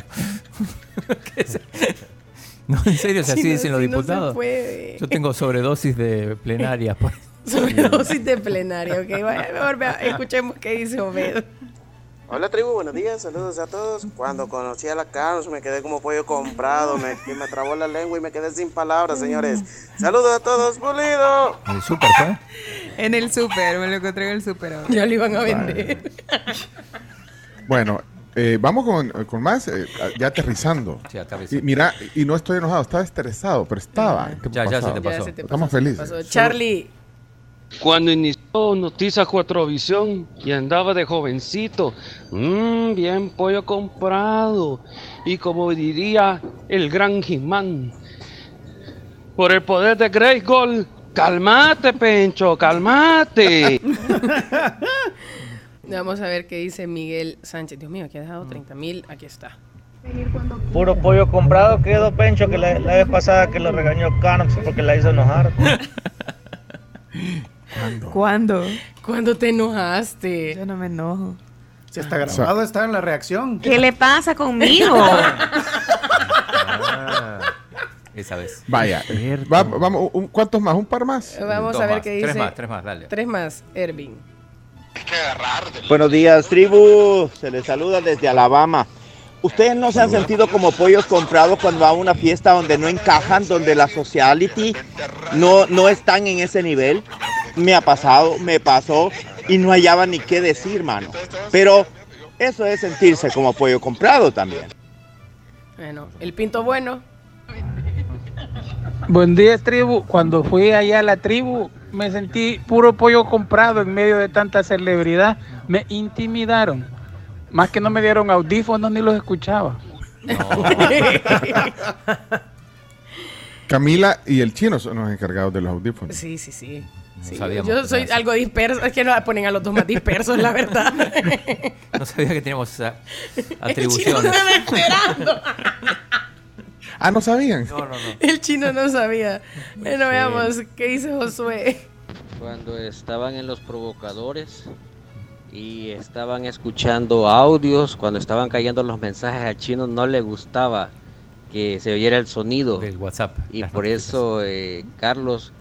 Speaker 6: No, en serio, si así
Speaker 10: Si no-
Speaker 6: dicen los
Speaker 10: si no se
Speaker 6: diputados.
Speaker 10: puede.
Speaker 6: Yo tengo sobredosis de plenarias. pues. [LAUGHS]
Speaker 10: Sobredosis de plenaria, ok. Bueno, mejor vea- escuchemos qué dice Obed.
Speaker 60: Hola tribu, buenos días, saludos a todos. Cuando conocí a la Carlos me quedé como pollo comprado, me, me trabó la lengua y me quedé sin palabras, señores. Saludos a todos, pulido.
Speaker 6: ¿En el súper fue?
Speaker 7: En el súper, me lo encontré en el súper. ahora.
Speaker 10: Ya lo iban a vender.
Speaker 5: Bueno, eh, vamos con, con más, eh, ya aterrizando.
Speaker 6: Sí, aterrizando.
Speaker 5: Y mira, y no estoy enojado, estaba estresado, pero estaba. ¿Qué
Speaker 6: Ya, ya se te pasó.
Speaker 10: Ya se te
Speaker 5: Estamos
Speaker 10: pasó, te
Speaker 5: felices.
Speaker 10: pasó. Charlie.
Speaker 61: Cuando inició Noticias Cuatrovisión y andaba de jovencito, mmm, bien pollo comprado. Y como diría el gran Jimán, por el poder de Grace Gold, calmate, Pencho, calmate. [LAUGHS]
Speaker 10: Vamos a ver qué dice Miguel Sánchez. Dios mío, aquí ha dejado 30 mil. Aquí está.
Speaker 62: Puro pollo comprado quedó Pencho que la, la vez pasada que lo regañó Canox porque la hizo enojar. [LAUGHS]
Speaker 7: ¿Cuándo?
Speaker 10: ¿Cuándo te enojaste?
Speaker 7: Yo no me enojo.
Speaker 1: Si está grabado, está en la reacción.
Speaker 7: ¿Qué le pasa conmigo? [LAUGHS]
Speaker 6: Esa vez.
Speaker 5: Vaya, va- vamos, un- ¿cuántos más? ¿Un par más?
Speaker 10: Vamos
Speaker 6: Dos
Speaker 10: a ver
Speaker 6: más,
Speaker 10: qué
Speaker 6: tres
Speaker 10: dice.
Speaker 6: más, tres más, dale.
Speaker 10: Tres más, Ervin.
Speaker 63: Buenos días, tribu. Se les saluda desde Alabama. ¿Ustedes no se han sentido como pollos comprados cuando va a una fiesta donde no encajan, donde la sociality no, no están en ese nivel? Me ha pasado, me pasó y no hallaba ni qué decir, mano. Pero eso es sentirse como pollo comprado también.
Speaker 10: Bueno, el pinto bueno.
Speaker 64: Buen día, tribu. Cuando fui allá a la tribu, me sentí puro pollo comprado en medio de tanta celebridad. Me intimidaron. Más que no me dieron audífonos ni los escuchaba. [LAUGHS]
Speaker 5: Camila y el chino son los encargados de los audífonos.
Speaker 10: Sí, sí, sí. Sí,
Speaker 6: sabíamos
Speaker 10: Yo soy algo disperso. Es que nos ponen a los dos más dispersos, la verdad. [LAUGHS]
Speaker 6: No sabía que teníamos esa
Speaker 10: El chino
Speaker 6: atribuciones.
Speaker 10: esperando. [LAUGHS]
Speaker 5: Ah, ¿no sabían?
Speaker 6: No, no, no.
Speaker 10: El chino no sabía. Bueno, veamos qué dice Josué.
Speaker 46: Cuando estaban en los provocadores y estaban escuchando audios, cuando estaban cayendo los mensajes al chino no le gustaba que se oyera el sonido.
Speaker 6: Del WhatsApp.
Speaker 46: Y por eso eh, Carlos,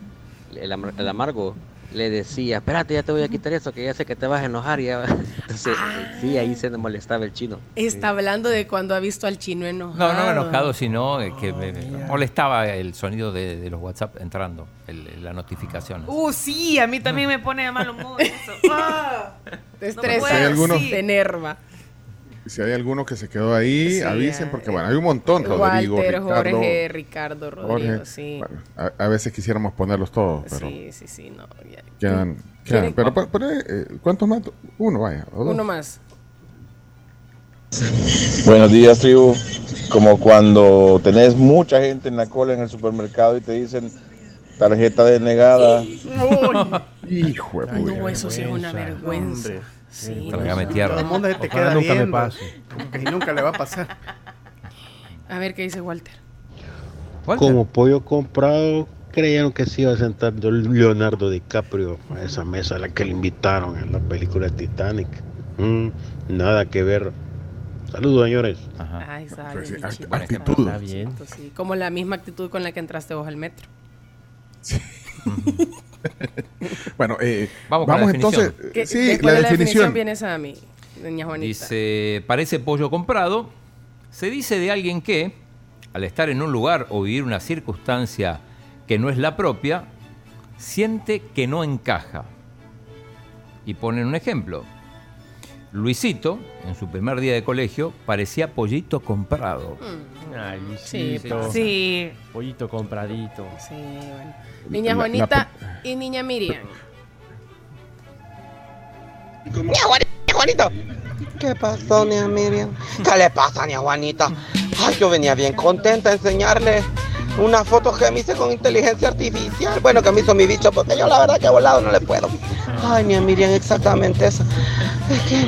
Speaker 46: el, amar- el amargo, le decía, espérate, ya te voy a quitar eso, que ya sé que te vas a enojar. Ya. [LAUGHS] Entonces, eh, sí, ahí se molestaba el chino.
Speaker 10: Está hablando de cuando ha visto al chino enojado.
Speaker 6: No, no enojado, sino eh, que me, me molestaba el sonido de, de los WhatsApp entrando, el- la notificación.
Speaker 7: Uh, sí, a mí también me pone de mal humor eso. [LAUGHS] Ah,
Speaker 10: Te
Speaker 7: no
Speaker 10: estresa, te enerva.
Speaker 5: Si hay alguno que se quedó ahí,
Speaker 10: Sí,
Speaker 5: avisen,
Speaker 10: ah,
Speaker 5: porque bueno, hay un montón. Rodrigo,
Speaker 10: Walter,
Speaker 5: Ricardo,
Speaker 10: Jorge, Ricardo, Rodrigo,
Speaker 5: Jorge.
Speaker 10: sí.
Speaker 5: Bueno, a, a veces quisiéramos ponerlos todos, pero
Speaker 10: Sí, sí, sí, no. ya.
Speaker 5: quedan.
Speaker 10: ¿Quieren-
Speaker 5: quedan. Pero, pero, pero, eh, ¿cuántos más? Uno, vaya. o dos.
Speaker 10: Uno más.
Speaker 65: Buenos días, tribu. Como cuando tenés mucha gente en la cola en el supermercado y te dicen tarjeta denegada. [LAUGHS]
Speaker 5: Hijo de
Speaker 10: Ay,
Speaker 5: puta.
Speaker 10: no, eso sí es una vergüenza. Sí,
Speaker 6: Trágame
Speaker 10: no.
Speaker 6: tierra.
Speaker 1: Todo el mundo se te queda
Speaker 22: nunca me
Speaker 1: viendo.
Speaker 22: pase.
Speaker 1: Como que nunca le va a pasar.
Speaker 10: A ver qué dice Walter.
Speaker 66: Como pollo comprado, creyeron que se iba a sentar Leonardo DiCaprio a esa mesa a la que le invitaron en la película Titanic. Mm, nada que ver. Saludos, señores.
Speaker 10: Ay, está
Speaker 5: Pues sí,
Speaker 10: bien,
Speaker 5: act-
Speaker 10: chico.
Speaker 5: actitud.
Speaker 22: Está bien.
Speaker 10: Sí, como la misma actitud con la que entraste vos al metro. [LAUGHS]
Speaker 5: Bueno, eh,
Speaker 6: Vamos
Speaker 5: vamos,
Speaker 6: la
Speaker 5: entonces.
Speaker 6: definición.
Speaker 10: ¿Qué-
Speaker 5: Sí, la
Speaker 10: de
Speaker 5: definición.
Speaker 10: viene esa a mí, doña Juanita.
Speaker 6: Dice, parece pollo comprado. Se dice de alguien que, al estar en un lugar o vivir una circunstancia que no es la propia, siente que no encaja. Y ponen un ejemplo. Luisito, en su primer día de colegio, parecía pollito comprado.
Speaker 22: Ay,
Speaker 10: Sí,
Speaker 22: Luisito.
Speaker 7: Sí.
Speaker 22: Pollito compradito.
Speaker 10: Sí, bueno. Niña
Speaker 5: La-
Speaker 10: Juanita y niña Miriam.
Speaker 60: Nia Juanita, Juanito. ¿Qué pasó, Nia Miriam? ¿Qué le pasa, Nia Juanita? Ay, yo venía bien contenta a enseñarle una foto que me hice con inteligencia artificial. Bueno, que me hizo mi bicho, porque yo la verdad que volado no le puedo. Ay, Nia Miriam, exactamente eso. Es que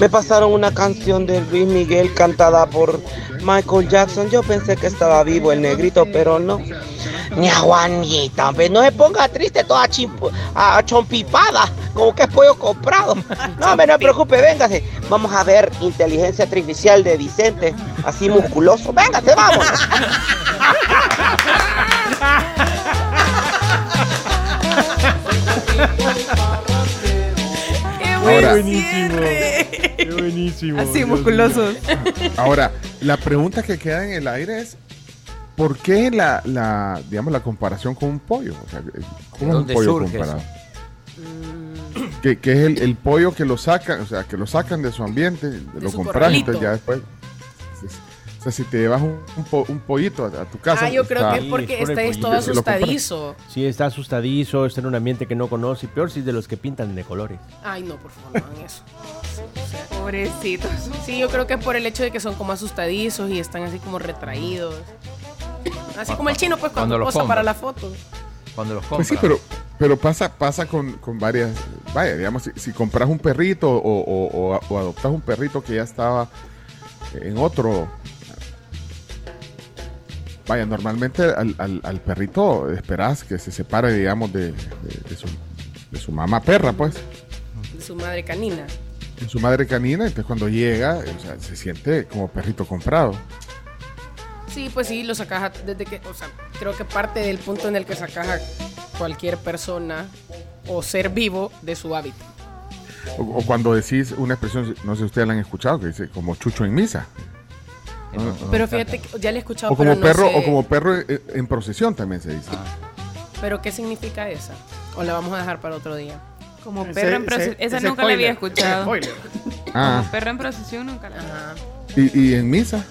Speaker 60: me pasaron una canción de Luis Miguel cantada por Michael Jackson. Yo pensé que estaba vivo el negrito, pero no. Nia Juanita, hombre, no se ponga triste toda chimpo- ah, chompipada, como que es pollo comprado. No, hombre, no preocupe, véngase. Vamos a ver inteligencia artificial de Vicente, así musculoso. Véngase, vamos. [LAUGHS]
Speaker 5: Ahora-
Speaker 22: buenísimo. Qué buenísimo.
Speaker 10: Así,
Speaker 22: Dios
Speaker 10: musculosos.
Speaker 5: Ahora, la pregunta que queda en el aire es: ¿por qué la, la, digamos, la comparación con un pollo? O sea, ¿Cómo es un pollo comparado?
Speaker 10: Mm.
Speaker 5: Que, que es el, el pollo que lo sacan, o sea, que lo sacan de su ambiente, lo
Speaker 10: corralito.
Speaker 5: entonces ya después. O sea, si te llevas un, un po- un pollito a, a tu casa.
Speaker 10: Ah, yo creo
Speaker 5: está-
Speaker 10: que es porque es todo
Speaker 5: lo compras.
Speaker 10: asustadizo.
Speaker 22: Sí, está asustadizo, está en un ambiente que no conoce. y Peor si es de los que pintan de colores.
Speaker 10: Ay, no, por favor, no hagan eso.
Speaker 7: Pobrecitos.
Speaker 10: Sí, yo creo que es por el hecho de que son como asustadizos y están así como retraídos. Así como el chino, pues, cuando,
Speaker 6: Cuando los
Speaker 10: posa
Speaker 6: compra.
Speaker 10: para la foto.
Speaker 6: Cuando los compras.
Speaker 5: Pues sí, pero, pero pasa, pasa con, con varias. Vaya, digamos, si, si compras un perrito o, o- o- o adoptas un perrito que ya estaba en otro. Vaya, normalmente al, al- al perrito esperas que se separe, digamos, de, de- de su, de su mamá perra, pues,
Speaker 10: De su madre canina.
Speaker 5: de su madre canina. Entonces, cuando llega, o sea, se siente como perrito comprado.
Speaker 10: Sí, pues sí, lo sacas desde que, o sea, creo que parte del punto en el que sacas a cualquier persona o ser vivo de su hábito.
Speaker 5: O, o cuando decís una expresión, no sé si ustedes la han escuchado, que dice como chucho en misa. ¿No?
Speaker 10: Pero fíjate que ya le he escuchado,
Speaker 5: O como
Speaker 10: pero no
Speaker 5: perro,
Speaker 10: sé-
Speaker 5: o como perro en, en procesión también se dice.
Speaker 10: Pero ¿qué significa esa? ¿O la vamos a dejar para otro día?
Speaker 7: Como
Speaker 1: Ese-
Speaker 7: perro en
Speaker 1: ese-
Speaker 7: procesión. Esa
Speaker 1: ese
Speaker 7: nunca la había
Speaker 1: spoiler,
Speaker 7: escuchado.
Speaker 1: spoiler.
Speaker 5: Ah,
Speaker 7: Como perro en procesión nunca la
Speaker 10: Ajá.
Speaker 5: y, y en misa.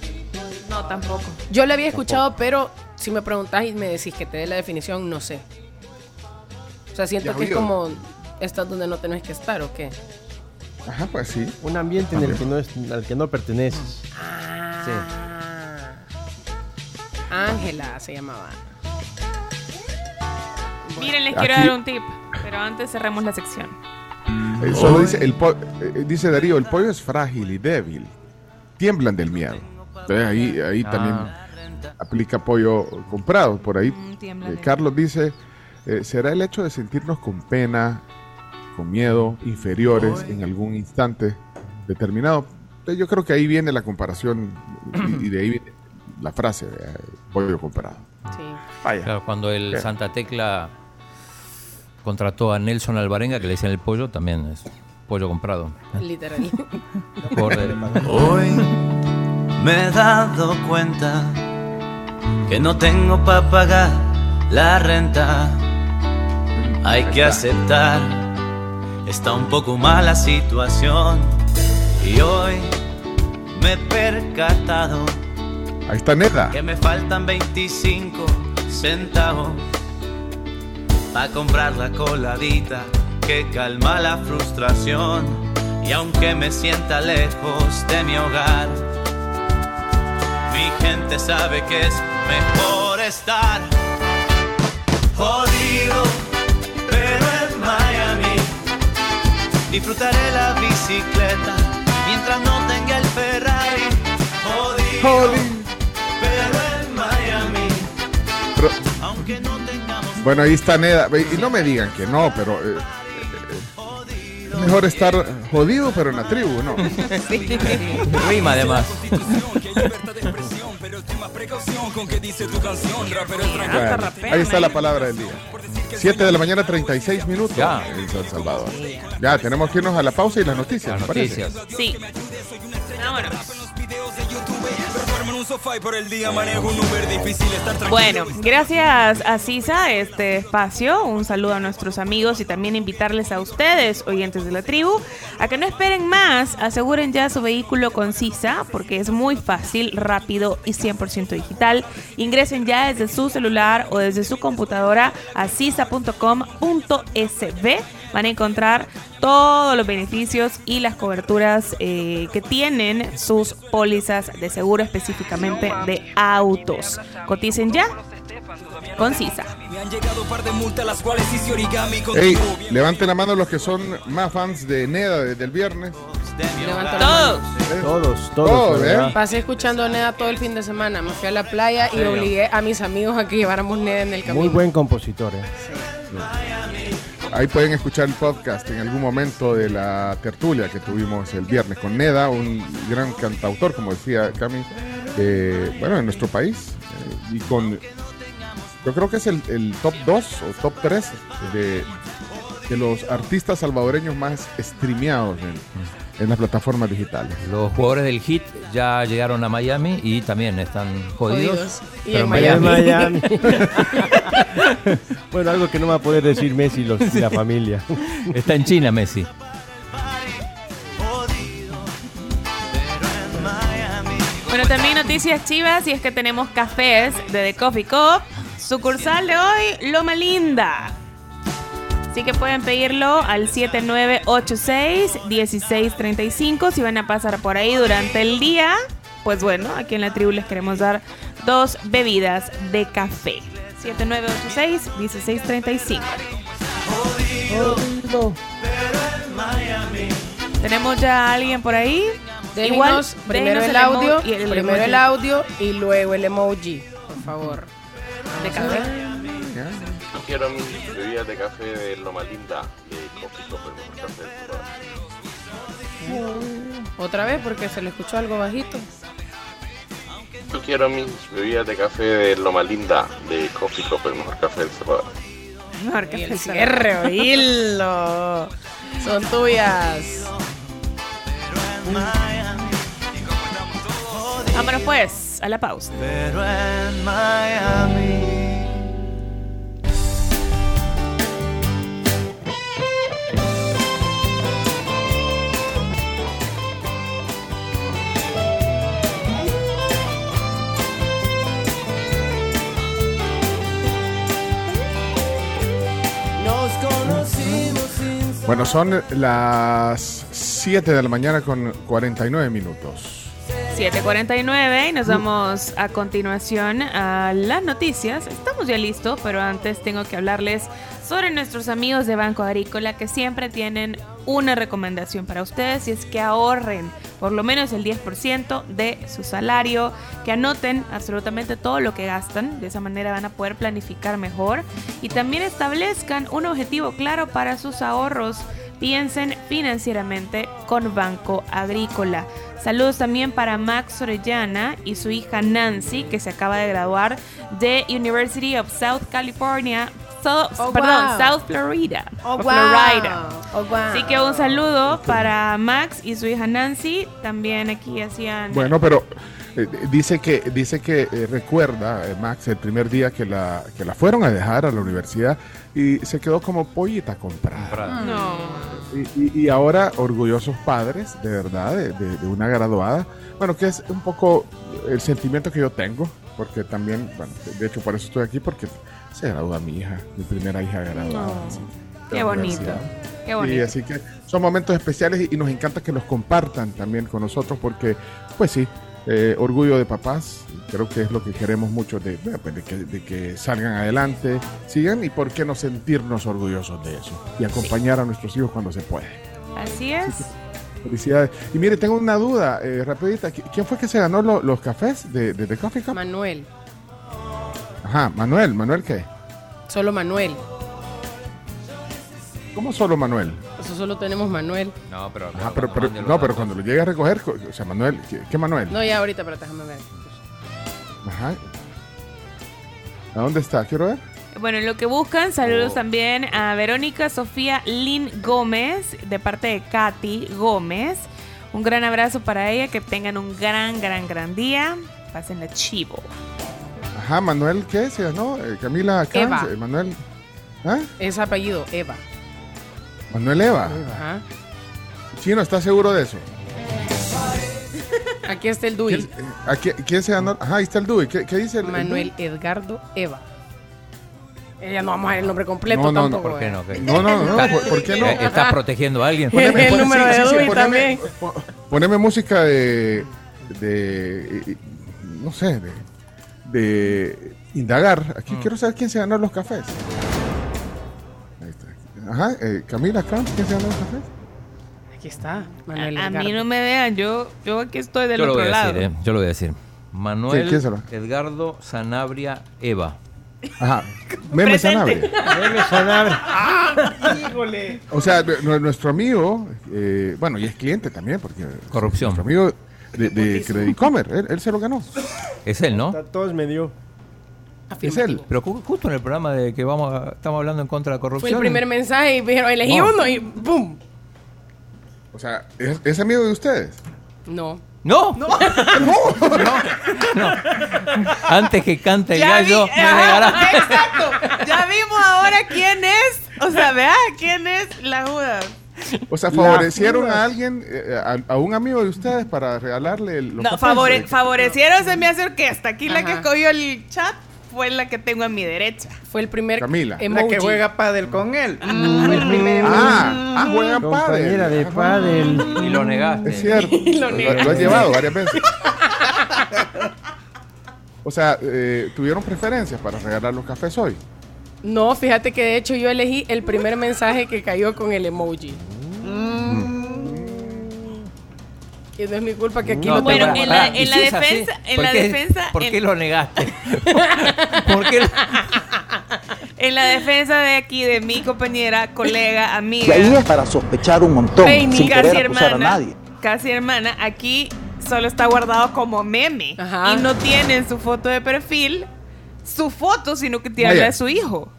Speaker 7: No, tampoco.
Speaker 10: Yo la había escuchado, pero si me preguntás y me decís que te dé la definición, no sé. O sea, siento que es como estás donde no tenés que estar o qué.
Speaker 5: Ajá, pues sí.
Speaker 22: Un ambiente en el que no es, al que no perteneces.
Speaker 10: Ah. Ángela se llamaba.
Speaker 7: Miren, les
Speaker 5: Aquí-
Speaker 7: quiero dar un tip. Pero antes cerremos la sección.
Speaker 5: Eh, Solo dice, el po- eh, dice Darío, el pollo es frágil y débil. Tiemblan del miedo. Entonces ahí, ahí
Speaker 6: Ah.
Speaker 5: también aplica pollo comprado. Por ahí eh,
Speaker 7: del
Speaker 5: Carlos dice, eh, ¿será el hecho de sentirnos con pena, con miedo, inferiores en algún instante determinado? Yo creo que ahí viene la comparación y, y de ahí viene la frase, eh, pollo comparado.
Speaker 10: Sí.
Speaker 5: Vaya.
Speaker 6: Claro, cuando el
Speaker 5: Bien.
Speaker 6: Santa Tecla contrató a Nelson Alvarenga, que le decían el pollo, también es pollo comprado.
Speaker 10: Literal. [LAUGHS]
Speaker 6: Por-
Speaker 67: Hoy me he dado cuenta que no tengo para pagar la renta. Hay que aceptar, está un poco mala situación. Y hoy me he percatado
Speaker 5: Ahí está Neda.
Speaker 67: que me faltan 25 centavos para comprar la coladita que calma la frustración. Y aunque me sienta lejos de mi hogar, mi gente sabe que es mejor estar jodido, pero en Miami disfrutaré la bicicleta mientras no tenga el Ferrari. Jodido, pero en Miami,
Speaker 5: Pero-
Speaker 67: aunque no tengamos
Speaker 5: Bueno, ahí está Neda. Y no me digan que no, pero eh, mejor estar jodido, pero en la tribu, ¿no? [LAUGHS]
Speaker 6: Rima además.
Speaker 5: Bueno, ahí está la palabra del día. 7 de la mañana, 36 minutos
Speaker 6: Ya.
Speaker 5: en San Salvador. Ya, tenemos que irnos a la pausa y las noticias. ¿me parece?
Speaker 6: noticias.
Speaker 7: Sí. Vámonos. Bueno, gracias a CISA este espacio. Un saludo a nuestros amigos y también invitarles a ustedes, oyentes de la tribu, a que no esperen más. Aseguren ya su vehículo con CISA porque es muy fácil, rápido y 100% digital. Ingresen ya desde su celular o desde su computadora a cisa.com.sb. Van a encontrar todos los beneficios y las coberturas eh, que tienen sus pólizas de seguro específicamente de autos. Coticen ya con CISA.
Speaker 5: Ey, levanten la mano los que son más fans de Neda desde el viernes.
Speaker 10: La
Speaker 7: Todos.
Speaker 10: mano.
Speaker 22: Todos, todos.
Speaker 5: Todos. ¿eh?
Speaker 10: Pasé escuchando Neda todo el fin de semana. Me fui a la playa y obligué a mis amigos a que lleváramos Neda en el camino.
Speaker 22: Muy buen compositor, ¿eh?
Speaker 5: Ahí pueden escuchar el podcast en algún momento de la tertulia que tuvimos el viernes con Neda, un gran cantautor, como decía Cami, eh, bueno, en nuestro país. eh, y con, yo creo que es el, top 2 o top 3 de, de los artistas salvadoreños más streameados en, en las plataformas digitales.
Speaker 6: Los jugadores del Hit ya llegaron a Miami y también están jodidos.
Speaker 10: Jodidos. Y
Speaker 6: pero
Speaker 10: en
Speaker 22: Miami. [LAUGHS] [LAUGHS] bueno, algo que no va a poder decir Messi y la familia.
Speaker 6: Está en China Messi.
Speaker 7: Bueno, también noticias chivas y es que tenemos cafés de The Coffee Cup. Sucursal de hoy, Loma Linda. Así que pueden pedirlo al 7986-1635 si van a pasar por ahí durante el día. Pues bueno, aquí en la tribu les queremos dar dos bebidas de café. 7986-1635. ¿Tenemos ya a alguien por ahí?
Speaker 10: Déjenos primero el audio,
Speaker 7: y el
Speaker 10: primero el audio y luego el emoji, por favor.
Speaker 7: de café.
Speaker 68: Quiero mis bebidas de café de Loma Linda de Coffee mejor café del Salvador.
Speaker 10: Otra vez porque se le escuchó algo bajito.
Speaker 68: Yo quiero mis bebidas de café de Loma Linda de Coffee Cup, el mejor café del Salvador.
Speaker 7: Mejor café
Speaker 10: el
Speaker 7: del
Speaker 10: cierre, oílo. Son tuyas.
Speaker 7: Vámonos pues, a la pausa.
Speaker 67: Pero en Miami.
Speaker 5: Bueno, son las 7 de la mañana con 49 minutos.
Speaker 7: 7.49 y nos vamos a continuación a las noticias. Estamos ya listos, pero antes tengo que hablarles sobre nuestros amigos de Banco Agrícola que siempre tienen una recomendación para ustedes y es que ahorren por lo menos el 10% de su salario, que anoten absolutamente todo lo que gastan, de esa manera van a poder planificar mejor y también establezcan un objetivo claro para sus ahorros. Piensen financieramente con Banco Agrícola. Saludos también para Max Orellana y su hija Nancy, que se acaba de graduar de University of South California. So-
Speaker 10: Oh,
Speaker 7: perdón,
Speaker 10: wow.
Speaker 7: South Florida.
Speaker 10: Oh, wow.
Speaker 7: Florida.
Speaker 10: Oh, wow.
Speaker 7: Así que un saludo para Max y su hija Nancy. También aquí hacían.
Speaker 5: Bueno, pero eh, dice que dice que eh, recuerda eh, Max el primer día que la que la fueron a dejar a la universidad y se quedó como pollita comprada.
Speaker 7: No.
Speaker 5: Y, y- y ahora orgullosos padres, de verdad, de, de- de una graduada. Bueno, que es un poco el sentimiento que yo tengo, porque también, bueno, de hecho por eso estoy aquí, porque se gradúa mi hija, mi primera hija graduada.
Speaker 7: No. Qué bonito. Qué bonito.
Speaker 5: así que son momentos especiales y, y nos encanta que los compartan también con nosotros porque, pues sí, eh, orgullo de papás, creo que es lo que queremos mucho de, de que, de que salgan adelante, sigan y por qué no sentirnos orgullosos de eso y acompañar a nuestros hijos cuando se puede.
Speaker 7: Así es.
Speaker 5: Felicidades. Y mire, tengo una duda, eh, rapidita, ¿qui- ¿quién fue que se ganó lo- los cafés de, de, The Coffee Cup?
Speaker 10: Manuel.
Speaker 5: Ajá, Manuel, ¿Manuel qué?
Speaker 10: Solo Manuel.
Speaker 5: ¿Cómo solo Manuel?
Speaker 10: Eso solo tenemos Manuel.
Speaker 6: No, pero,
Speaker 5: Ajá, pero, pero- no, pero cuando lo llegue a recoger, co- o sea, Manuel, ¿qué, qué Manuel?
Speaker 10: No, ya ahorita, pero déjame ver.
Speaker 5: Ajá. ¿A dónde está? Quiero ver.
Speaker 7: Bueno, en lo que buscan, saludos también a Verónica Sofía Lynn Gómez, de parte de Katy Gómez. Un gran abrazo para ella, que tengan un gran, gran, gran día. Pásenla chivo.
Speaker 5: Ajá, Manuel, ¿qué se ganó? Eh, Camila
Speaker 10: Eva.
Speaker 5: eh, Manuel. ¿Ah?
Speaker 10: Es apellido Eva.
Speaker 5: Manuel Eva.
Speaker 10: Ajá.
Speaker 5: Chino, ¿estás seguro de eso?
Speaker 10: Aquí está el DUI.
Speaker 5: ¿A qui- quién se ganó? Ajá, ahí está el DUI. ¿Qué, qué dice el el
Speaker 10: Manuel Edgardo Eva. Ella no vamos a ver el nombre completo
Speaker 5: No, no, no,
Speaker 10: tampoco.
Speaker 6: ¿Por qué
Speaker 10: eh.
Speaker 6: no? ¿Qué-
Speaker 5: No, no, no, ¿por, por qué no?
Speaker 6: Eh, ¿Estás protegiendo a alguien?
Speaker 10: Poneme- El número de DUI
Speaker 5: poneme-
Speaker 10: también.
Speaker 5: po- Poneme música de. de. eh, no sé, de. De indagar. Aquí quiero saber quién se ganó los cafés. Ahí está. Ajá, eh, Camila Camps, ¿quién se ganó los cafés?
Speaker 10: Aquí está. Manuel
Speaker 7: A mí
Speaker 10: Edgardo.
Speaker 7: no me vean, yo, yo aquí estoy del
Speaker 6: Yo lo
Speaker 7: otro
Speaker 6: voy a
Speaker 7: lado.
Speaker 6: decir, eh, yo lo voy a decir. Manuel
Speaker 5: ¿Quién será?
Speaker 6: Edgardo Sanabria Eva.
Speaker 5: Ajá. Meme Sanabria.
Speaker 22: Meme Sanabria.
Speaker 1: Híjole.
Speaker 5: O sea, nu- nuestro amigo, eh, bueno, y es cliente también, porque.
Speaker 6: Corrupción.
Speaker 5: Nuestro amigo de, de Credit Comer, él, él se lo ganó.
Speaker 6: Es él, ¿no?
Speaker 22: Todos me dio.
Speaker 5: Es él.
Speaker 6: Pero ju- justo en el programa de que vamos a- estamos hablando en contra de la
Speaker 10: Fue
Speaker 6: corrupción.
Speaker 10: el primer mensaje y me dijeron, elegí
Speaker 6: No.
Speaker 10: uno y ¡pum!
Speaker 5: O sea, ¿es, es amigo de ustedes?
Speaker 10: No.
Speaker 6: ¡No!
Speaker 10: No. [LAUGHS]
Speaker 6: Antes que cante el
Speaker 7: Ya
Speaker 6: gallo,
Speaker 7: vi-
Speaker 6: me
Speaker 7: Ajá. Exacto. Ya vimos ahora quién es. O sea, vea quién es la Judas.
Speaker 5: O sea, favorecieron a alguien, eh, a, a un amigo de ustedes para regalarle el- los
Speaker 7: No,
Speaker 5: cafés?
Speaker 7: favore- favorecieron se me hace orquesta. Aquí la que
Speaker 10: Ajá.
Speaker 7: escogió el chat fue la que tengo a mi derecha.
Speaker 10: Fue el primer
Speaker 5: Camila.
Speaker 1: La que juega pádel con él.
Speaker 10: Fue el primer
Speaker 5: Ah, ah, padre.
Speaker 22: de pádel.
Speaker 6: Y lo negaste.
Speaker 5: Es cierto. [LAUGHS]
Speaker 10: Y lo
Speaker 5: lo,
Speaker 10: negaste.
Speaker 5: lo has llevado varias veces. [LAUGHS] O sea, eh, ¿tuvieron preferencias para regalar los cafés hoy?
Speaker 10: No, fíjate que de hecho yo elegí el primer mensaje que cayó con el emoji. Y no es mi culpa que aquí
Speaker 6: No,
Speaker 10: lo
Speaker 7: Bueno,
Speaker 10: tengo
Speaker 7: en la,
Speaker 10: guardado.
Speaker 6: ¿y
Speaker 7: en la
Speaker 6: si
Speaker 7: defensa, en
Speaker 6: ¿Por
Speaker 7: la
Speaker 6: qué-
Speaker 7: defensa,
Speaker 6: ¿Por
Speaker 7: en-
Speaker 6: qué lo negaste? [LAUGHS] ¿Por qué lo- [LAUGHS]
Speaker 7: en la defensa de aquí de mi compañera, colega, amiga.
Speaker 69: Ahí es para sospechar un montón,
Speaker 7: Reini,
Speaker 69: sin
Speaker 7: casi
Speaker 69: querer acusar a
Speaker 7: hermana,
Speaker 69: nadie.
Speaker 7: Casi hermana, aquí solo está guardado como meme.
Speaker 10: Ajá.
Speaker 7: Y no tiene en su foto de perfil su foto, sino que tiene la de su hijo.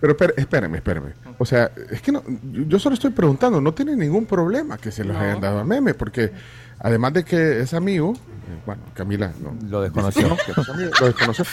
Speaker 5: Pero espé- espérame, espérame. O sea, es que no, yo solo estoy preguntando, no tiene ningún problema que se los hayan dado a Meme, porque además de que es amigo, eh, bueno, Camila no,
Speaker 6: Lo desconoció.
Speaker 5: ¿no? Que no es amigo, lo desconoció.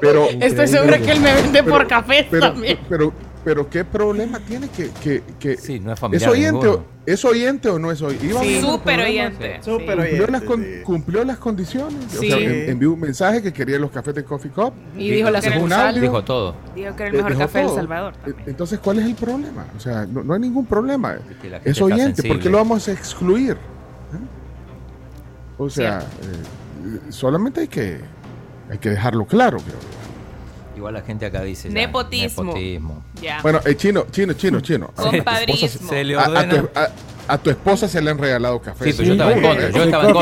Speaker 5: Pero,
Speaker 10: Estoy segura que él me vende por café
Speaker 5: pero,
Speaker 10: también.
Speaker 5: pero, pero, ¿qué problema tiene que, que, que
Speaker 6: Sí, no es
Speaker 5: ¿Es
Speaker 6: familiar
Speaker 5: oyente,
Speaker 6: ninguno.
Speaker 5: o, ¿Es oyente o no es oyente?
Speaker 7: Sí, súper oyente.
Speaker 1: Súper
Speaker 5: Cumplió
Speaker 1: oyente,
Speaker 5: las, con-
Speaker 1: sí.
Speaker 5: cumplió las condiciones. O sea, en- envió un mensaje que quería los cafés de Coffee Cup.
Speaker 10: Y dijo la sucursal.
Speaker 5: audio.
Speaker 6: Dijo todo.
Speaker 7: Dijo que era el
Speaker 5: Eh,
Speaker 7: mejor café de El. Salvador.
Speaker 5: Eh, Entonces, ¿cuál es el problema? O sea, no, no hay ningún problema.
Speaker 6: la
Speaker 5: Es oyente, ¿por qué lo vamos a excluir? ¿Eh? O sea, eh, solamente hay que, hay que dejarlo claro. creo.
Speaker 6: Igual la gente acá dice. ya,
Speaker 7: Nepotismo.
Speaker 6: nepotismo.
Speaker 7: Ya.
Speaker 5: Bueno, eh, chino, chino, chino, chino.
Speaker 7: Compadrismo.
Speaker 6: Se le
Speaker 5: A, tu, a- a tu esposa se le han regalado café.
Speaker 6: Sí, pero yo estaba en contra. Yo estaba en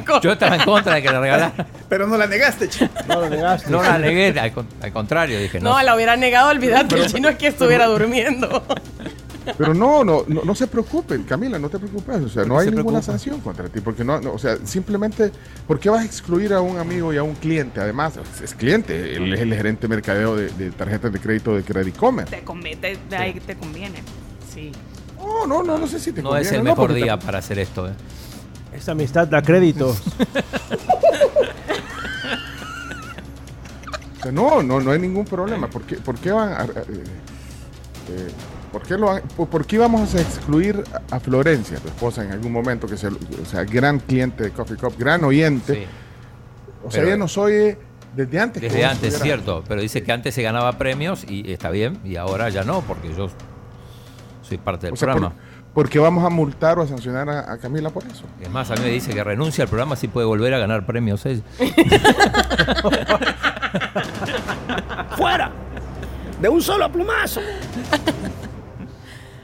Speaker 6: contra. Yo estaba en contra de que le regalara.
Speaker 1: Pero no la negaste, chico.
Speaker 22: No lo negaste.
Speaker 6: No la negué, al, al contrario, dije no.
Speaker 10: No, la hubiera negado, olvídate. El chino es que estuviera durmiendo. [LAUGHS]
Speaker 5: Pero no, no, no, no se preocupen, Camila, no te preocupes. O sea, no hay
Speaker 6: se
Speaker 5: ninguna
Speaker 6: preocupa?
Speaker 5: sanción contra ti. Porque no, no, o sea, simplemente, ¿por qué vas a excluir a un amigo y a un cliente? Además, es cliente, él es el gerente de mercadeo de, de tarjetas de crédito de Credit Comer.
Speaker 7: Te, conviene, te, de ahí te conviene. Sí.
Speaker 5: No, no, no, no sé si te
Speaker 6: No
Speaker 5: conviene,
Speaker 6: es el
Speaker 5: no,
Speaker 6: mejor día
Speaker 5: te-
Speaker 6: para hacer esto. ¿eh?
Speaker 22: Esta amistad da crédito. [LAUGHS]
Speaker 5: o sea, no, no, no hay ningún problema. ¿Por qué, por qué van a, eh, eh, ¿por, qué lo por, por qué íbamos a excluir a, Florencia, tu esposa, en algún momento, que es el, o sea, gran cliente de Coffee Cup, gran oyente?
Speaker 6: Sí.
Speaker 5: O sea,
Speaker 6: Pero-
Speaker 5: ella nos oye Desde antes. que
Speaker 6: Desde antes, cierto. Pero dice que antes se ganaba premios y está bien, y ahora ya no, porque yo soy parte del
Speaker 5: O sea, por-
Speaker 6: programa.
Speaker 5: porque vamos a multar o a sancionar a, a Camila por eso.
Speaker 6: Es más, a mí me dice que renuncia al programa si puede volver a ganar premios ella. [LAUGHS]
Speaker 70: ¡Fuera! De un solo plumazo. [LAUGHS]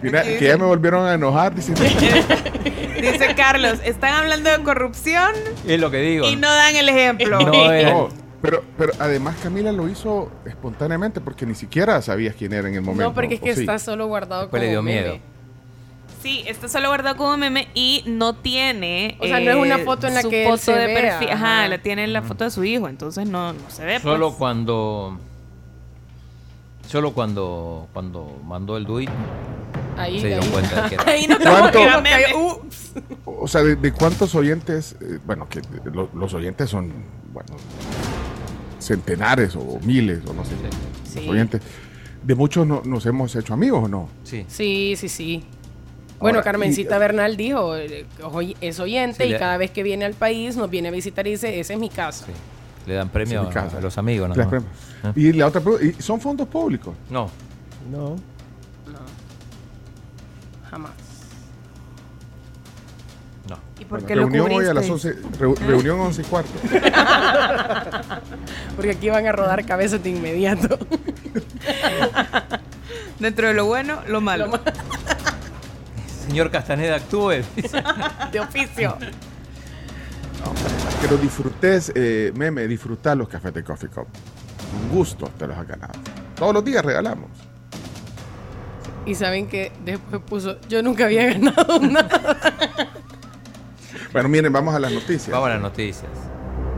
Speaker 5: Mira, que ya me volvieron a enojar diciendo. [LAUGHS]
Speaker 7: Dice Carlos, están hablando de corrupción
Speaker 6: Es lo que digo.
Speaker 7: y no dan el ejemplo.
Speaker 5: No, pero, pero además Camila lo hizo espontáneamente porque ni siquiera sabías quién era en el momento.
Speaker 10: No, porque es que está solo guardado
Speaker 6: Después
Speaker 10: como
Speaker 6: le dio
Speaker 10: meme.
Speaker 6: miedo.
Speaker 7: Sí, está solo guardado como meme y no tiene.
Speaker 10: O sea, no es una foto en la
Speaker 7: su
Speaker 10: que él
Speaker 7: foto
Speaker 10: se
Speaker 7: de
Speaker 10: vea,
Speaker 7: perfil. Ajá,
Speaker 10: ajá.
Speaker 7: la tiene en la foto de su hijo, entonces no, no se ve.
Speaker 6: Solo
Speaker 7: pues.
Speaker 6: cuando. Solo cuando, cuando mandó el
Speaker 10: Ahí,
Speaker 6: se dieron
Speaker 10: ahí.
Speaker 6: cuenta de que era. [LAUGHS]
Speaker 10: Ahí no
Speaker 5: ¿Cuánto? O sea, de, de cuántos oyentes, eh, bueno, que lo- los oyentes son, bueno, centenares o miles o no sé, los
Speaker 10: Sí.
Speaker 5: oyentes. De muchos no- nos hemos hecho amigos o no.
Speaker 6: Sí.
Speaker 10: Sí, sí, sí. Bueno,
Speaker 5: Ahora,
Speaker 10: Carmencita
Speaker 5: y-
Speaker 10: Bernal dijo, eh, es oyente
Speaker 6: Sí,
Speaker 10: y cada vez que viene al país nos viene a visitar y dice, esa es mi casa.
Speaker 6: Le dan premio a, los amigos, ¿no?
Speaker 5: Premios. Y la otra pregunta, ¿y ¿son fondos públicos?
Speaker 6: No.
Speaker 22: No.
Speaker 10: Jamás.
Speaker 6: No.
Speaker 7: ¿Y por
Speaker 5: Bueno,
Speaker 7: qué lo
Speaker 5: reunión hoy a las
Speaker 7: cubriste?
Speaker 5: 11, reu- reunión 11 y cuarto. [LAUGHS]
Speaker 10: Porque aquí van a rodar cabezas de inmediato. [LAUGHS]
Speaker 7: Dentro de lo bueno, lo malo. [LAUGHS]
Speaker 6: Señor Castaneda, actúe.
Speaker 10: de oficio.
Speaker 5: Que lo disfrutes, eh, meme, disfrutar los cafés de Coffee Cup. Un gusto te los has ganado. Todos los días regalamos.
Speaker 10: Y saben que después puso, yo nunca había ganado [LAUGHS] nada.
Speaker 5: Bueno, miren, vamos a las noticias.
Speaker 6: Vamos a las noticias.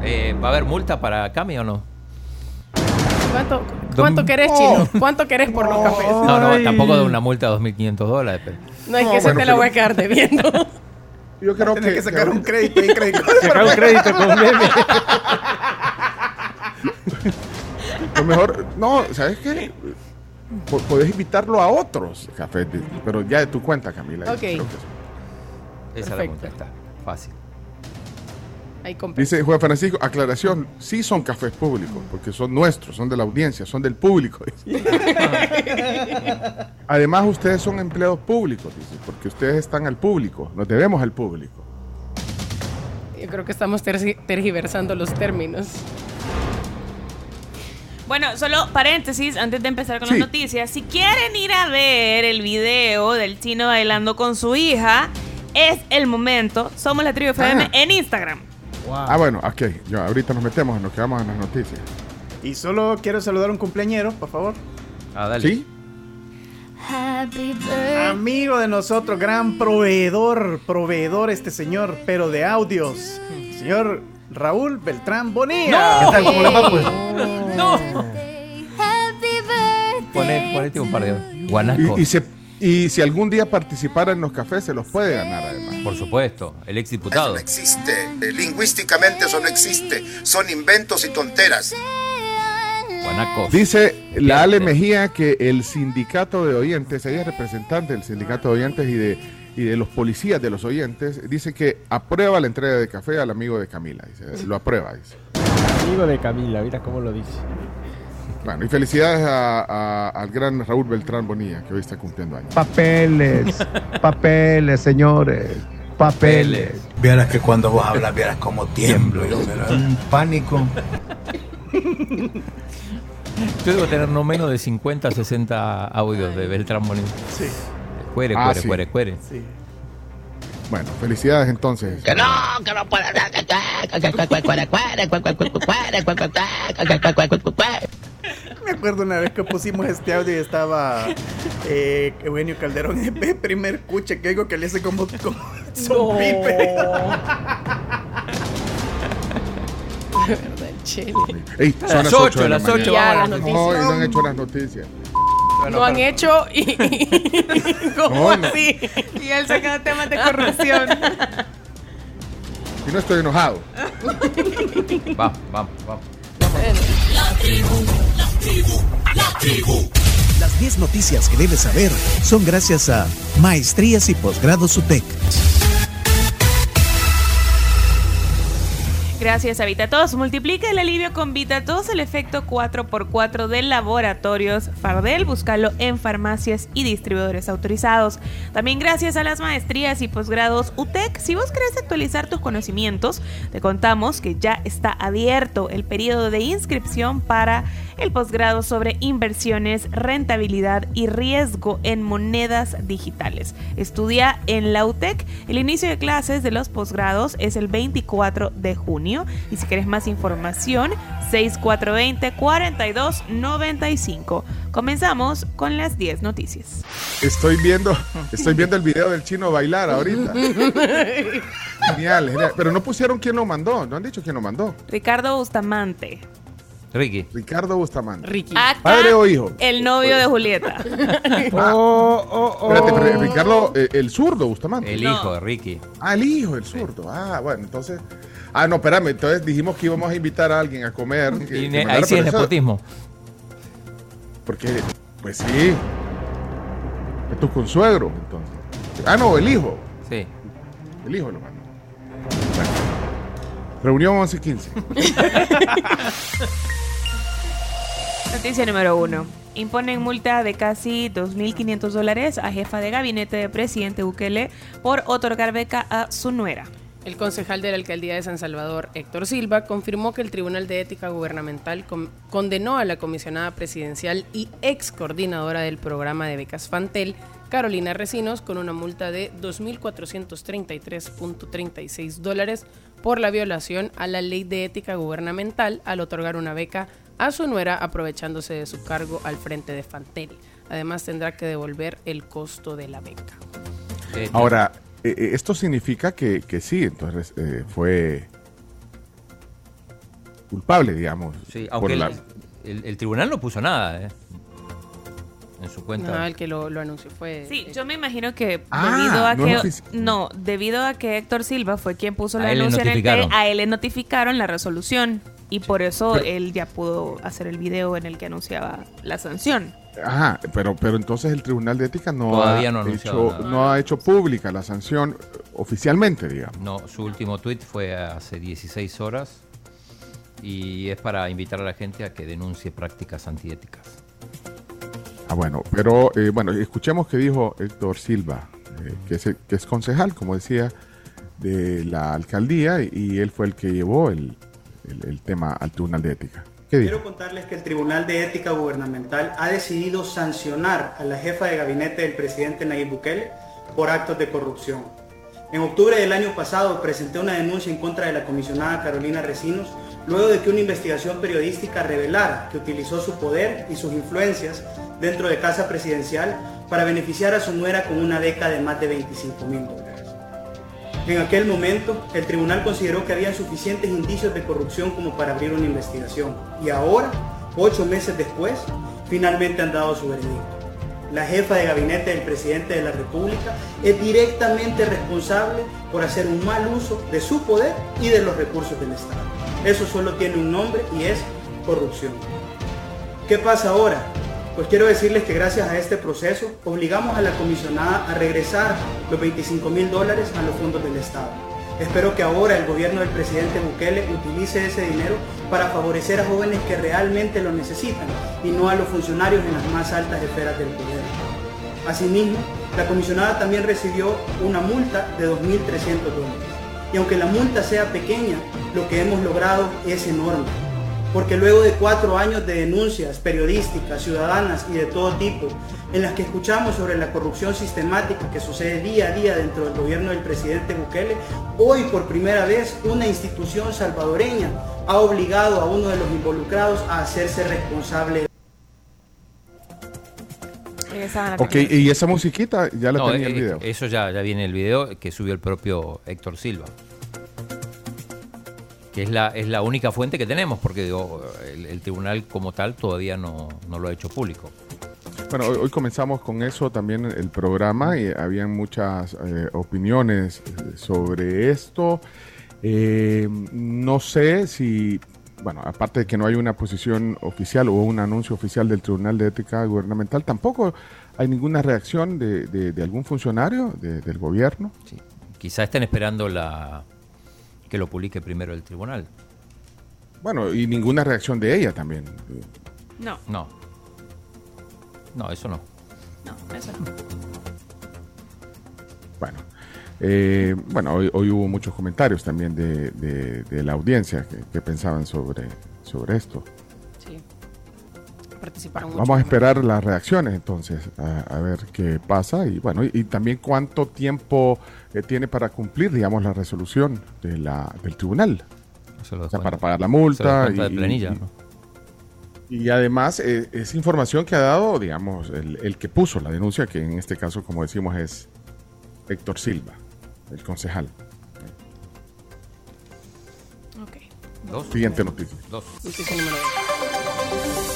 Speaker 6: Eh, ¿Va a haber multa para Cami o no?
Speaker 10: ¿Cuánto, cuánto querés, chino? ¿Cuánto querés por los cafés?
Speaker 6: No, no, tampoco de una multa de 2.500 dólares. Pero...
Speaker 10: No, es
Speaker 5: No,
Speaker 10: que esa
Speaker 5: bueno,
Speaker 10: te la
Speaker 5: pero-
Speaker 10: voy a quedar debiendo. [LAUGHS]
Speaker 5: Yo creo
Speaker 1: Tienes
Speaker 5: que,
Speaker 1: que sacar
Speaker 5: que
Speaker 1: un crédito y crédito. [LAUGHS]
Speaker 22: Sacar un crédito con meme. [LAUGHS]
Speaker 5: Lo mejor, no, ¿sabes qué? Po- Podés invitarlo a otros cafés, pero ya de tu cuenta, Camila.
Speaker 10: Ok.
Speaker 6: Esa es la contesta. Fácil.
Speaker 10: Ahí.
Speaker 5: Dice Juan Francisco, aclaración, sí son cafés públicos, porque son nuestros, son de la audiencia, son del público. [LAUGHS] dice. Además, ustedes son empleados públicos, dice, porque ustedes están al público, nos debemos al público.
Speaker 10: Yo creo que estamos tergi- tergiversando los términos.
Speaker 7: Bueno, solo paréntesis antes de empezar con
Speaker 5: Sí.
Speaker 7: las noticias. Si quieren ir a ver el video del chino bailando con su hija, es el momento. Somos la tribu FM
Speaker 5: Ah.
Speaker 7: en Instagram.
Speaker 5: Ah, bueno, ok, ya, ahorita nos metemos en lo que vamos en las noticias.
Speaker 1: Y solo quiero saludar a un cumpleañero, por favor.
Speaker 6: Ah, dale.
Speaker 5: ¿Sí?
Speaker 1: Amigo de nosotros, gran proveedor, proveedor este señor, pero de audios. Señor Raúl Beltrán Bonilla.
Speaker 22: ¿Qué tal? ¿Cómo le va, pues?
Speaker 6: No. Poné- ponete un par de guanacos.
Speaker 5: Y, y se- y si algún día participara en los cafés, se los puede ganar además.
Speaker 6: Por supuesto, el ex
Speaker 71: Eso
Speaker 6: diputado.
Speaker 71: no existe. Lingüísticamente eso no existe. Son inventos y tonteras.
Speaker 6: Guanacos.
Speaker 5: Dice la Ale Mejía que el sindicato de oyentes, ella es representante del sindicato de oyentes y de, y de los policías de los oyentes, dice que aprueba la entrega de café al amigo de Camila. Dice, lo aprueba, dice.
Speaker 22: Amigo de Camila, mira cómo lo dice.
Speaker 5: Bueno, y felicidades a- a- al gran Raúl Beltrán Bonilla, que hoy está cumpliendo años.
Speaker 72: Papeles, papeles, señores, papeles.
Speaker 73: Vieras que cuando vos hablas, vieras cómo tiemblo. Yo, pero un pánico.
Speaker 6: Yo debo tener no menos de 50, 60 audios de Beltrán Bonilla.
Speaker 1: Sí.
Speaker 6: Cuere,
Speaker 5: Ah,
Speaker 6: cuere,
Speaker 5: sí.
Speaker 6: cuere, cuere.
Speaker 1: Sí.
Speaker 5: Bueno, felicidades entonces.
Speaker 60: Que no, que no puede
Speaker 1: Me acuerdo una vez que pusimos este audio y estaba eh, Eugenio Calderón en el primer cuche que digo que le hace como, como son pipe.
Speaker 5: Ey, son
Speaker 6: Las
Speaker 5: las
Speaker 6: ocho,
Speaker 5: 8 de la
Speaker 6: las ocho,
Speaker 5: mañana.
Speaker 10: Ya, las
Speaker 5: No,
Speaker 10: noticias.
Speaker 5: y no han hecho las noticias.
Speaker 10: Lo han hecho y... ¿Cómo
Speaker 5: No, no.
Speaker 10: así?
Speaker 7: Y él sacando temas de corrupción.
Speaker 5: Y no estoy enojado.
Speaker 6: Vamos, vamos, vamos.
Speaker 74: Las 10 noticias que debes saber son gracias a Maestrías y Posgrados UTEC.
Speaker 7: Gracias a VitaTos. Multiplica el alivio con VitaTos, el efecto 4x4 de laboratorios Fardel. Búscalo en farmacias y distribuidores autorizados. También gracias a las maestrías y posgrados UTEC. Si vos querés actualizar tus conocimientos, te contamos que ya está abierto el periodo de inscripción para el posgrado sobre inversiones, rentabilidad y riesgo en monedas digitales. Estudia en la UTEC. El inicio de clases de los posgrados es el 24 de junio. Y si quieres más información, 6420-4295. Comenzamos con las 10 noticias.
Speaker 5: Estoy viendo, estoy viendo el video del chino bailar ahorita. [LAUGHS] Genial, genial. Pero no pusieron quién lo mandó, no han dicho quién lo mandó.
Speaker 7: Ricardo Bustamante.
Speaker 6: Ricky.
Speaker 5: Ricardo Bustamante.
Speaker 10: Ricky.
Speaker 7: Acá,
Speaker 5: ¿Padre o hijo?
Speaker 7: El novio de Julieta. [LAUGHS] [LAUGHS]
Speaker 22: Oh, oh, oh.
Speaker 5: Espérate, pero Ricardo, eh, el zurdo Bustamante.
Speaker 6: El hijo de Ricky.
Speaker 5: Ah, el hijo, el zurdo. Ah, bueno, entonces. Ah, no, espérame, entonces dijimos que íbamos a invitar a alguien a comer. que-
Speaker 6: Y
Speaker 5: que
Speaker 6: ne-
Speaker 5: mandara,
Speaker 6: ahí sí es nepotismo.
Speaker 5: Porque, pues sí. Es tu consuegro, entonces. Ah, no, el hijo.
Speaker 6: Sí.
Speaker 5: El hijo lo. Bueno. Reunión 11-15. [LAUGHS]
Speaker 7: Noticia número uno. Imponen multa de casi 2.500 dólares a jefa de gabinete de presidente Bukele por otorgar beca a su nuera.
Speaker 10: El concejal de la alcaldía de San Salvador, Héctor Silva, confirmó que el Tribunal de Ética Gubernamental con- condenó a la comisionada presidencial y ex coordinadora del programa de becas Fantel, Carolina Recinos, con una multa de 2.433.36 dólares por la violación a la ley de ética gubernamental al otorgar una beca a su nuera aprovechándose de su cargo al frente de Fantel. Además tendrá que devolver el costo de la beca.
Speaker 6: Eh,
Speaker 5: Ahora, eh, eh, esto significa que, que sí, entonces eh, fue culpable, digamos.
Speaker 6: Sí, aunque el,
Speaker 5: la-
Speaker 6: el- el tribunal no puso nada, ¿eh? En su cuenta.
Speaker 10: No, el que lo, lo anunció fue...
Speaker 7: Sí, yo me imagino que
Speaker 5: Ah,
Speaker 7: debido a
Speaker 5: no
Speaker 7: que no, debido a que Héctor Silva fue quien puso
Speaker 6: A
Speaker 7: la denuncia a él le notificaron la resolución y por eso él ya pudo hacer el video en el que anunciaba la sanción.
Speaker 5: Ajá, pero, pero entonces el Tribunal de Ética no,
Speaker 6: Todavía
Speaker 5: ha,
Speaker 6: no ha anunciado
Speaker 5: hecho,
Speaker 6: nada.
Speaker 5: no ha hecho pública la sanción eh, oficialmente, digamos.
Speaker 6: No, su último tweet fue hace 16 horas y es para invitar a la gente a que denuncie prácticas antiéticas.
Speaker 5: Ah, bueno, pero eh, bueno, escuchemos que dijo Héctor Silva, eh, que, es, el- que es concejal, como decía, de la alcaldía y él fue el que llevó el, el- tema al Tribunal de Ética.
Speaker 75: Quiero contarles que el Tribunal de Ética Gubernamental ha decidido sancionar a la jefa de gabinete del presidente Nayib Bukele por actos de corrupción. En octubre del año pasado presenté una denuncia en contra de la comisionada Carolina Recinos luego de que una investigación periodística revelara que utilizó su poder y sus influencias dentro de Casa Presidencial para beneficiar a su nuera con una beca de más de 25 mil dólares. En aquel momento, el tribunal consideró que había suficientes indicios de corrupción como para abrir una investigación. Y ahora, ocho meses después, finalmente han dado su veredicto. La jefa de gabinete del presidente de la República es directamente responsable por hacer un mal uso de su poder y de los recursos del Estado. Eso solo tiene un nombre y es corrupción. ¿Qué pasa ahora? Pues quiero decirles que gracias a este proceso obligamos a la comisionada a regresar los 25 mil dólares a los fondos del Estado. Espero que ahora el gobierno del presidente Bukele utilice ese dinero para favorecer a jóvenes que realmente lo necesitan y no a los funcionarios en las más altas esferas del poder. Asimismo, la comisionada también recibió una multa de 2.300 dólares. Y aunque la multa sea pequeña, lo que hemos logrado es enorme. Porque luego de cuatro años de denuncias periodísticas, ciudadanas y de todo tipo, en las que escuchamos sobre la corrupción sistemática que sucede día a día dentro del gobierno del presidente Bukele, hoy por primera vez una institución salvadoreña ha obligado a uno de los involucrados a hacerse responsable.
Speaker 5: Ok, y esa musiquita ya la
Speaker 6: No,
Speaker 5: tenía el
Speaker 6: eh,
Speaker 5: video.
Speaker 6: Eso ya, ya viene el video que subió el propio Héctor Silva. Que es la, es la única fuente que tenemos, porque digo, el, el tribunal como tal todavía no, no lo ha hecho público.
Speaker 5: Bueno, hoy, hoy comenzamos con eso también el programa y habían muchas eh, opiniones eh, sobre esto. Eh, no sé si, bueno, aparte de que no hay una posición oficial o un anuncio oficial del Tribunal de Ética Gubernamental, tampoco hay ninguna reacción de, de- de algún funcionario de- del gobierno.
Speaker 6: Quizá estén esperando la que lo publique primero el tribunal.
Speaker 5: Bueno, y ninguna reacción de ella también.
Speaker 7: No.
Speaker 6: No. No, eso no.
Speaker 7: No, eso no.
Speaker 5: Bueno, eh, bueno hoy, hoy hubo muchos comentarios también de, de- de la audiencia que, que pensaban sobre, sobre esto.
Speaker 10: Participaron mucho.
Speaker 5: Vamos a esperar las reacciones entonces, a, a ver qué pasa y bueno, y, y también cuánto tiempo eh, tiene para cumplir, digamos, la resolución de la, del tribunal.
Speaker 6: Lo
Speaker 5: O sea, para pagar la
Speaker 6: se lo
Speaker 5: multa.
Speaker 6: descuenta de
Speaker 5: y-
Speaker 6: planilla,
Speaker 5: y-
Speaker 6: ¿no?
Speaker 5: Y además eh, es información que ha dado, digamos, el, el que puso la denuncia, que en este caso, como decimos, es Héctor Silva, el concejal.
Speaker 7: Ok.
Speaker 5: Siguiente noticia.
Speaker 6: Dos.
Speaker 10: Noticia número dos.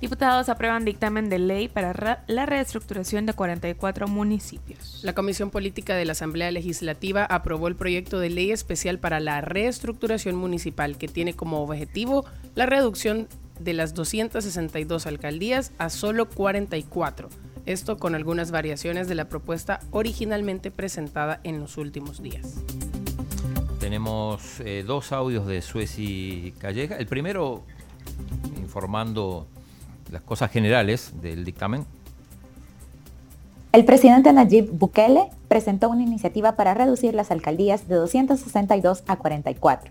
Speaker 7: Diputados aprueban dictamen de ley para ra- la reestructuración de 44 municipios.
Speaker 10: La Comisión Política de la Asamblea Legislativa aprobó el proyecto de ley especial para la reestructuración municipal que tiene como objetivo la reducción de las 262 alcaldías a solo 44. Esto con algunas variaciones de la propuesta originalmente presentada en los últimos días.
Speaker 6: Tenemos eh, dos audios de Sueci Calleja. El primero informando las cosas generales del dictamen.
Speaker 76: El presidente Nayib Bukele presentó una iniciativa para reducir las alcaldías de 262 a 44.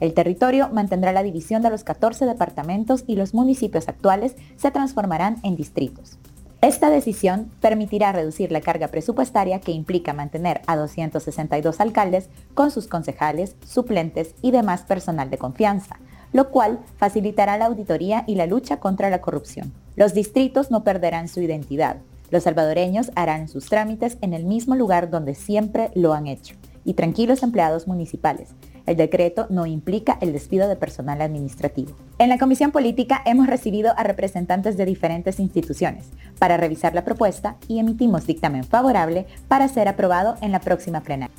Speaker 76: El territorio mantendrá la división de los 14 departamentos y los municipios actuales se transformarán en distritos. Esta decisión permitirá reducir la carga presupuestaria que implica mantener a 262 alcaldes con sus concejales, suplentes y demás personal de confianza, lo cual facilitará la auditoría y la lucha contra la corrupción. Los distritos no perderán su identidad. Los salvadoreños harán sus trámites en el mismo lugar donde siempre lo han hecho. Y tranquilos empleados municipales. El decreto no implica el despido de personal administrativo. En la Comisión Política hemos recibido a representantes de diferentes instituciones para revisar la propuesta y emitimos dictamen favorable para ser aprobado en la próxima plenaria.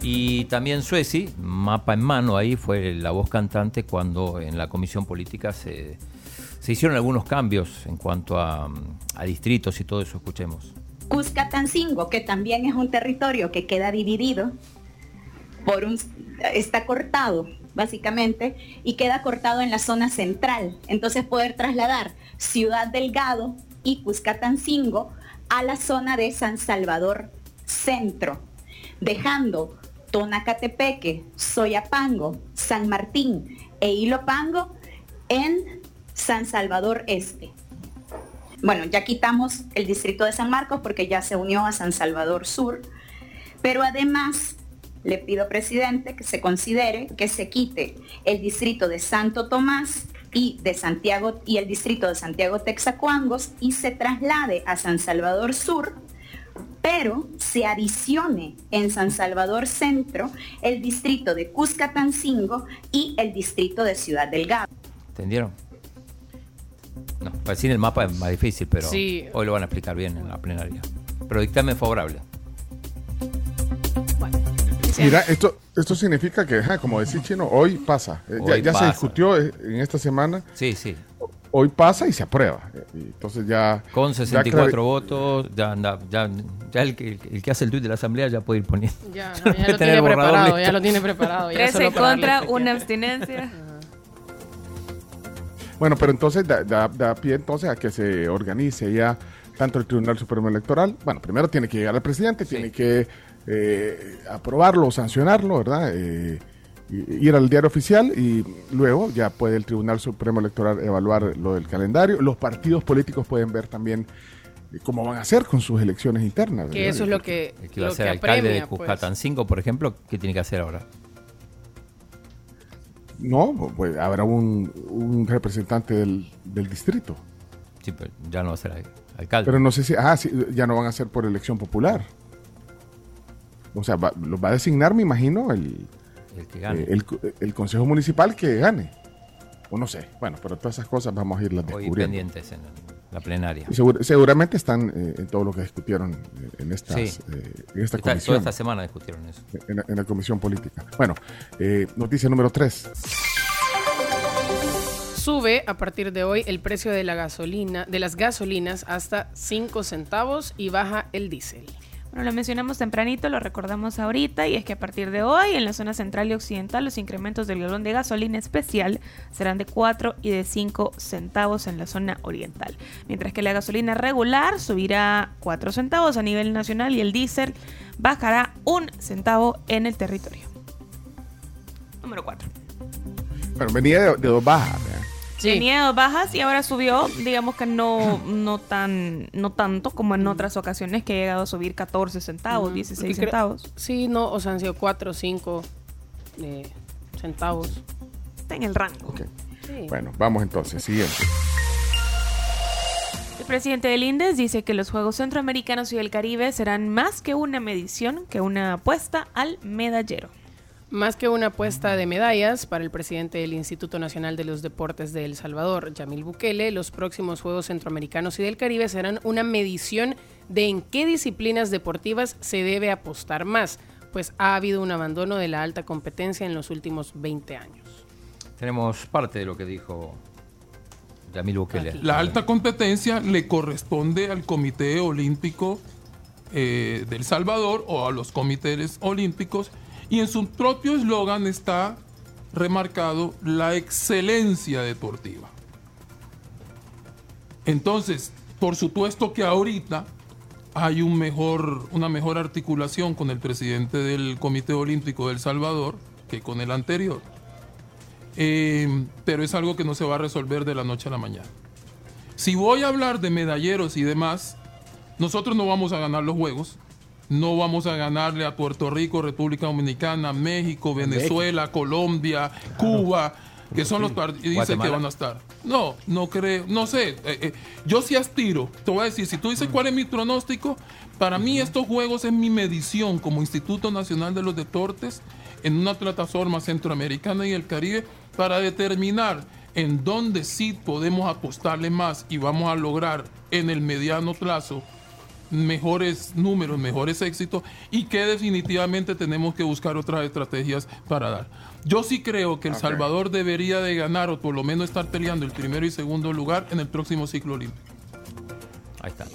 Speaker 6: Y también Sueci, mapa en mano, ahí fue la voz cantante cuando en la comisión política se, se hicieron algunos cambios en cuanto a, a distritos y todo eso, escuchemos.
Speaker 76: Cuscatancingo, que también es un territorio que queda dividido por un está cortado básicamente y queda cortado en la zona central. Entonces poder trasladar Ciudad Delgado y Cuscatancingo a la zona de San Salvador Centro, dejando Tonacatepeque, Soyapango, San Martín e Ilopango en San Salvador Este. Bueno, ya quitamos el distrito de San Marcos porque ya se unió a San Salvador Sur, pero además le pido, presidente, que se considere que se quite el distrito de Santo Tomás y de Santiago y el distrito de Santiago Texacoangos y se traslade a San Salvador Sur, pero se adicione en San Salvador Centro el distrito de Cuscatancingo y el distrito de Ciudad Delgado.
Speaker 6: ¿Entendieron? No, para decir el mapa es más difícil, pero
Speaker 10: Sí.
Speaker 6: hoy lo van a explicar bien en la plenaria. Pero dictamen favorable.
Speaker 5: Mira, esto, esto significa que, como decía Chino, hoy pasa. Eh, ya se discutió eh, en esta semana.
Speaker 6: Sí, sí.
Speaker 5: Hoy pasa y se aprueba. Y Entonces ya...
Speaker 6: Con
Speaker 5: ya
Speaker 6: 64
Speaker 5: clari-
Speaker 6: votos, ya anda, ya, ya el, que, el que hace el tuit de la asamblea ya puede ir poniendo.
Speaker 10: Ya, [LAUGHS]
Speaker 6: No
Speaker 10: ya lo tiene preparado, ya lo tiene preparado. ya
Speaker 7: 13
Speaker 10: solo para darle
Speaker 7: contra, una abstinencia. [LAUGHS]
Speaker 5: Bueno, pero entonces da, da- da pie entonces a que se organice ya tanto el Tribunal Supremo Electoral. Bueno, primero tiene que llegar al presidente, tiene que eh, aprobarlo o sancionarlo, ¿verdad? Eh, ir al diario oficial y luego ya puede el Tribunal Supremo Electoral evaluar lo del calendario. Los partidos políticos pueden ver también eh, cómo van a hacer con sus elecciones internas.
Speaker 10: Que
Speaker 5: ¿verdad?
Speaker 10: eso es lo que,
Speaker 6: El que iba a ser alcalde de
Speaker 10: apremia, pues.
Speaker 6: Cuscatancingo, por ejemplo, ¿qué tiene que hacer ahora?
Speaker 5: No, pues habrá un, un representante del, del distrito.
Speaker 6: Sí, pero ya no va a ser al- alcalde.
Speaker 5: Pero no sé si, ah, sí, ya no van a ser por elección popular. O sea, va, los va a designar, me imagino, el,
Speaker 6: el que gane.
Speaker 5: eh, el, el consejo municipal que gane. O no sé. Bueno, pero todas esas cosas vamos a irlas
Speaker 6: Hoy
Speaker 5: descubriendo.
Speaker 6: pendientes en la plenaria.
Speaker 5: Segur- seguramente están eh, en todo lo que discutieron eh, en, estas,
Speaker 6: Sí.
Speaker 5: eh, en esta
Speaker 6: Esta-
Speaker 5: comisión.
Speaker 6: toda esta semana discutieron eso.
Speaker 5: En, la- en la comisión política. Bueno, eh, noticia número 3.
Speaker 10: Sube a partir de hoy el precio de la gasolina, de las gasolinas hasta 5 centavos y baja el diésel.
Speaker 7: Bueno, lo mencionamos tempranito, lo recordamos ahorita, y es que a partir de hoy, en la zona central y occidental, los incrementos del galón de gasolina especial serán de 4 y de 5 centavos en la zona oriental. Mientras que la gasolina regular subirá 4 centavos a nivel nacional y el diésel bajará un centavo en el territorio. Número 4.
Speaker 5: Bueno, venía de, de dos bajas. ¿verdad?
Speaker 7: Tenía dos bajas y ahora subió, digamos que no, no tan, no tanto como en otras ocasiones que ha llegado a subir 14 centavos,
Speaker 10: Ujú,
Speaker 7: 16
Speaker 10: porque cre-
Speaker 7: centavos.
Speaker 10: Sí, no, o sea, han sido 4 o 5 eh, centavos.
Speaker 7: Está en el rango.
Speaker 10: Sí.
Speaker 5: Bueno, vamos entonces, siguiente.
Speaker 7: El presidente del INDES dice que los Juegos Centroamericanos y del Caribe serán más que una medición, que una apuesta al medallero.
Speaker 10: Más que una apuesta de medallas para el presidente del Instituto Nacional de los Deportes de El Salvador, Yamil Bukele, los próximos Juegos Centroamericanos y del Caribe serán una medición de en qué disciplinas deportivas se debe apostar más, pues ha habido un abandono de la alta competencia en los últimos 20 años.
Speaker 6: Tenemos parte de lo que dijo Yamil Bukele.
Speaker 77: La alta competencia le corresponde al Comité Olímpico eh, del Salvador o a los comités olímpicos y en su propio eslogan está remarcado la excelencia deportiva. Entonces, por supuesto que ahorita hay una mejor articulación con el presidente del Comité Olímpico del Salvador que con el anterior. Eh, pero es algo que no se va a resolver de la noche a la mañana. Si voy a hablar de medalleros y demás, nosotros no vamos a ganar los juegos. No vamos a ganarle a Puerto Rico, República Dominicana, México, Venezuela, Colombia, Cuba, que son los países que van a estar. No, no creo, no sé. eh, eh, yo sí aspiro, te voy a decir, si tú dices cuál es mi pronóstico, para mí estos juegos es mi medición como Instituto Nacional de los Deportes en una plataforma centroamericana y el Caribe para determinar en dónde sí podemos apostarle más y vamos a lograr en el mediano plazo mejores números, mejores éxitos y que definitivamente tenemos que buscar otras estrategias para dar. Yo sí creo que El. Salvador debería de ganar o por lo menos estar peleando el primero y segundo lugar en el próximo ciclo olímpico.
Speaker 6: Ahí está.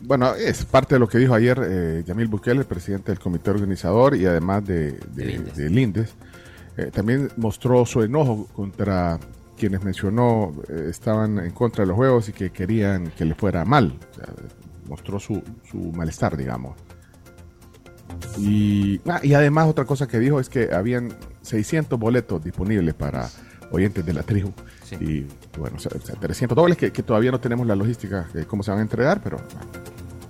Speaker 5: Bueno, es parte de lo que dijo ayer eh, Yamil Bukele, el presidente del comité organizador y además de, de, del INDES. Eh, también mostró su enojo contra quienes mencionó eh, estaban en contra de los juegos y que querían que le fuera mal. O sea, mostró su, su malestar, digamos. Y, ah, y además otra cosa que dijo es que habían 600 boletos disponibles para oyentes de la tribu. Y bueno, o sea, o sea, 300 dobles que, que todavía no tenemos la logística de cómo se van a entregar, pero...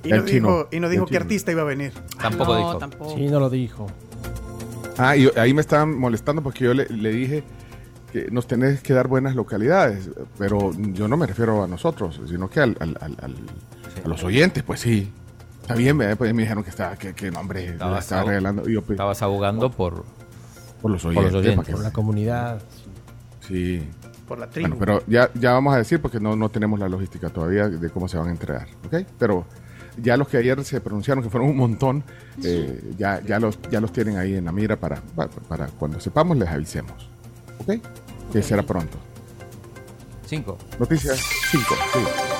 Speaker 1: Y
Speaker 5: el
Speaker 1: no,
Speaker 5: chino-
Speaker 1: dijo, y no dijo qué artista iba a venir.
Speaker 6: Tampoco
Speaker 10: no,
Speaker 6: dijo.
Speaker 10: tampoco.
Speaker 22: Sí, no lo dijo.
Speaker 5: Ah, y ahí me estaban molestando porque yo le, le dije que nos tenés que dar buenas localidades, pero yo no me refiero a nosotros, sino que al, al- al- al- a los oyentes, pues sí. Está bien, pues me dijeron que estaba, que, que
Speaker 6: Estabas
Speaker 5: estaba regalando. Y yo, pues,
Speaker 6: Estabas abogando por,
Speaker 5: por los
Speaker 6: por
Speaker 5: oyentes.
Speaker 6: los oyentes.
Speaker 22: Por la comunidad.
Speaker 5: Sí.
Speaker 1: Por la tribu.
Speaker 5: Bueno, pero ya, ya vamos a decir porque no, no tenemos la logística todavía de cómo se van a entregar, ¿ok? Pero ya los que ayer se pronunciaron, que fueron un montón, eh, ya, ya, los, ya los tienen ahí en la mira para, para, para cuando sepamos les avisemos, ¿ok? Que será pronto.
Speaker 6: Cinco.
Speaker 5: Noticias 5, sí.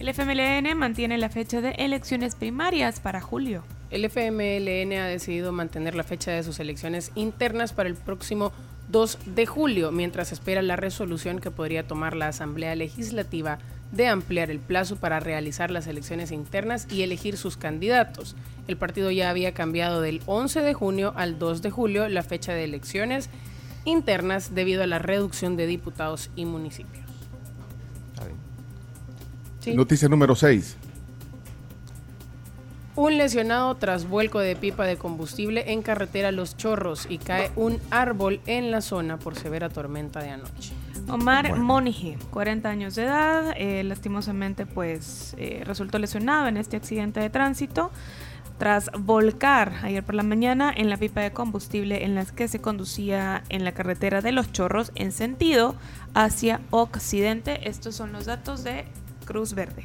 Speaker 7: El FMLN mantiene la fecha de elecciones primarias para julio.
Speaker 10: El FMLN ha decidido mantener la fecha de sus elecciones internas para el próximo 2 de julio, mientras espera la resolución que podría tomar la Asamblea Legislativa de ampliar el plazo para realizar las elecciones internas y elegir sus candidatos. El partido ya había cambiado del 11 de junio al 2 de julio la fecha de elecciones internas debido a la reducción de diputados y municipios. Sí.
Speaker 5: Noticia número 6.
Speaker 10: Un lesionado tras vuelco de pipa de combustible en carretera Los Chorros y cae un árbol en la zona por severa tormenta de anoche.
Speaker 7: Omar
Speaker 10: Bueno.
Speaker 7: Monige, 40 años de edad, eh, lastimosamente pues eh, resultó lesionado en este accidente de tránsito tras volcar ayer por la mañana en la pipa de combustible en las que se conducía en la carretera de Los Chorros en sentido hacia occidente. Estos son los datos de Cruz Verde.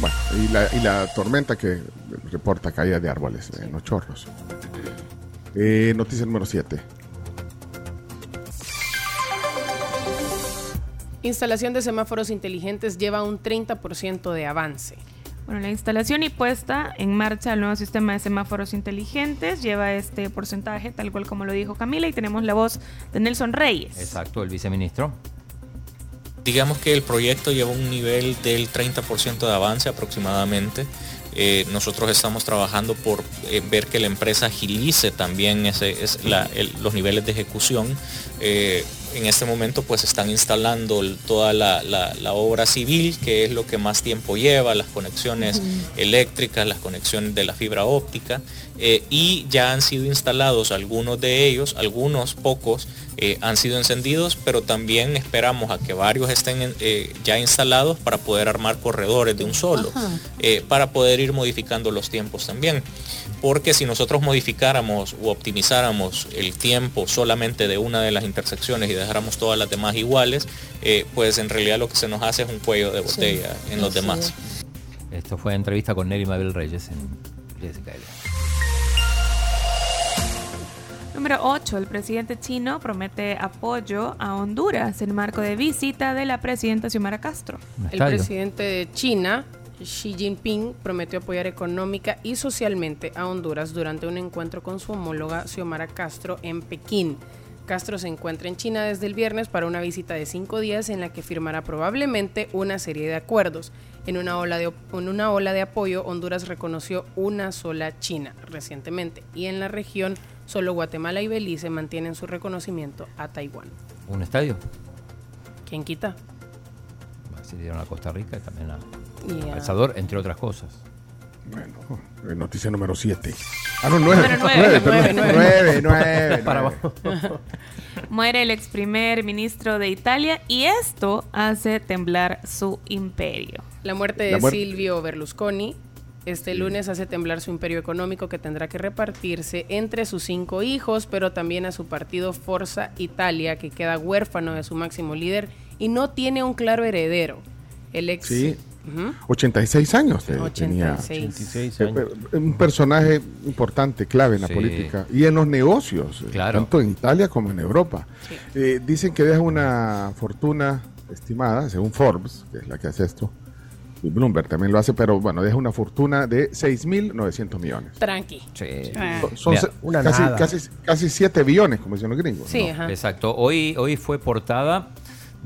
Speaker 5: Bueno, y la, y la tormenta que reporta caída de árboles en los chorros. Eh, noticia número 7.
Speaker 10: Instalación de semáforos inteligentes lleva un 30% de avance.
Speaker 7: Bueno, la instalación y puesta en marcha del nuevo sistema de semáforos inteligentes lleva este porcentaje, tal cual como lo dijo Camila, y tenemos la voz de Nelson Reyes.
Speaker 6: Exacto, el viceministro.
Speaker 78: Digamos que el proyecto lleva un nivel del 30% de avance aproximadamente. Eh, nosotros estamos trabajando por eh, ver que la empresa agilice también ese, es la- el- los niveles de ejecución. Eh, en este momento pues están instalando toda la, la- la obra civil, que es lo que más tiempo lleva, las conexiones eléctricas, las conexiones de la fibra óptica, y ya han sido instalados algunos de ellos, algunos pocos eh, han sido encendidos, pero también esperamos a que varios estén en- eh, ya instalados para poder armar corredores de un solo, eh, para poder ir modificando los tiempos también. Porque si nosotros modificáramos o optimizáramos el tiempo solamente de una de las intersecciones y dejáramos todas las demás iguales, eh, pues en realidad lo que se nos hace es un cuello de botella en los demás.
Speaker 6: Esto fue entrevista con Nelly Mabel Reyes en Jessica
Speaker 7: Número 8. El presidente chino promete apoyo a Honduras en marco de visita de la presidenta Xiomara Castro.
Speaker 10: El presidente de China, Xi Jinping, prometió apoyar económica y socialmente a Honduras durante un encuentro con su homóloga Xiomara Castro en Pekín. Castro se encuentra en China desde el viernes para una visita de cinco días en la que firmará probablemente una serie de acuerdos. En una ola de, en una ola de apoyo, Honduras reconoció una sola China recientemente y en la región solo Guatemala y Belice mantienen su reconocimiento a Taiwán.
Speaker 6: ¿Un estadio?
Speaker 10: ¿Quién quita?
Speaker 6: Se dieron a Costa Rica y también a El Salvador, entre otras cosas.
Speaker 5: Bueno, eh, noticia número 7. Ah, no, 9.
Speaker 7: Número nueve,
Speaker 5: 9,
Speaker 7: nueve,
Speaker 5: 9,
Speaker 7: nueve.
Speaker 5: 9. [LAUGHS]
Speaker 6: Para [LAUGHS]
Speaker 7: Muere el ex primer ministro de Italia y esto hace temblar su imperio.
Speaker 10: La muerte de
Speaker 7: La muer-
Speaker 10: Silvio Berlusconi este lunes hace temblar su imperio económico que tendrá que repartirse entre sus cinco hijos, pero también a su partido Forza Italia, que queda huérfano de su máximo líder y no tiene un claro heredero. El ex...
Speaker 5: Sí.
Speaker 10: Ujú.
Speaker 5: 86 años eh,
Speaker 10: 86.
Speaker 5: tenía.
Speaker 10: 86
Speaker 5: Eh, eh, Un personaje importante, clave en la
Speaker 6: Sí.
Speaker 5: política y en los negocios, eh,
Speaker 6: Claro.
Speaker 5: tanto en Italia como en Europa. Eh, dicen que deja una fortuna estimada, según Forbes, que es la que hace esto, y Bloomberg también lo hace, pero bueno, deja una fortuna de 6.900 millones.
Speaker 10: Tranqui.
Speaker 5: Son- Son
Speaker 6: Mira,
Speaker 5: se- casi, casi, casi 7 billones, como dicen los gringos.
Speaker 10: Sí,
Speaker 5: ¿no?
Speaker 10: ajá.
Speaker 6: Exacto. Hoy, hoy fue portada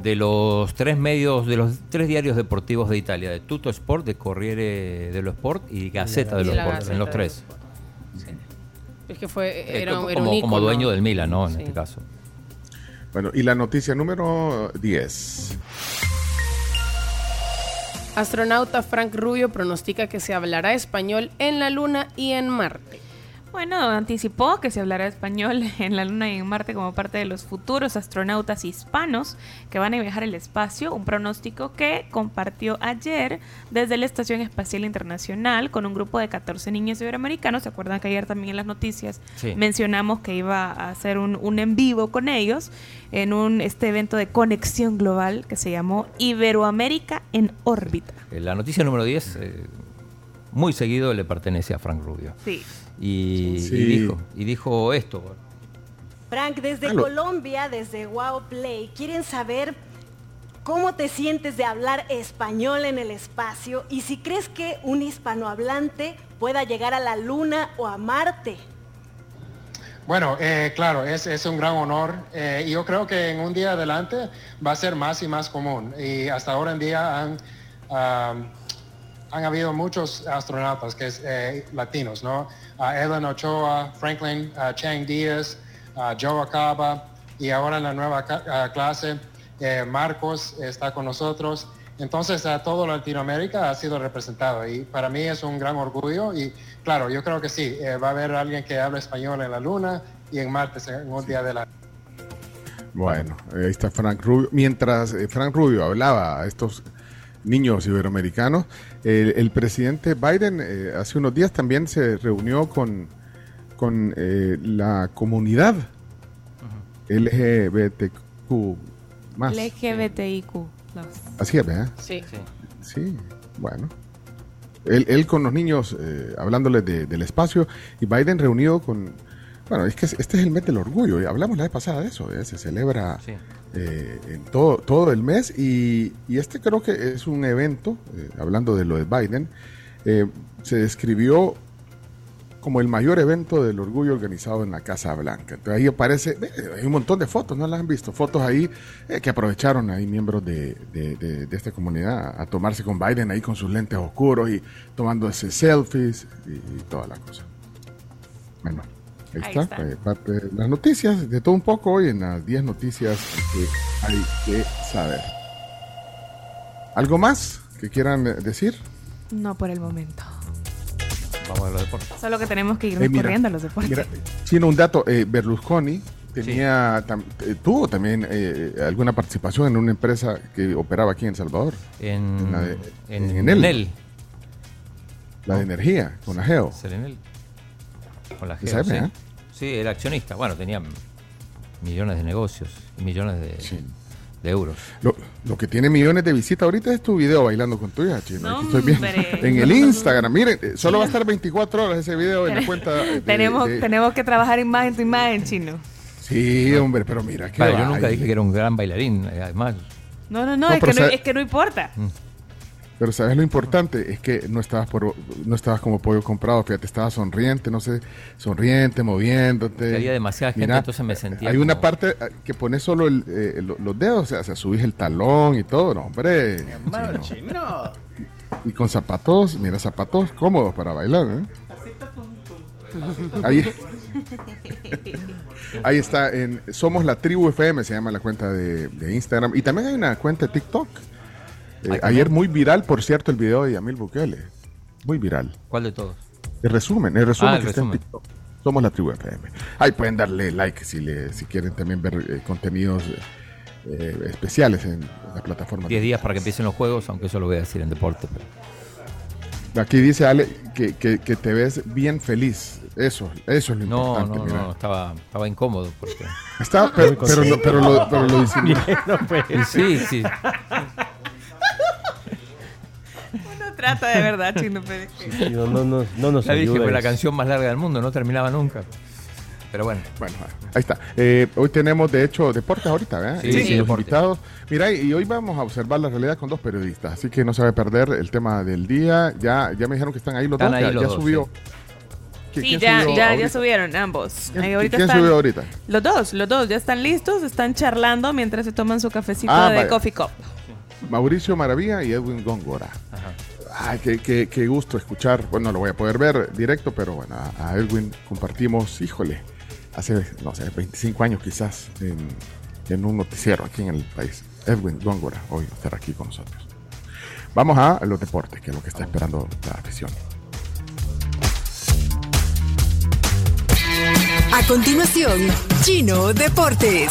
Speaker 6: de los tres medios, de los tres diarios deportivos de Italia, de Tutto Sport, de Corriere dello Sport y Gazzetta
Speaker 10: Y
Speaker 6: dello Sport,
Speaker 10: Gazzetta
Speaker 6: en los tres.
Speaker 10: Es que fue...
Speaker 6: Eh,
Speaker 10: Era,
Speaker 6: como,
Speaker 10: era un
Speaker 6: como dueño del Milan, ¿no? En
Speaker 10: Sí.
Speaker 6: este caso.
Speaker 5: Bueno, y la noticia número 10.
Speaker 10: Astronauta Frank Rubio pronostica que se hablará español en la Luna y en Marte.
Speaker 7: Bueno, anticipó que se hablará español [LAUGHS] en la Luna y en Marte como parte de los futuros astronautas hispanos que van a viajar al espacio, un pronóstico que compartió ayer desde la Estación Espacial Internacional con un grupo de 14 niños iberoamericanos. ¿Se acuerdan que ayer también en las noticias
Speaker 6: Sí.
Speaker 7: mencionamos que iba a hacer un, un en vivo con ellos en un este evento de conexión global que se llamó Iberoamérica en órbita?
Speaker 6: Eh, La noticia número 10, eh, muy seguido le pertenece a Frank Rubio.
Speaker 7: Sí.
Speaker 6: Y,
Speaker 5: Sí.
Speaker 6: y dijo, y dijo esto.
Speaker 79: Frank, desde. Colombia, desde Wow Play, quieren saber cómo te sientes de hablar español en el espacio y si crees que un hispanohablante pueda llegar a la Luna o a Marte.
Speaker 80: Bueno, eh, claro, es, es un gran honor eh, y yo creo que en un día adelante va a ser más y más común. Y hasta ahora en día han, han habido muchos astronautas que es eh, latinos, ¿no? Ah, Ellen Ochoa, Franklin ah, Chang Díaz, ah, Joe Acaba y ahora en la nueva clase eh, Marcos está con nosotros. Entonces, a todo Latinoamérica ha sido representado y para mí es un gran orgullo y claro, yo creo que sí, eh, va a haber alguien que habla español en la Luna y en Marte en un día de la...
Speaker 5: Bueno, ahí está Frank Rubio. Mientras Frank Rubio hablaba a estos niños iberoamericanos, el, el presidente Biden eh, hace unos días también se reunió con, con eh, la comunidad LGBTQ más.
Speaker 7: LGBTIQ.
Speaker 5: Así es, ¿verdad?
Speaker 10: Sí.
Speaker 5: Sí, bueno. Él, él con los niños eh, hablándoles de- del espacio y Biden reunido con... Bueno, es que es- este es el mes del orgullo. y Hablamos la vez pasada de eso. ¿eh? Se celebra eh, en todo, todo el mes y, y este creo que es un evento, eh, hablando de lo de Biden, se describió como el mayor evento del orgullo organizado en la Casa Blanca. Entonces ahí aparece, hay un montón de fotos, ¿no las han visto? Fotos ahí eh, que aprovecharon ahí miembros de, de- de- de esta comunidad a tomarse con Biden ahí con sus lentes oscuros y tomándose selfies y, y toda la cosa. Bueno, ahí,
Speaker 7: Ahí
Speaker 5: está,
Speaker 7: está.
Speaker 5: eh, parte de las noticias, de todo un poco hoy en las 10 noticias que hay que saber. ¿Algo más que quieran eh, decir?
Speaker 7: No por el momento.
Speaker 6: Vamos a los deportes.
Speaker 7: Solo que tenemos que irnos
Speaker 5: Eh, mira,
Speaker 7: corriendo a los deportes.
Speaker 5: Mira, Chino, un dato. eh, Berlusconi tenía, tam- eh, tuvo también eh, alguna participación en una empresa que operaba aquí en El Salvador.
Speaker 6: En,
Speaker 5: la de-
Speaker 6: en,
Speaker 5: en Enel.
Speaker 6: Enel.
Speaker 5: La de energía, con la Geo.
Speaker 6: Serenel. Con la
Speaker 5: ¿Se
Speaker 6: Geo,
Speaker 5: sabe,
Speaker 6: sí.
Speaker 5: eh?
Speaker 6: Sí, era accionista. Bueno, tenía millones de negocios y millones de, de euros.
Speaker 5: Lo, lo que tiene millones de visitas ahorita es tu video bailando con tu hija, Chino.
Speaker 7: No,
Speaker 5: Aquí estoy viendo. [LAUGHS] En el Instagram. Miren, eh, solo va a estar 24 horas ese video en la cuenta. de- [LAUGHS]
Speaker 7: tenemos,
Speaker 5: de-
Speaker 7: tenemos que trabajar imagen tu imagen, chino.
Speaker 5: Sí, hombre, pero mira. qué
Speaker 6: Vale, yo nunca dije que era un gran bailarín, eh, además.
Speaker 7: No, no, no,
Speaker 5: No,
Speaker 7: es, que no
Speaker 5: sabe-
Speaker 7: es que no importa.
Speaker 5: Pero sabes lo importante es que no estabas por, no estabas como pollo comprado, fíjate, estabas sonriente, no sé, sonriente, moviéndote.
Speaker 6: Había demasiada gente,
Speaker 5: Mira,
Speaker 6: entonces me sentía
Speaker 5: Hay una parte eh, que pones solo el, eh, lo- los dedos, o sea, o sea, subís el talón y todo, no, hombre. Chino.
Speaker 1: chino.
Speaker 5: Y con zapatos, mira, zapatos cómodos para bailar, ¿eh? Ahí, [LAUGHS] ahí está, en Somos la Tribu FM, se llama la cuenta de, de Instagram. Y también hay una cuenta de TikTok. Eh, ayer muy viral, por cierto, el video de Yamil Bukele. Muy viral.
Speaker 6: ¿Cuál de todos?
Speaker 5: El resumen, el resumen
Speaker 6: Ah, el
Speaker 5: que está en. TikTok. Somos la Tribu FM. Ahí pueden darle like si, le, si quieren también ver eh, contenidos eh, especiales en la plataforma.
Speaker 6: 10 días para que empiecen los juegos, aunque eso lo voy a decir en deporte. pero-
Speaker 5: Aquí dice Ale que, que- que te ves bien feliz. Eso, eso es lo
Speaker 6: No,
Speaker 5: importante.
Speaker 6: no,
Speaker 5: mira.
Speaker 6: no, estaba, estaba incómodo porque...
Speaker 5: Está, pero, pero, lo- pero lo, pero [LAUGHS] lo disimuló.
Speaker 6: Sí, sí.
Speaker 7: Trata de verdad, chino, pero que-
Speaker 22: No, no, no, no nos
Speaker 6: La dije, fue la canción más larga del mundo, no terminaba nunca. Pero bueno.
Speaker 5: Bueno, ahí está. Eh, hoy tenemos, de hecho, deportes ahorita, ¿verdad?
Speaker 6: Sí,
Speaker 5: Y
Speaker 6: sí,
Speaker 5: los
Speaker 6: deportes.
Speaker 5: invitados. Mira, y hoy vamos a observar la realidad con dos periodistas, así que no se va a perder el tema del día. Ya, ya me dijeron que están ahí los
Speaker 6: Están
Speaker 5: dos.
Speaker 6: ahí
Speaker 5: ya
Speaker 6: los
Speaker 5: ya
Speaker 6: dos,
Speaker 5: subió.
Speaker 6: sí.
Speaker 5: ¿Qui-
Speaker 7: Sí, ya, ya, ya subieron ambos.
Speaker 5: ¿Quién-
Speaker 7: Ahí ahorita
Speaker 5: quién
Speaker 7: están-
Speaker 5: subió ahorita?
Speaker 7: Los dos, los dos ya están listos, están charlando mientras se toman su cafecito
Speaker 5: Ah,
Speaker 7: de
Speaker 5: vaya.
Speaker 7: coffee cup.
Speaker 5: Mauricio Maravilla y Edwin Góngora. Ay, qué, qué- qué gusto escuchar. Bueno, no lo voy a poder ver directo, pero bueno, a, Edwin compartimos, híjole, hace, no sé, 25 años quizás en, un noticiero aquí en el país. Edwin Góngora, hoy estar aquí con nosotros. Vamos a los deportes, que es lo que está esperando la afición.
Speaker 81: A continuación, Chino Deportes.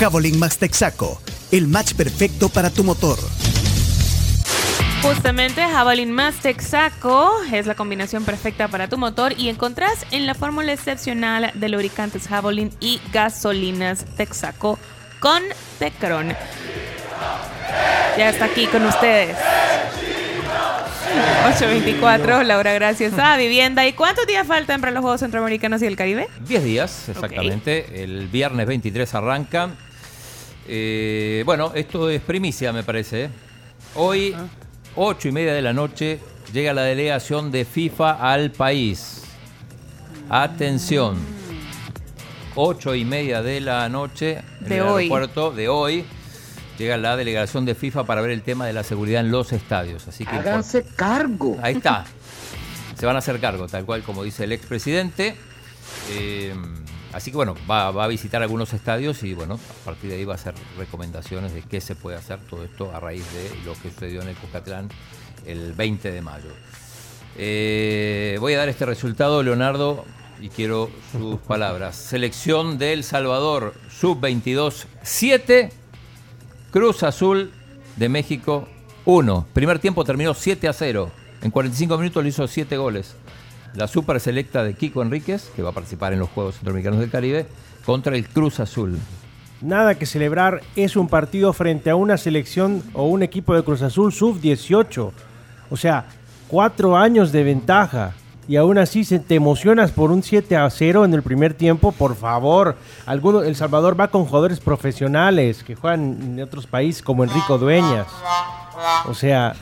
Speaker 74: Javelin Max Texaco. El match perfecto para tu motor.
Speaker 7: Justamente Javelin más Texaco es la combinación perfecta para tu motor y encontrás en la fórmula excepcional de lubricantes Javelin y gasolinas Texaco con Tecron. Ya está aquí con ustedes. 824, Laura, gracias a Vivienda. ¿Y cuántos días faltan para los Juegos Centroamericanos y el Caribe?
Speaker 6: 10 días, exactamente. El viernes 23 arranca. Eh, bueno, esto es primicia, me parece. ¿eh? Hoy, 8 y media de la noche, llega la delegación de FIFA al país. Atención. 8 y media de la noche en
Speaker 7: De
Speaker 6: el
Speaker 7: hoy.
Speaker 6: aeropuerto de hoy. Llega la delegación de FIFA para ver el tema de la seguridad en los estadios. Así que
Speaker 73: Háganse cargo.
Speaker 6: Ahí está. Se van a hacer cargo, tal cual como dice el expresidente. Eh, así que bueno, va, va a visitar algunos estadios y bueno, a partir de ahí va a hacer recomendaciones de qué se puede hacer todo esto a raíz de lo que sucedió en el Cuscatlán el 20 de mayo. Eh, voy a dar este resultado, Leonardo, y quiero sus [LAUGHS] palabras. Selección de El Salvador, sub-22, 7. Cruz Azul de México 1. Primer tiempo terminó 7 a 0. En 45 minutos le hizo 7 goles. La super selecta de Kiko Enríquez, que va a participar en los Juegos Centroamericanos del Caribe, contra el Cruz Azul.
Speaker 22: Nada que celebrar, es un partido frente a una selección o un equipo de Cruz Azul sub-18. O sea, cuatro años de ventaja. Y aún así se te emocionas por un 7 a 0 en el primer tiempo, por favor. Alguno, el Salvador va con jugadores profesionales que juegan en otros países como Enrico Dueñas. O sea,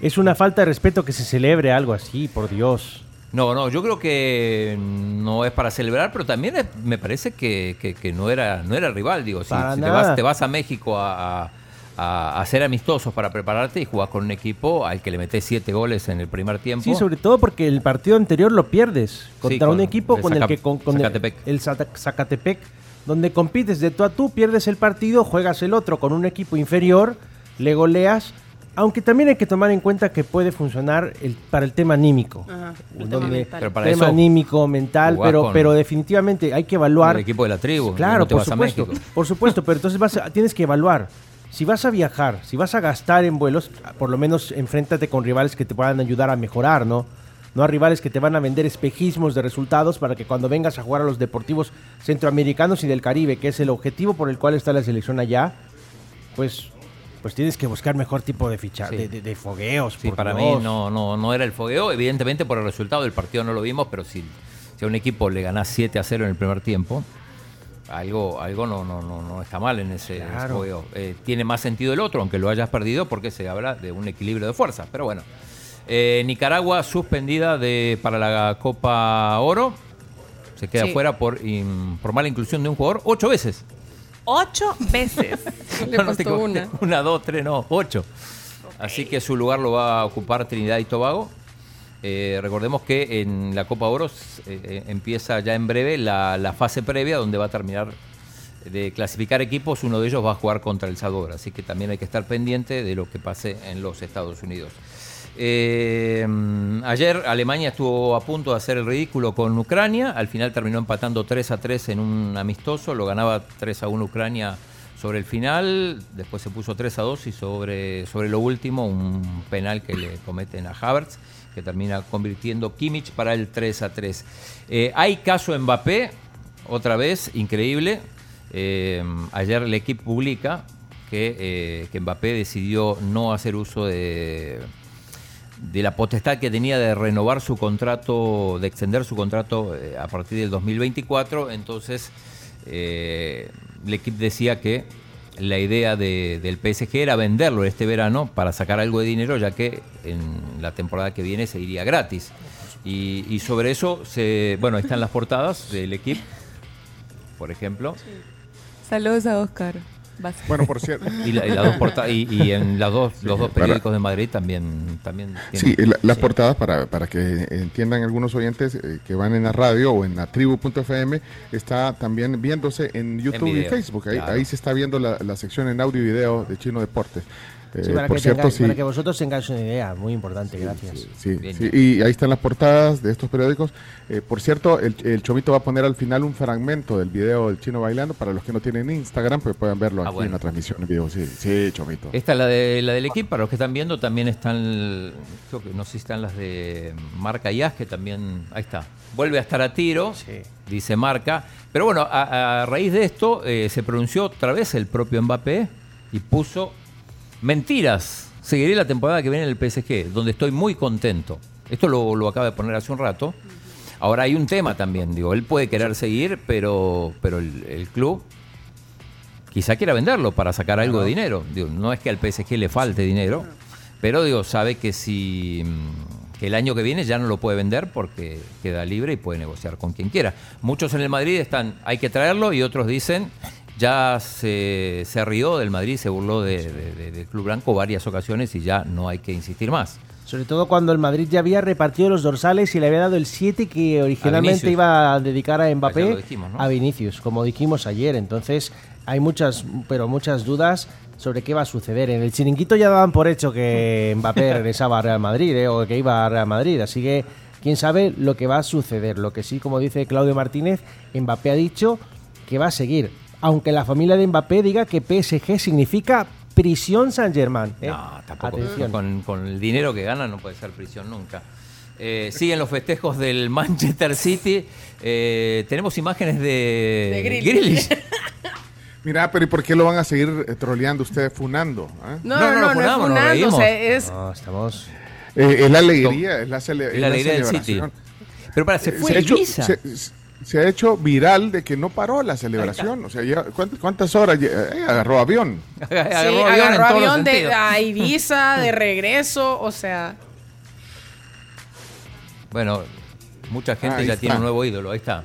Speaker 22: es una falta de respeto que se celebre algo así, por Dios.
Speaker 6: No, no, yo creo que no es para celebrar, pero también es- me parece que, que- que no, era, no era rival. Digo, si, te, vas, te vas a México a, a- a hacer amistosos para prepararte y jugás con un equipo al que le metés siete goles en el primer tiempo.
Speaker 22: Sí, sobre todo porque el partido anterior lo pierdes contra
Speaker 6: con
Speaker 22: un equipo
Speaker 6: el
Speaker 22: con el que con, con el-
Speaker 6: Zacatepec.
Speaker 22: el, Zata- Zacatepec, donde compites de tú a tú, pierdes el partido, juegas el otro con un equipo inferior, le goleas, aunque también hay que tomar en cuenta que puede funcionar el, para el tema anímico,
Speaker 10: Ajá, el tema mental.
Speaker 6: Pero para
Speaker 22: tema
Speaker 6: eso
Speaker 22: anímico, mental, pero definitivamente hay que evaluar
Speaker 6: el equipo de la tribu.
Speaker 22: Claro,
Speaker 6: no
Speaker 22: por supuesto,
Speaker 6: México.
Speaker 22: por supuesto, pero entonces vas a- tienes que evaluar. Si vas a viajar, si vas a gastar en vuelos, por lo menos enfréntate con rivales que te puedan ayudar a mejorar, ¿no? No a rivales que te van a vender espejismos de resultados para que cuando vengas a jugar a los deportivos centroamericanos y del Caribe, que es el objetivo por el cual está la selección allá, pues, pues tienes que buscar mejor tipo de ficha,
Speaker 6: Sí.
Speaker 22: de, de- de fogueos.
Speaker 6: Sí, para
Speaker 22: Dios.
Speaker 6: mí no, no, no era el fogueo. Evidentemente por el resultado del partido no lo vimos, pero si, si a un equipo le ganás 7 a 0 en el primer tiempo, algo, algo no, no, no, no está mal en ese, ese
Speaker 22: Claro.
Speaker 6: fogueo. Eh, tiene más sentido el otro, aunque lo hayas perdido, porque se habla de un equilibrio de fuerzas. Pero bueno, Eh, Nicaragua suspendida de, para la Copa Oro. Se queda
Speaker 7: Sí.
Speaker 6: fuera por, in- por mala inclusión de un jugador ocho veces.
Speaker 7: Ocho veces. [LAUGHS]
Speaker 10: Le
Speaker 6: No,
Speaker 10: una. [LAUGHS]
Speaker 6: Una, dos, tres, no, ocho. Así que su lugar lo va a ocupar Trinidad y Tobago. Eh, recordemos que en la Copa Oro eh, eh, empieza ya en breve la, la fase previa donde va a terminar de clasificar equipos. Uno de ellos va a jugar contra El Salvador. Así que también hay que estar pendiente de lo que pase en los Estados Unidos. Eh, ayer Alemania estuvo a punto de hacer el ridículo con Ucrania. Al final terminó empatando 3 a 3 en un amistoso. Lo ganaba 3 a 1 Ucrania sobre el final. Después se puso 3 a 2 y sobre, lo último un penal que le cometen a Havertz que termina convirtiendo Kimmich para el 3 a 3. Eh, hay caso Mbappé, otra vez, increíble. Eh, ayer el equipo publica que, eh, que Mbappé decidió no hacer uso de, de la potestad que tenía de renovar su contrato, de extender su contrato eh, a partir del 2024. Entonces, eh, el equipo decía que la idea de- del PSG era venderlo este verano para sacar algo de dinero, ya que en la temporada que viene se iría gratis. Y, sobre eso, se, bueno, están las portadas del equipo, por ejemplo.
Speaker 7: Saludos a Oscar.
Speaker 5: Bueno, por cierto.
Speaker 6: Y, la- y dos porta- y, y en las dos, los dos
Speaker 5: para-
Speaker 6: periódicos de Madrid también, también
Speaker 5: Sí, la- las portadas para, para que entiendan algunos oyentes eh, que van en la radio o en la tribu.fm, está también viéndose en YouTube y
Speaker 6: video,
Speaker 5: Facebook. Ahí,
Speaker 6: claro.
Speaker 5: ahí se está viendo la, la sección en audio y video de Chino Deportes. Eh,
Speaker 22: Sí, para,
Speaker 5: por
Speaker 22: que
Speaker 5: cierto,
Speaker 22: tengáis-
Speaker 5: sí.
Speaker 22: para que vosotros tengáis una idea, muy importante, gracias.
Speaker 5: Sí, sí, y ahí están las portadas de estos periódicos. Eh, por cierto, el, el Chomito va a poner al final un fragmento del video del chino bailando. Para los que no tienen Instagram, pues pueden verlo aquí
Speaker 6: Ah, bueno.
Speaker 5: en la transmisión en video. Sí, sí, Chomito.
Speaker 6: Esta es la, de, la del equipo, para los que están viendo también están, creo que no sé si están las de Marca y As, que también, ahí está, vuelve a estar a tiro, dice Marca. Pero bueno, a, a raíz de esto eh, se pronunció otra vez el propio Mbappé y puso mentiras. Seguiré la temporada que viene en el PSG, donde estoy muy contento. Esto lo, lo acaba de poner hace un rato. Ahora hay un tema también, digo, él puede querer seguir, pero, pero el, el club quizá quiera venderlo para sacar algo de dinero. Digo, no es que al PSG le falte dinero, pero digo, sabe que si mm, que el año que viene ya no lo puede vender porque queda libre y puede negociar con quien quiera. Muchos en el Madrid están, hay que traerlo y otros dicen, ya se, se rió del Madrid, se burló de- de- de- del Club Blanco varias ocasiones y ya no hay que insistir más.
Speaker 22: Sobre todo cuando el Madrid ya había repartido los dorsales y le había dado el 7 que originalmente iba a dedicar a Mbappé
Speaker 6: dijimos, ¿no?
Speaker 22: a Vinicius, como dijimos ayer. Entonces hay muchas, pero muchas dudas sobre qué va a suceder. En el chiringuito ya daban por hecho que [LAUGHS] Mbappé regresaba a Real Madrid eh, o que iba a Real Madrid. Así que quién sabe lo que va a suceder. Lo que sí, como dice Claudio Martínez, Mbappé ha dicho que va a seguir. Aunque la familia de Mbappé diga que PSG significa prisión San Germán. ¿eh?
Speaker 6: No, tampoco.
Speaker 22: Atención.
Speaker 6: Con, con el dinero que gana no puede ser prisión nunca. Eh, siguen los festejos del [LAUGHS] Manchester City. Eh, tenemos imágenes de,
Speaker 10: De. [LAUGHS]
Speaker 5: Mira, pero ¿y por qué lo van a seguir eh, troleando ustedes funando? ah?
Speaker 10: No, no, no, no, es funando, o sea, es...
Speaker 22: No, estamos...
Speaker 5: Eh, es la alegría, es la, cele-
Speaker 6: la alegría del City.
Speaker 5: celebración.
Speaker 6: Pero para, se fue
Speaker 5: ha hecho,
Speaker 6: Ibiza.
Speaker 5: se, se ha hecho viral de que no paró la celebración. O sea, ya, ¿cuántas, cuántas horas? eh, agarró avión. [LAUGHS]
Speaker 10: Sí, agarró avión de, a [LAUGHS] Ibiza, de regreso, o sea...
Speaker 6: Bueno, mucha gente
Speaker 5: Ahí
Speaker 6: ya
Speaker 5: está.
Speaker 6: tiene un nuevo ídolo, ahí está.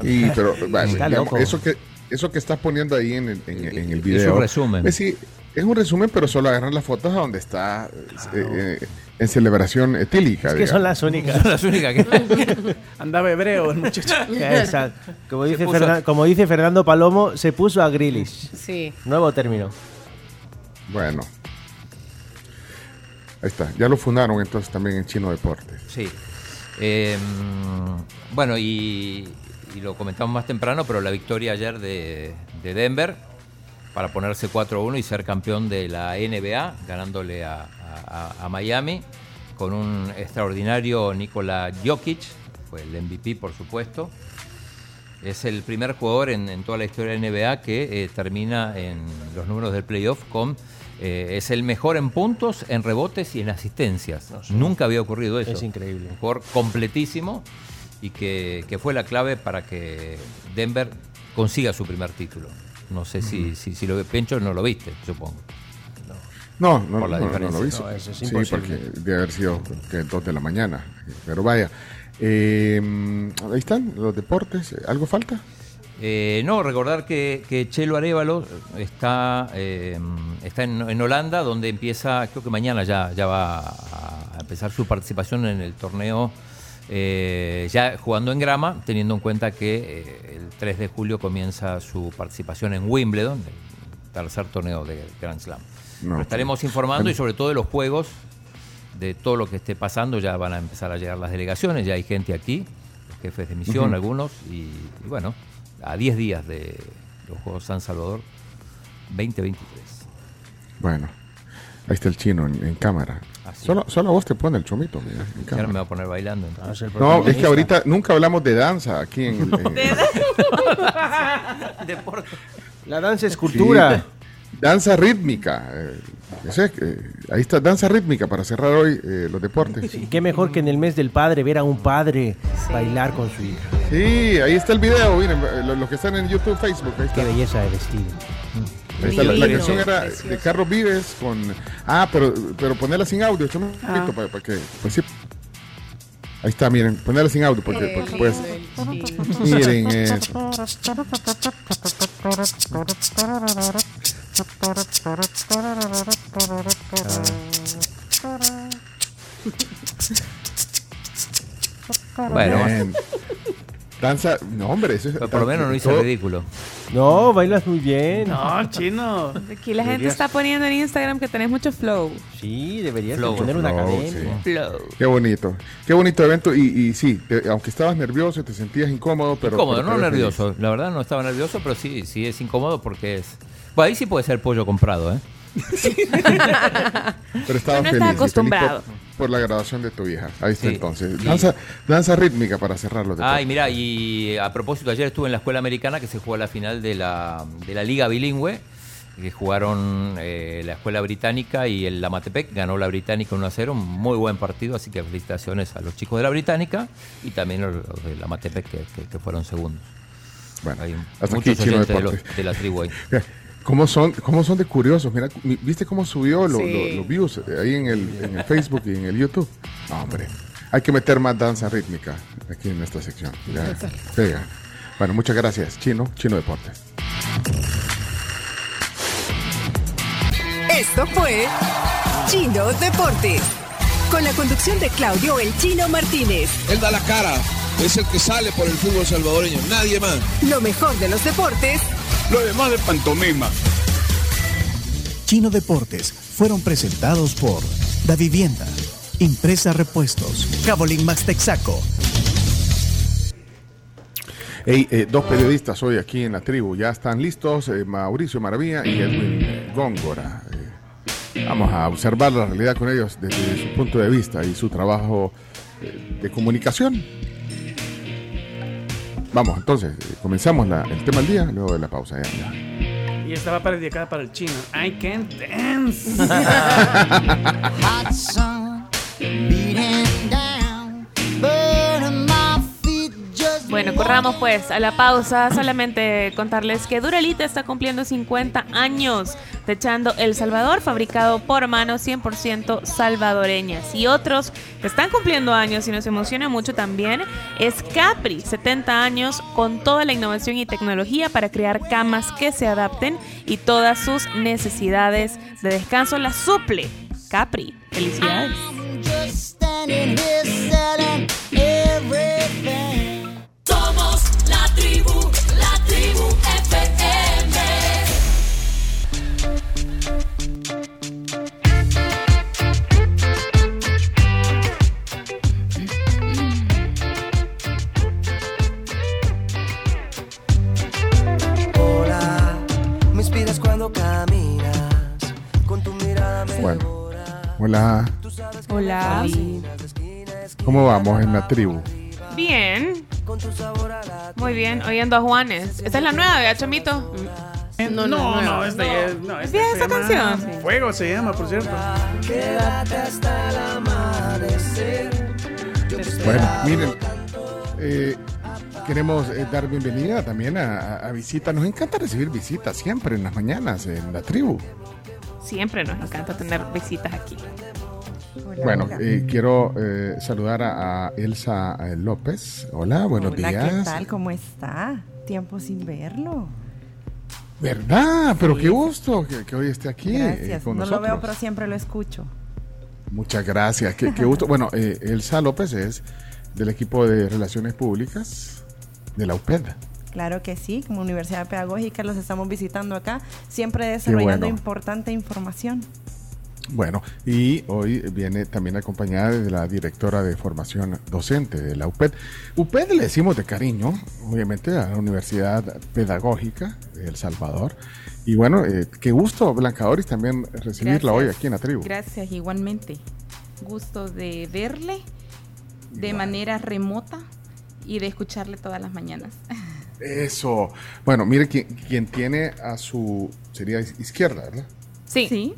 Speaker 5: Sí, pero [LAUGHS] bueno,
Speaker 6: Está
Speaker 5: digamos,
Speaker 6: loco.
Speaker 5: eso que eso que estás poniendo ahí en el, en, en el video.
Speaker 6: un resumen.
Speaker 5: sí, es un resumen, pero solo agarran las fotos a donde está eh, eh, en celebración etílica.
Speaker 22: Es que son las únicas.
Speaker 6: Son las únicas que... [LAUGHS]
Speaker 1: Andaba hebreo el muchacho. [LAUGHS]
Speaker 22: Exacto. Como dice,
Speaker 6: puso-
Speaker 22: Fernan- como dice Fernando Palomo, se puso a Grealish.
Speaker 10: Sí.
Speaker 22: Nuevo término.
Speaker 5: Bueno. Ahí está. Ya lo fundaron entonces también en Chino Deportes.
Speaker 6: Sí. Eh, bueno, y, y lo comentamos más temprano, pero la victoria ayer de, de Denver para ponerse 4-1 y ser campeón de la NBA, ganándole a, a- a Miami con un extraordinario Nikola Jokic, fue el MVP por supuesto. Es el primer jugador en, en toda la historia de la NBA que eh, termina en los números del playoff con... eh, es el mejor en puntos, en rebotes y en asistencias. Nunca había ocurrido eso.
Speaker 22: Es increíble.
Speaker 6: Un jugador completísimo y que, que fue la clave para que Denver consiga su primer título. No sé si, si, si lo ve Pencho, no lo viste, supongo.
Speaker 5: No, no,
Speaker 6: Por la
Speaker 5: no, no, lo hice.
Speaker 6: No, eso es
Speaker 5: sí, porque debe haber sido que 2 de la mañana. Pero vaya. Eh, ahí están los deportes. ¿Algo falta?
Speaker 6: Eh, no, recordar que, que Chelo Arevalo está, eh, está en, en Holanda, donde empieza, creo que mañana ya, ya va a empezar su participación en el torneo, eh, ya jugando en grama, teniendo en cuenta que eh, el 3 de julio comienza su participación en Wimbledon, el tercer torneo de Grand Slam.
Speaker 5: No,
Speaker 6: Pero estaremos informando y sobre todo de los juegos, de todo lo que esté pasando, ya van a empezar a llegar las delegaciones, ya hay gente aquí, los jefes de misión, algunos, y, y bueno, a 10 días de los Juegos San Salvador 2023.
Speaker 5: Bueno, ahí está el chino en, en cámara.
Speaker 6: Así
Speaker 5: Solo, solo a vos te pone el chomito. mira,
Speaker 6: ahora me va a poner bailando. entonces.
Speaker 5: No, es que ahorita nunca hablamos de danza aquí en el. [LAUGHS] en- [LAUGHS]
Speaker 6: Deporte.
Speaker 22: La danza es cultura.
Speaker 5: Sí, danza rítmica. eh, ese, eh, ahí está, danza rítmica para cerrar hoy eh, los deportes. [LAUGHS]
Speaker 22: Y qué mejor que en el mes del padre ver a un padre bailar con su hija.
Speaker 5: Sí, ahí está el video, miren, los, los que están en YouTube, Facebook, ahí está.
Speaker 22: Qué belleza de vestido.
Speaker 5: La, canción era de Carlos Vives con... Ah, pero, pero ponerla sin audio, chamo,
Speaker 22: Ah.
Speaker 5: para, para que... Pues sí. Ahí está, miren, ponerla sin audio porque, porque pues... Miren, eh,
Speaker 6: Bueno.
Speaker 5: bien. Danza, no hombre, eso es...
Speaker 6: Pero por lo menos no hice
Speaker 5: todo-
Speaker 6: ridículo.
Speaker 22: No, bailas muy bien.
Speaker 1: No, chino.
Speaker 7: Aquí la gente
Speaker 22: Deberías-
Speaker 7: está poniendo en Instagram que tenés mucho flow.
Speaker 22: Sí, deberías
Speaker 6: Flow.
Speaker 22: de poner una
Speaker 5: Flow. Qué bonito, qué bonito evento y, y sí, te- aunque estabas nervioso, te sentías incómodo, pero...
Speaker 6: Incómodo,
Speaker 5: pero
Speaker 6: no
Speaker 5: te ves
Speaker 6: nervioso. La verdad no estaba nervioso, pero sí, sí es incómodo porque es... Bueno, ahí sí puede ser pollo comprado, ¿eh?
Speaker 5: feliz. [LAUGHS] Pero estabas
Speaker 7: No
Speaker 5: feliz.
Speaker 7: estaba
Speaker 5: y feliz
Speaker 7: acostumbrado.
Speaker 5: Por, la graduación de tu hija. Ahí está
Speaker 6: Sí.
Speaker 5: entonces.
Speaker 6: Y-
Speaker 5: Danza, danza rítmica para cerrar los deportes.
Speaker 6: Ay, mira, y a propósito, ayer estuve en la escuela americana que se jugó la final de la, de la Liga Bilingüe, que jugaron eh, la escuela británica y el Amatepec, ganó la británica 1 a 0, un muy buen partido, así que felicitaciones a los chicos de la británica y también a los de la Amatepec que, que- que fueron segundos.
Speaker 5: Bueno,
Speaker 6: Hay
Speaker 5: hasta
Speaker 6: muchos
Speaker 5: aquí Chino
Speaker 6: de, los- de la tribu ahí. [LAUGHS]
Speaker 5: ¿Cómo son, ¿Cómo son de curiosos? Mira, mi- ¿viste cómo subió lo-
Speaker 10: Sí.
Speaker 5: lo- los views eh, ahí en el, en el Facebook y en el YouTube? No, hombre. Hay que meter más danza rítmica aquí en esta sección. Ya, pega. Bueno, muchas gracias, Chino, Chino Deportes.
Speaker 81: Esto fue Chino Deportes. Con la conducción de Claudio El Chino Martínez.
Speaker 72: Él da la cara, es el que sale por el fútbol salvadoreño, nadie más.
Speaker 81: Lo mejor de los deportes
Speaker 72: Lo demás de pantomima.
Speaker 74: Chino Deportes fueron presentados por Da Vivienda, Impresa Repuestos, Cabolín Max Texaco,
Speaker 5: Hey, eh, dos periodistas hoy aquí en la tribu, ya están listos, eh, Mauricio Maravilla y Edwin Góngora. Eh, vamos a observar la realidad con ellos desde su punto de vista y su trabajo eh, de comunicación. Vamos, entonces, eh, comenzamos la- el tema del día, luego de la pausa. Ya, ya.
Speaker 1: Y estaba para dedicada para el chino. I can't dance. [LAUGHS] [LAUGHS]
Speaker 7: corramos pues a la pausa. Solamente contarles que Duralita está cumpliendo 50 años techando El Salvador, fabricado por manos 100% salvadoreñas. Y otros que están cumpliendo años y nos emociona mucho también es Capri, 70 años con toda la innovación y tecnología para crear camas que se adapten y todas sus necesidades de descanso las suple. Capri, felicidades.
Speaker 82: Hola,
Speaker 5: Hola. ¿cómo vamos en la tribu?
Speaker 7: Bien. Muy bien, oyendo a Juanes. Esta es la nueva, ¿verdad, Chomito?
Speaker 1: No, no, no, esta ya es. No,
Speaker 7: ¿Es
Speaker 1: esta se
Speaker 7: esa
Speaker 1: llama
Speaker 7: canción?
Speaker 1: Fuego se llama, por cierto.
Speaker 82: Quédate hasta el amanecer. Yo te espero.
Speaker 5: Bueno, miren, eh, queremos eh, dar bienvenida también a, a- a visitas. Nos encanta recibir visitas siempre en las mañanas en la tribu.
Speaker 7: Siempre nos encanta tener visitas aquí.
Speaker 5: bueno, eh, quiero eh, saludar a, Elsa eh, López. Hola, buenos
Speaker 83: Hola,
Speaker 5: días.
Speaker 83: ¿qué tal? ¿Cómo está? Tiempo sin verlo.
Speaker 5: ¿Verdad? Pero qué gusto que, que hoy esté aquí eh,
Speaker 83: Gracias.
Speaker 5: con
Speaker 83: no
Speaker 5: nosotros.
Speaker 83: lo veo, pero siempre lo escucho.
Speaker 5: Muchas gracias. Qué, qué gusto. [LAUGHS] Bueno, eh, Elsa López es del equipo de Relaciones Públicas de la UPED.
Speaker 83: Claro que sí, como Universidad Pedagógica los estamos visitando acá, siempre desarrollando
Speaker 5: bueno.
Speaker 83: importante información.
Speaker 5: Bueno, y hoy viene también acompañada de la directora de formación docente de la UPED. UPED le decimos de cariño, obviamente, a la Universidad Pedagógica de El Salvador. Y bueno, eh, qué gusto, Blanca Doris, también recibirla hoy aquí en la tribu.
Speaker 84: Gracias, igualmente. Gusto de verle de manera remota y de escucharle todas las mañanas. [LAUGHS]
Speaker 5: Eso. Bueno, mire, quien, quien tiene a su, sería iz- izquierda, ¿verdad?
Speaker 7: Sí.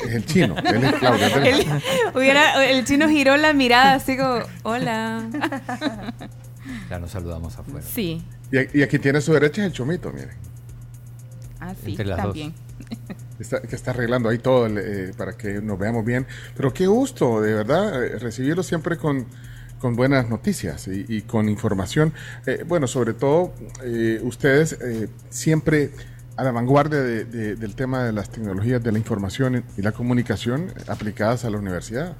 Speaker 5: Es el chino, [LAUGHS] él es Claudia. él es-
Speaker 7: El, hubiera- el chino giró la mirada así como, hola.
Speaker 6: Ya nos saludamos afuera.
Speaker 84: Sí,
Speaker 5: Y, a- y aquí tiene a su derecha es el chomito, mire.
Speaker 84: así
Speaker 6: Entre las
Speaker 84: también.
Speaker 5: Está, que está arreglando ahí todo el, eh, para que nos veamos bien. Pero qué gusto, de verdad, eh, recibirlo siempre con, con buenas noticias y, y con información. Eh, bueno, sobre todo, eh, ustedes eh, siempre a la vanguardia de- de- del tema de las tecnologías de la información y la comunicación aplicadas a la universidad.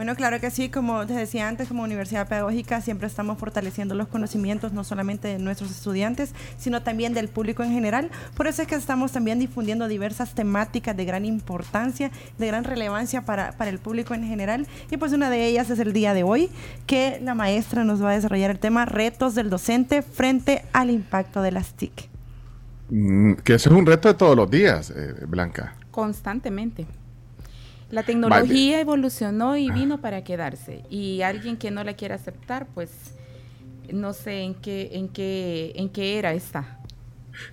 Speaker 83: Bueno, claro que sí, como les decía antes, como Universidad Pedagógica siempre estamos fortaleciendo los conocimientos no solamente de nuestros estudiantes, sino también del público en general. Por eso es que estamos también difundiendo diversas temáticas de gran importancia, de gran relevancia para, para el público en general. Y pues una de ellas es el día de hoy, que la maestra nos va a desarrollar el tema retos del docente frente al impacto de las TIC.
Speaker 5: Mm, que eso es un reto de todos los días, eh, Blanca.
Speaker 84: Constantemente. La tecnología evolucionó y vino para quedarse. Y alguien que no la quiera aceptar, pues no sé en qué, en qué, en qué era está.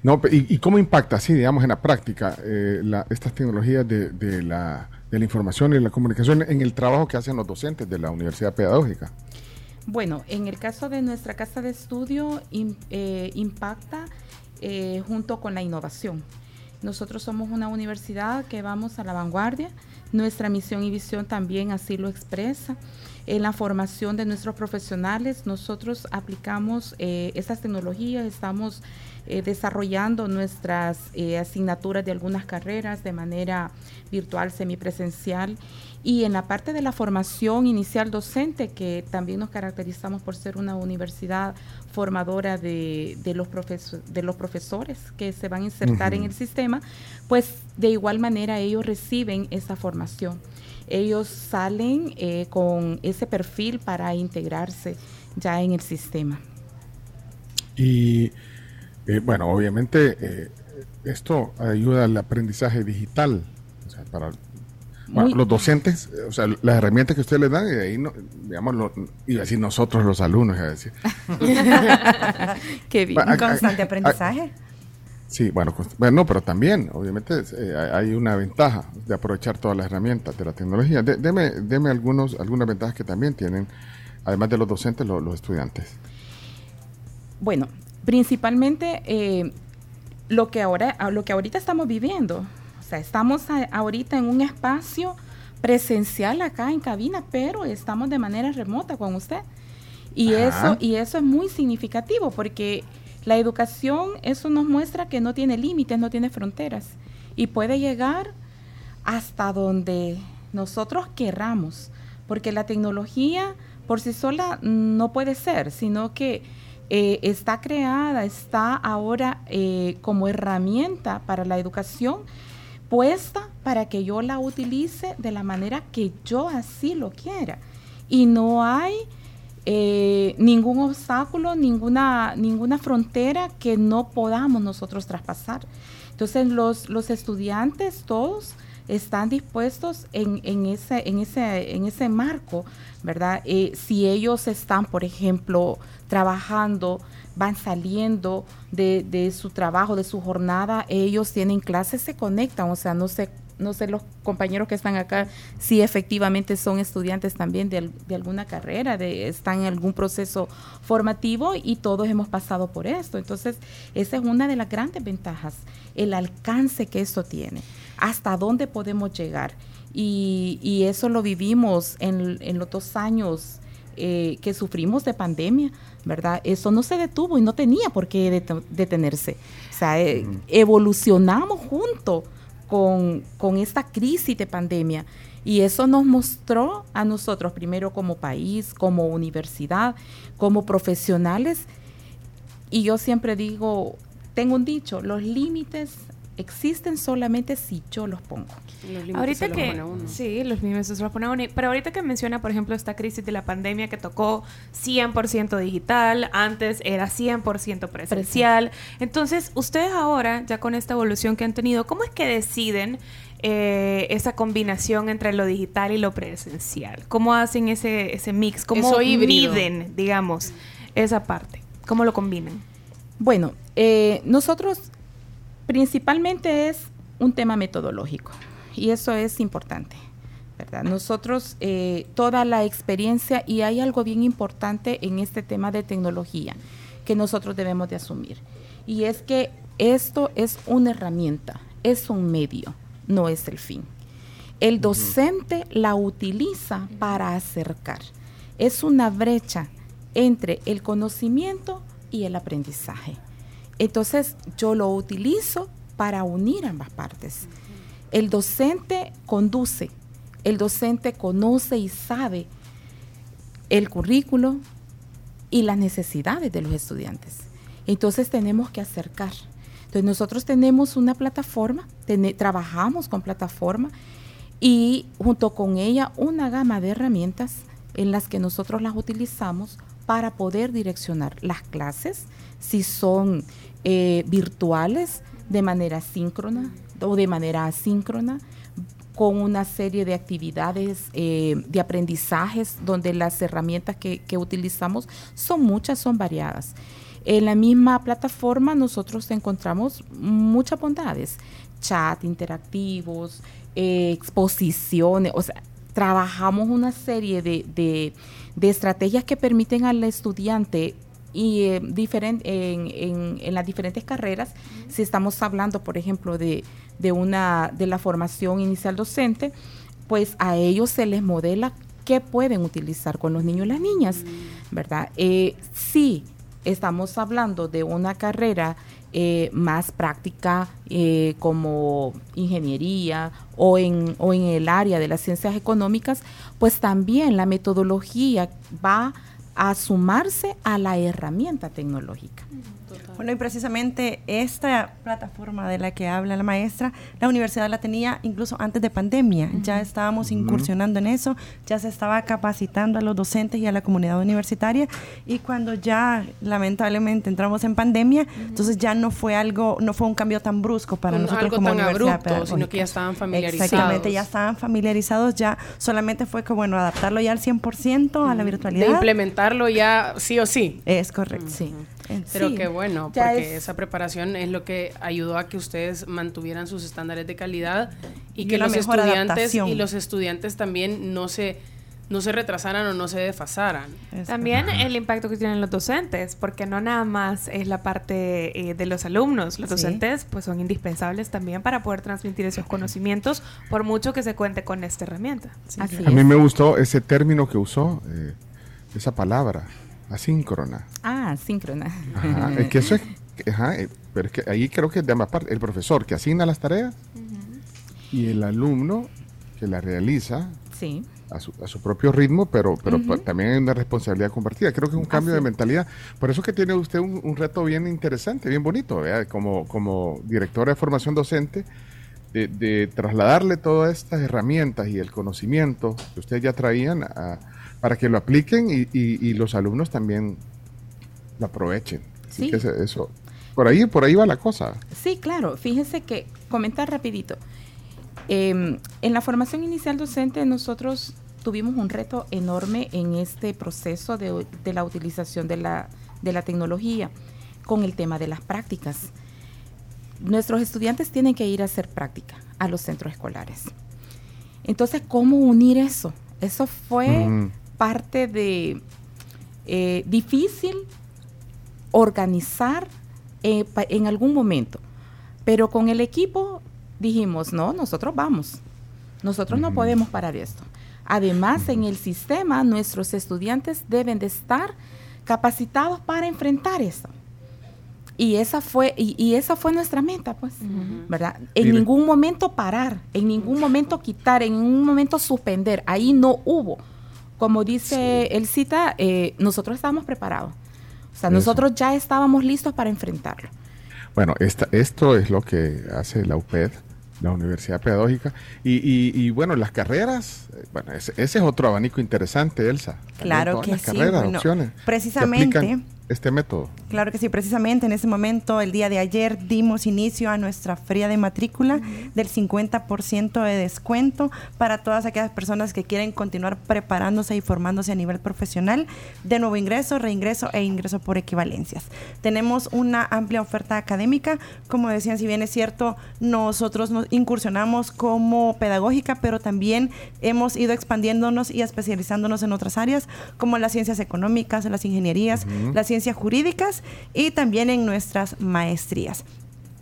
Speaker 5: No, ¿y, y cómo impacta, así, digamos, en la práctica, eh, la- estas tecnologías de, de la, de la información y la comunicación en el trabajo que hacen los docentes de la Universidad Pedagógica?
Speaker 84: Bueno, en el caso de nuestra casa de estudio, eh, impacta eh, junto con la innovación. Nosotros somos una universidad que vamos a la vanguardia. Nuestra misión y visión también así lo expresa. En la formación de nuestros profesionales, nosotros aplicamos eh, estas tecnologías, estamos eh, desarrollando nuestras eh, asignaturas de algunas carreras de manera virtual, semipresencial. Y en la parte de la formación inicial docente, que también nos caracterizamos por ser una universidad formadora de, de los, profeso- de los profesores que se van a insertar en el sistema, pues de igual manera ellos reciben esa formación. Ellos salen eh, con ese perfil para integrarse ya en el sistema.
Speaker 5: Y eh, bueno, obviamente eh, esto ayuda al aprendizaje digital. O sea, para bueno,
Speaker 84: Muy-
Speaker 5: los docentes, o sea, las herramientas que ustedes les dan, y de ahí, no, digamos, lo- iba a decir nosotros los alumnos, iba a decir. [LAUGHS]
Speaker 84: Qué bien.
Speaker 5: Bueno,
Speaker 83: Un
Speaker 5: a- a-
Speaker 83: constante
Speaker 5: a-
Speaker 83: aprendizaje.
Speaker 5: Sí, bueno, const- bueno, pero también, obviamente, eh, hay hay una ventaja de aprovechar todas las herramientas de la tecnología. De- deme, deme algunos, algunas ventajas que también tienen, además de los docentes, lo- los estudiantes.
Speaker 84: Bueno, principalmente eh, lo que ahora, lo que ahorita estamos viviendo. Sea, estamos a- ahorita en un espacio presencial acá en cabina, pero estamos de manera remota con usted. Y
Speaker 85: Ajá.
Speaker 84: eso, y eso es muy significativo porque la educación, eso nos muestra que no tiene límites, no tiene fronteras. Y puede llegar hasta donde nosotros querramos, porque la tecnología por sí sola no puede ser, sino que eh, está creada, está ahora eh, como herramienta para la educación, puesta para que yo la utilice de la manera que yo así lo quiera. Y no hay eh, ningún obstáculo, ninguna, ninguna frontera que no podamos nosotros traspasar. Entonces los, los estudiantes todos están dispuestos en, en ese, en, ese, en ese marco, ¿verdad? Eh, si ellos están, por ejemplo, trabajando, van saliendo de, de su trabajo, de su jornada, ellos tienen clases, se conectan, o sea, no sé, no sé los compañeros que están acá si efectivamente son estudiantes también de, de alguna carrera, de, están en algún proceso formativo y todos hemos pasado por esto. Entonces, esa es una de las grandes ventajas, el alcance que esto tiene, hasta dónde podemos llegar. Y, y eso lo vivimos en, en los dos años eh, que sufrimos de pandemia, ¿verdad? Eso no se detuvo y no tenía por qué det- detenerse. O sea, eh, evolucionamos junto con, con esta crisis de pandemia. Y eso nos mostró a nosotros, primero como país, como universidad, como profesionales. Y yo siempre digo, tengo un dicho, los límites existen solamente si yo los pongo.
Speaker 7: Ahorita que sí, los límites se los pone a uno. Pero ahorita que menciona, por ejemplo, esta crisis de la pandemia que tocó 100% digital, antes era 100% presencial. Entonces, ustedes ahora, ya con esta evolución que han tenido, ¿cómo es que deciden eh, esa combinación entre lo digital y lo presencial? ¿Cómo hacen ese, ese mix? ¿Cómo miden, digamos, esa parte? ¿Cómo lo combinan?
Speaker 84: Bueno, eh, nosotros principalmente es un tema metodológico y eso es importante. ¿verdad? Nosotros, eh, toda la experiencia, y hay algo bien importante en este tema de tecnología que nosotros debemos de asumir, y es que esto es una herramienta, es un medio, no es el fin. El docente la utiliza para acercar. Es una brecha entre el conocimiento y el aprendizaje. Entonces yo lo utilizo para unir ambas partes. El docente conduce, el docente conoce y sabe el currículo y las necesidades de los estudiantes. Entonces tenemos que acercar. Entonces nosotros tenemos una plataforma, trabajamos con plataforma y junto con ella una gama de herramientas en las que nosotros las utilizamos para poder direccionar las clases, si son eh, virtuales, de manera síncrona o de manera asíncrona, con una serie de actividades eh, de aprendizajes donde las herramientas que, utilizamos son muchas, son variadas. En la misma plataforma nosotros encontramos muchas bondades, chat interactivos, eh, exposiciones, o sea, trabajamos una serie de- de estrategias que permiten al estudiante y eh, en, en- en las diferentes carreras, si estamos hablando, por ejemplo, de, de una de la formación inicial docente, pues a ellos se les modela qué pueden utilizar con los niños y las niñas, ¿verdad? Eh, sí, estamos hablando de una carrera eh, más práctica eh, como ingeniería o en, o en el área de las ciencias económicas, pues también la metodología va a sumarse a la herramienta tecnológica.
Speaker 83: Bueno, y precisamente esta plataforma de la que habla la maestra, la universidad la tenía incluso antes de pandemia. Ya estábamos incursionando en eso, ya se estaba capacitando a los docentes y a la comunidad universitaria. Y cuando ya lamentablemente entramos en pandemia, entonces ya no fue algo, no fue un cambio tan brusco para
Speaker 10: Un-
Speaker 83: nosotros
Speaker 10: algo
Speaker 83: como
Speaker 10: tan
Speaker 83: universidad
Speaker 10: abrupto, sino que ya estaban familiarizados.
Speaker 83: Exactamente, ya estaban familiarizados, ya solamente fue que, bueno, adaptarlo ya al 100% a la virtualidad.
Speaker 10: De implementarlo ya sí o sí.
Speaker 83: Es correcto.
Speaker 84: Sí.
Speaker 10: Pero
Speaker 83: Sí.
Speaker 10: qué bueno, porque
Speaker 83: es-
Speaker 10: esa preparación es lo que ayudó a que ustedes mantuvieran sus estándares de calidad y,
Speaker 83: Y
Speaker 10: que los estudiantes
Speaker 83: adaptación.
Speaker 10: y los estudiantes también no se no se retrasaran o no se desfasaran.
Speaker 7: También el impacto que tienen los docentes, porque no nada más es la parte eh, de los alumnos. Los
Speaker 84: Sí.
Speaker 7: docentes pues son indispensables también para poder transmitir esos conocimientos, por mucho que se cuente con esta herramienta.
Speaker 5: A mí me gustó ese término que usó, eh, esa palabra, asíncrona.
Speaker 84: Ah, síncrona.
Speaker 5: Ajá, es que eso es, ajá, eh, pero es que ahí creo que de ambas partes, el profesor que asigna las tareas y el alumno que la realiza
Speaker 84: Sí.
Speaker 5: a su, a su propio ritmo, pero, pero también hay una responsabilidad compartida. Creo que es un cambio de
Speaker 84: Así es.
Speaker 5: mentalidad. Por eso que tiene usted un, un reto bien interesante, bien bonito. Como, como directora de formación docente, de, de trasladarle todas estas herramientas y el conocimiento que ustedes ya traían a- para que lo apliquen y, y- y los alumnos también lo aprovechen. Así
Speaker 84: Sí.
Speaker 5: que ese- eso, por ahí, por ahí va la cosa.
Speaker 84: Sí, claro. Fíjense que, comentar rapidito. Eh, en la formación inicial docente nosotros tuvimos un reto enorme en este proceso de, de la utilización de la, de la tecnología con el tema de las prácticas. Nuestros estudiantes tienen que ir a hacer práctica a los centros escolares. Entonces, ¿cómo unir eso? Eso fue. Parte de eh, difícil organizar eh, pa- en algún momento. Pero con el equipo dijimos, no, nosotros vamos. Nosotros no podemos parar esto. Además, en el sistema, nuestros estudiantes deben de estar capacitados para enfrentar eso. Y esa fue, y, y esa fue nuestra meta, pues, ¿verdad? En
Speaker 85: Mire.
Speaker 84: ningún momento parar, en ningún momento quitar, en ningún momento suspender. Ahí no hubo. Como dice el cita, eh, nosotros estábamos preparados. O sea,
Speaker 5: Eso.
Speaker 84: nosotros ya estábamos listos para enfrentarlo.
Speaker 5: Bueno, esta, esto es lo que hace la UPED, la Universidad Pedagógica. Y, y- y, bueno, las carreras, eh, bueno, ese, ese es otro abanico interesante, Elsa.
Speaker 83: Claro que
Speaker 5: las
Speaker 83: sí,
Speaker 5: carreras,
Speaker 83: bueno,
Speaker 5: opciones.
Speaker 83: precisamente-
Speaker 5: este método.
Speaker 83: Claro que sí, precisamente en ese momento, el día de ayer, dimos inicio a nuestra feria de matrícula del 50% de descuento para todas aquellas personas que quieren continuar preparándose y formándose a nivel profesional de nuevo ingreso, reingreso e ingreso por equivalencias. Tenemos una amplia oferta académica, como decían, si bien es cierto, nosotros nos incursionamos como pedagógica, pero también hemos ido expandiéndonos y especializándonos en otras áreas, como las ciencias económicas, las ingenierías, las ciencias jurídicas y también en nuestras maestrías.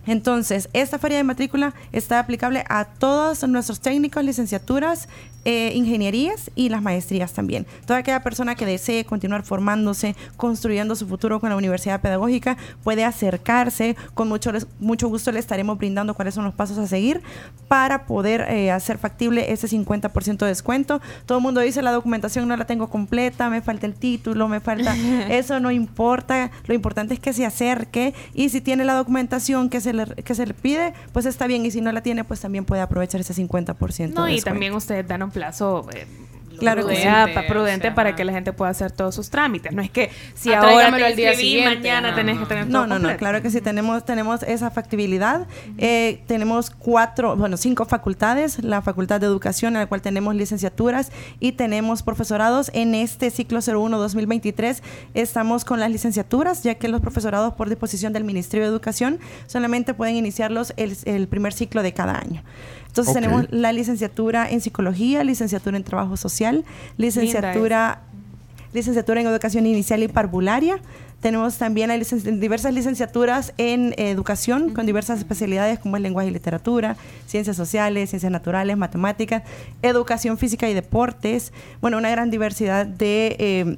Speaker 83: Entonces, esta feria de matrícula está aplicable a todos nuestros técnicos, licenciaturas, eh, ingenierías y las maestrías también. Toda aquella persona que desee continuar formándose, construyendo su futuro con la Universidad Pedagógica, puede acercarse. Con mucho, mucho gusto le estaremos brindando cuáles son los pasos a seguir para poder eh, hacer factible ese 50% de descuento. Todo el mundo dice la documentación no la tengo completa, me falta el título, me falta... [LAUGHS] Eso no importa, lo importante es que se acerque y si tiene la documentación que se le, que se le pide, pues está bien y si no la tiene, pues también puede aprovechar ese 50%.
Speaker 7: No,
Speaker 83: de
Speaker 7: y también ustedes dan un plazo eh,
Speaker 83: Claro que sí.
Speaker 7: prudente,
Speaker 10: o
Speaker 7: prudente
Speaker 10: sea,
Speaker 7: para que la gente pueda hacer todos sus trámites. No es que si
Speaker 10: Ah,
Speaker 7: ahora te
Speaker 10: al día siguiente,
Speaker 7: mañana
Speaker 10: ajá.
Speaker 7: tenés que tener
Speaker 83: No,
Speaker 7: todo
Speaker 83: no, no, claro que sí, tenemos, tenemos esa factibilidad. Eh, tenemos cuatro, bueno, cinco facultades, la Facultad de Educación, en la cual tenemos licenciaturas y tenemos profesorados. En este ciclo 01-2023 estamos con las licenciaturas, ya que los profesorados por disposición del Ministerio de Educación solamente pueden iniciarlos el, el primer ciclo de cada año. Entonces tenemos la licenciatura en psicología, licenciatura en trabajo social, licenciatura licenciatura en educación inicial y parvularia. Tenemos también licen- diversas licenciaturas en eh, educación con diversas especialidades como es lenguaje y literatura, ciencias sociales, ciencias naturales, matemáticas, educación física y deportes. Bueno, una gran diversidad de, eh,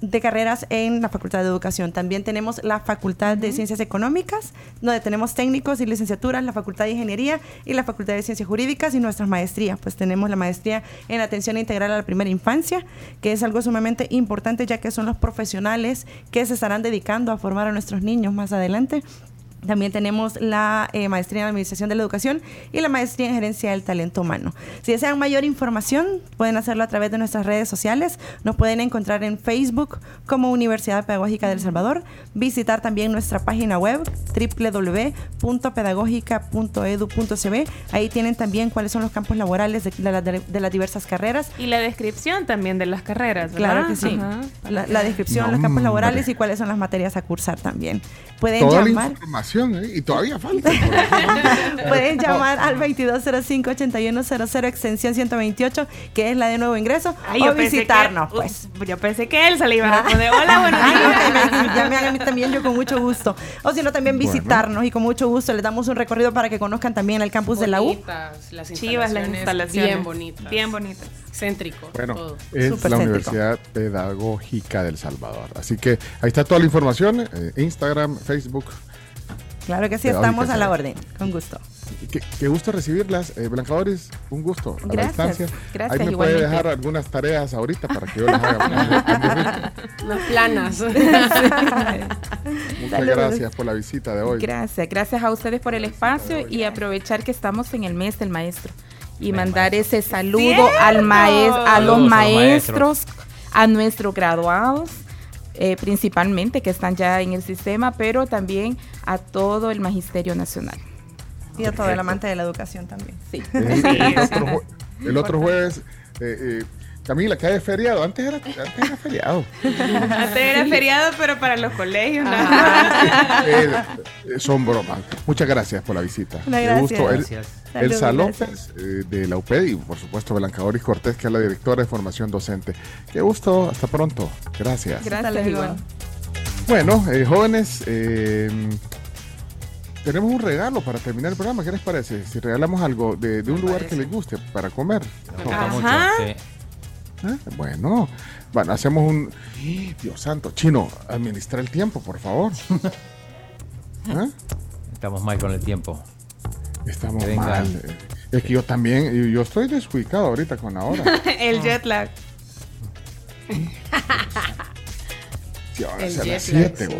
Speaker 83: de carreras en la Facultad de Educación. También tenemos la Facultad de Ciencias Económicas, donde tenemos técnicos y licenciaturas, la Facultad de Ingeniería y la Facultad de Ciencias Jurídicas y nuestras maestrías. Pues tenemos la maestría en atención integral a la primera infancia, que es algo sumamente importante ya que son los profesionales que se estarán dedicando a formar a nuestros niños más adelante. También tenemos la eh, maestría en Administración de la Educación y la maestría en Gerencia del Talento Humano. Si desean mayor información, pueden hacerlo a través de nuestras redes sociales. Nos pueden encontrar en Facebook como Universidad Pedagógica del Salvador. Visitar también nuestra página web www.pedagógica.edu.cb. Ahí tienen también cuáles son los campos laborales de, de la- de- de las diversas carreras.
Speaker 7: Y la descripción también de las carreras, ¿verdad?
Speaker 83: Claro que sí. La, la descripción,
Speaker 5: No,
Speaker 83: los campos laborales y cuáles son las materias a cursar también. Pueden
Speaker 5: Toda la
Speaker 83: llamar.
Speaker 5: Información, ¿eh? y todavía [LAUGHS] falta.
Speaker 83: Pueden llamar al 2205-8100 extensión 128, que es la de nuevo ingreso,
Speaker 7: Ay,
Speaker 83: o visitarnos,
Speaker 7: que-
Speaker 83: pues.
Speaker 7: Yo pensé que él se le iba a responder. Hola, buenos días.
Speaker 83: que me llamen a mí también yo con mucho gusto. O si no, también
Speaker 10: Bueno.
Speaker 83: visitarnos y con mucho gusto les damos un recorrido para que conozcan también el campus de la U.
Speaker 10: Bonitas, las
Speaker 7: Chivas las
Speaker 10: instalaciones. Bien bonitas.
Speaker 7: Bien bonitas.
Speaker 10: Céntrico.
Speaker 5: Bueno,
Speaker 10: todo.
Speaker 5: es
Speaker 83: Súper
Speaker 5: la
Speaker 83: céntrico.
Speaker 5: Universidad Pedagógica del Salvador. Así que ahí está toda la información, eh, Instagram, Facebook.
Speaker 83: Claro que sí,
Speaker 5: Pedagógica
Speaker 83: estamos a la orden, con gusto.
Speaker 5: Qué, qué gusto recibirlas, eh, Blanca Doris, un gusto a la
Speaker 83: Gracias,
Speaker 5: distancia.
Speaker 83: gracias,
Speaker 5: Ahí me puede
Speaker 83: igualmente.
Speaker 5: dejar algunas tareas ahorita para que yo las haga. [LAUGHS]
Speaker 10: Unas planas.
Speaker 5: Muchas
Speaker 84: Saludos.
Speaker 5: gracias por la visita de hoy.
Speaker 84: Gracias, gracias a ustedes por el espacio y aprovechar que estamos en el mes del maestro y mandar ese saludo
Speaker 7: ¡Cierto!
Speaker 84: al maes a los
Speaker 6: Saludos a los
Speaker 84: maestros, a nuestros graduados, eh, principalmente que están ya en el sistema, pero también a todo el magisterio nacional.
Speaker 83: Y a todo el amante de la educación también.
Speaker 84: Sí. [LAUGHS]
Speaker 5: El, otro, jue- el otro jueves, eh, eh, Camila, que es feriado. Antes era, antes era feriado.
Speaker 7: Antes era feriado, pero para los colegios. ¿no?
Speaker 5: Eh, son bromas. Muchas gracias por la visita.
Speaker 7: Gracias.
Speaker 5: gusto. El-
Speaker 7: Gracias.
Speaker 5: Elsa
Speaker 7: Salud,
Speaker 5: López, eh, de la UPED, y por supuesto Blanca Doris Cortés, que es la directora de formación docente. Qué gusto. Hasta pronto. Gracias.
Speaker 84: Gracias, igual.
Speaker 5: Bueno, eh, jóvenes, eh, tenemos un regalo para terminar el programa. ¿Qué les parece? Si regalamos algo de, de un lugar que les guste para comer.
Speaker 6: mucho, Ajá. sí.
Speaker 5: Ah, Bueno, bueno, hacemos un... ¡Ih, Dios santo, chino, administra el tiempo, por favor. [LAUGHS]
Speaker 6: Estamos mal con el tiempo.
Speaker 5: Estamos
Speaker 6: venga.
Speaker 5: mal. Es que yo también, yo estoy desubicado ahorita con la hora. [LAUGHS]
Speaker 7: El jet lag. [LAUGHS]
Speaker 5: Sí, ahora
Speaker 7: El
Speaker 5: es a
Speaker 7: jet
Speaker 5: las
Speaker 7: lag,
Speaker 5: 7.
Speaker 7: sí.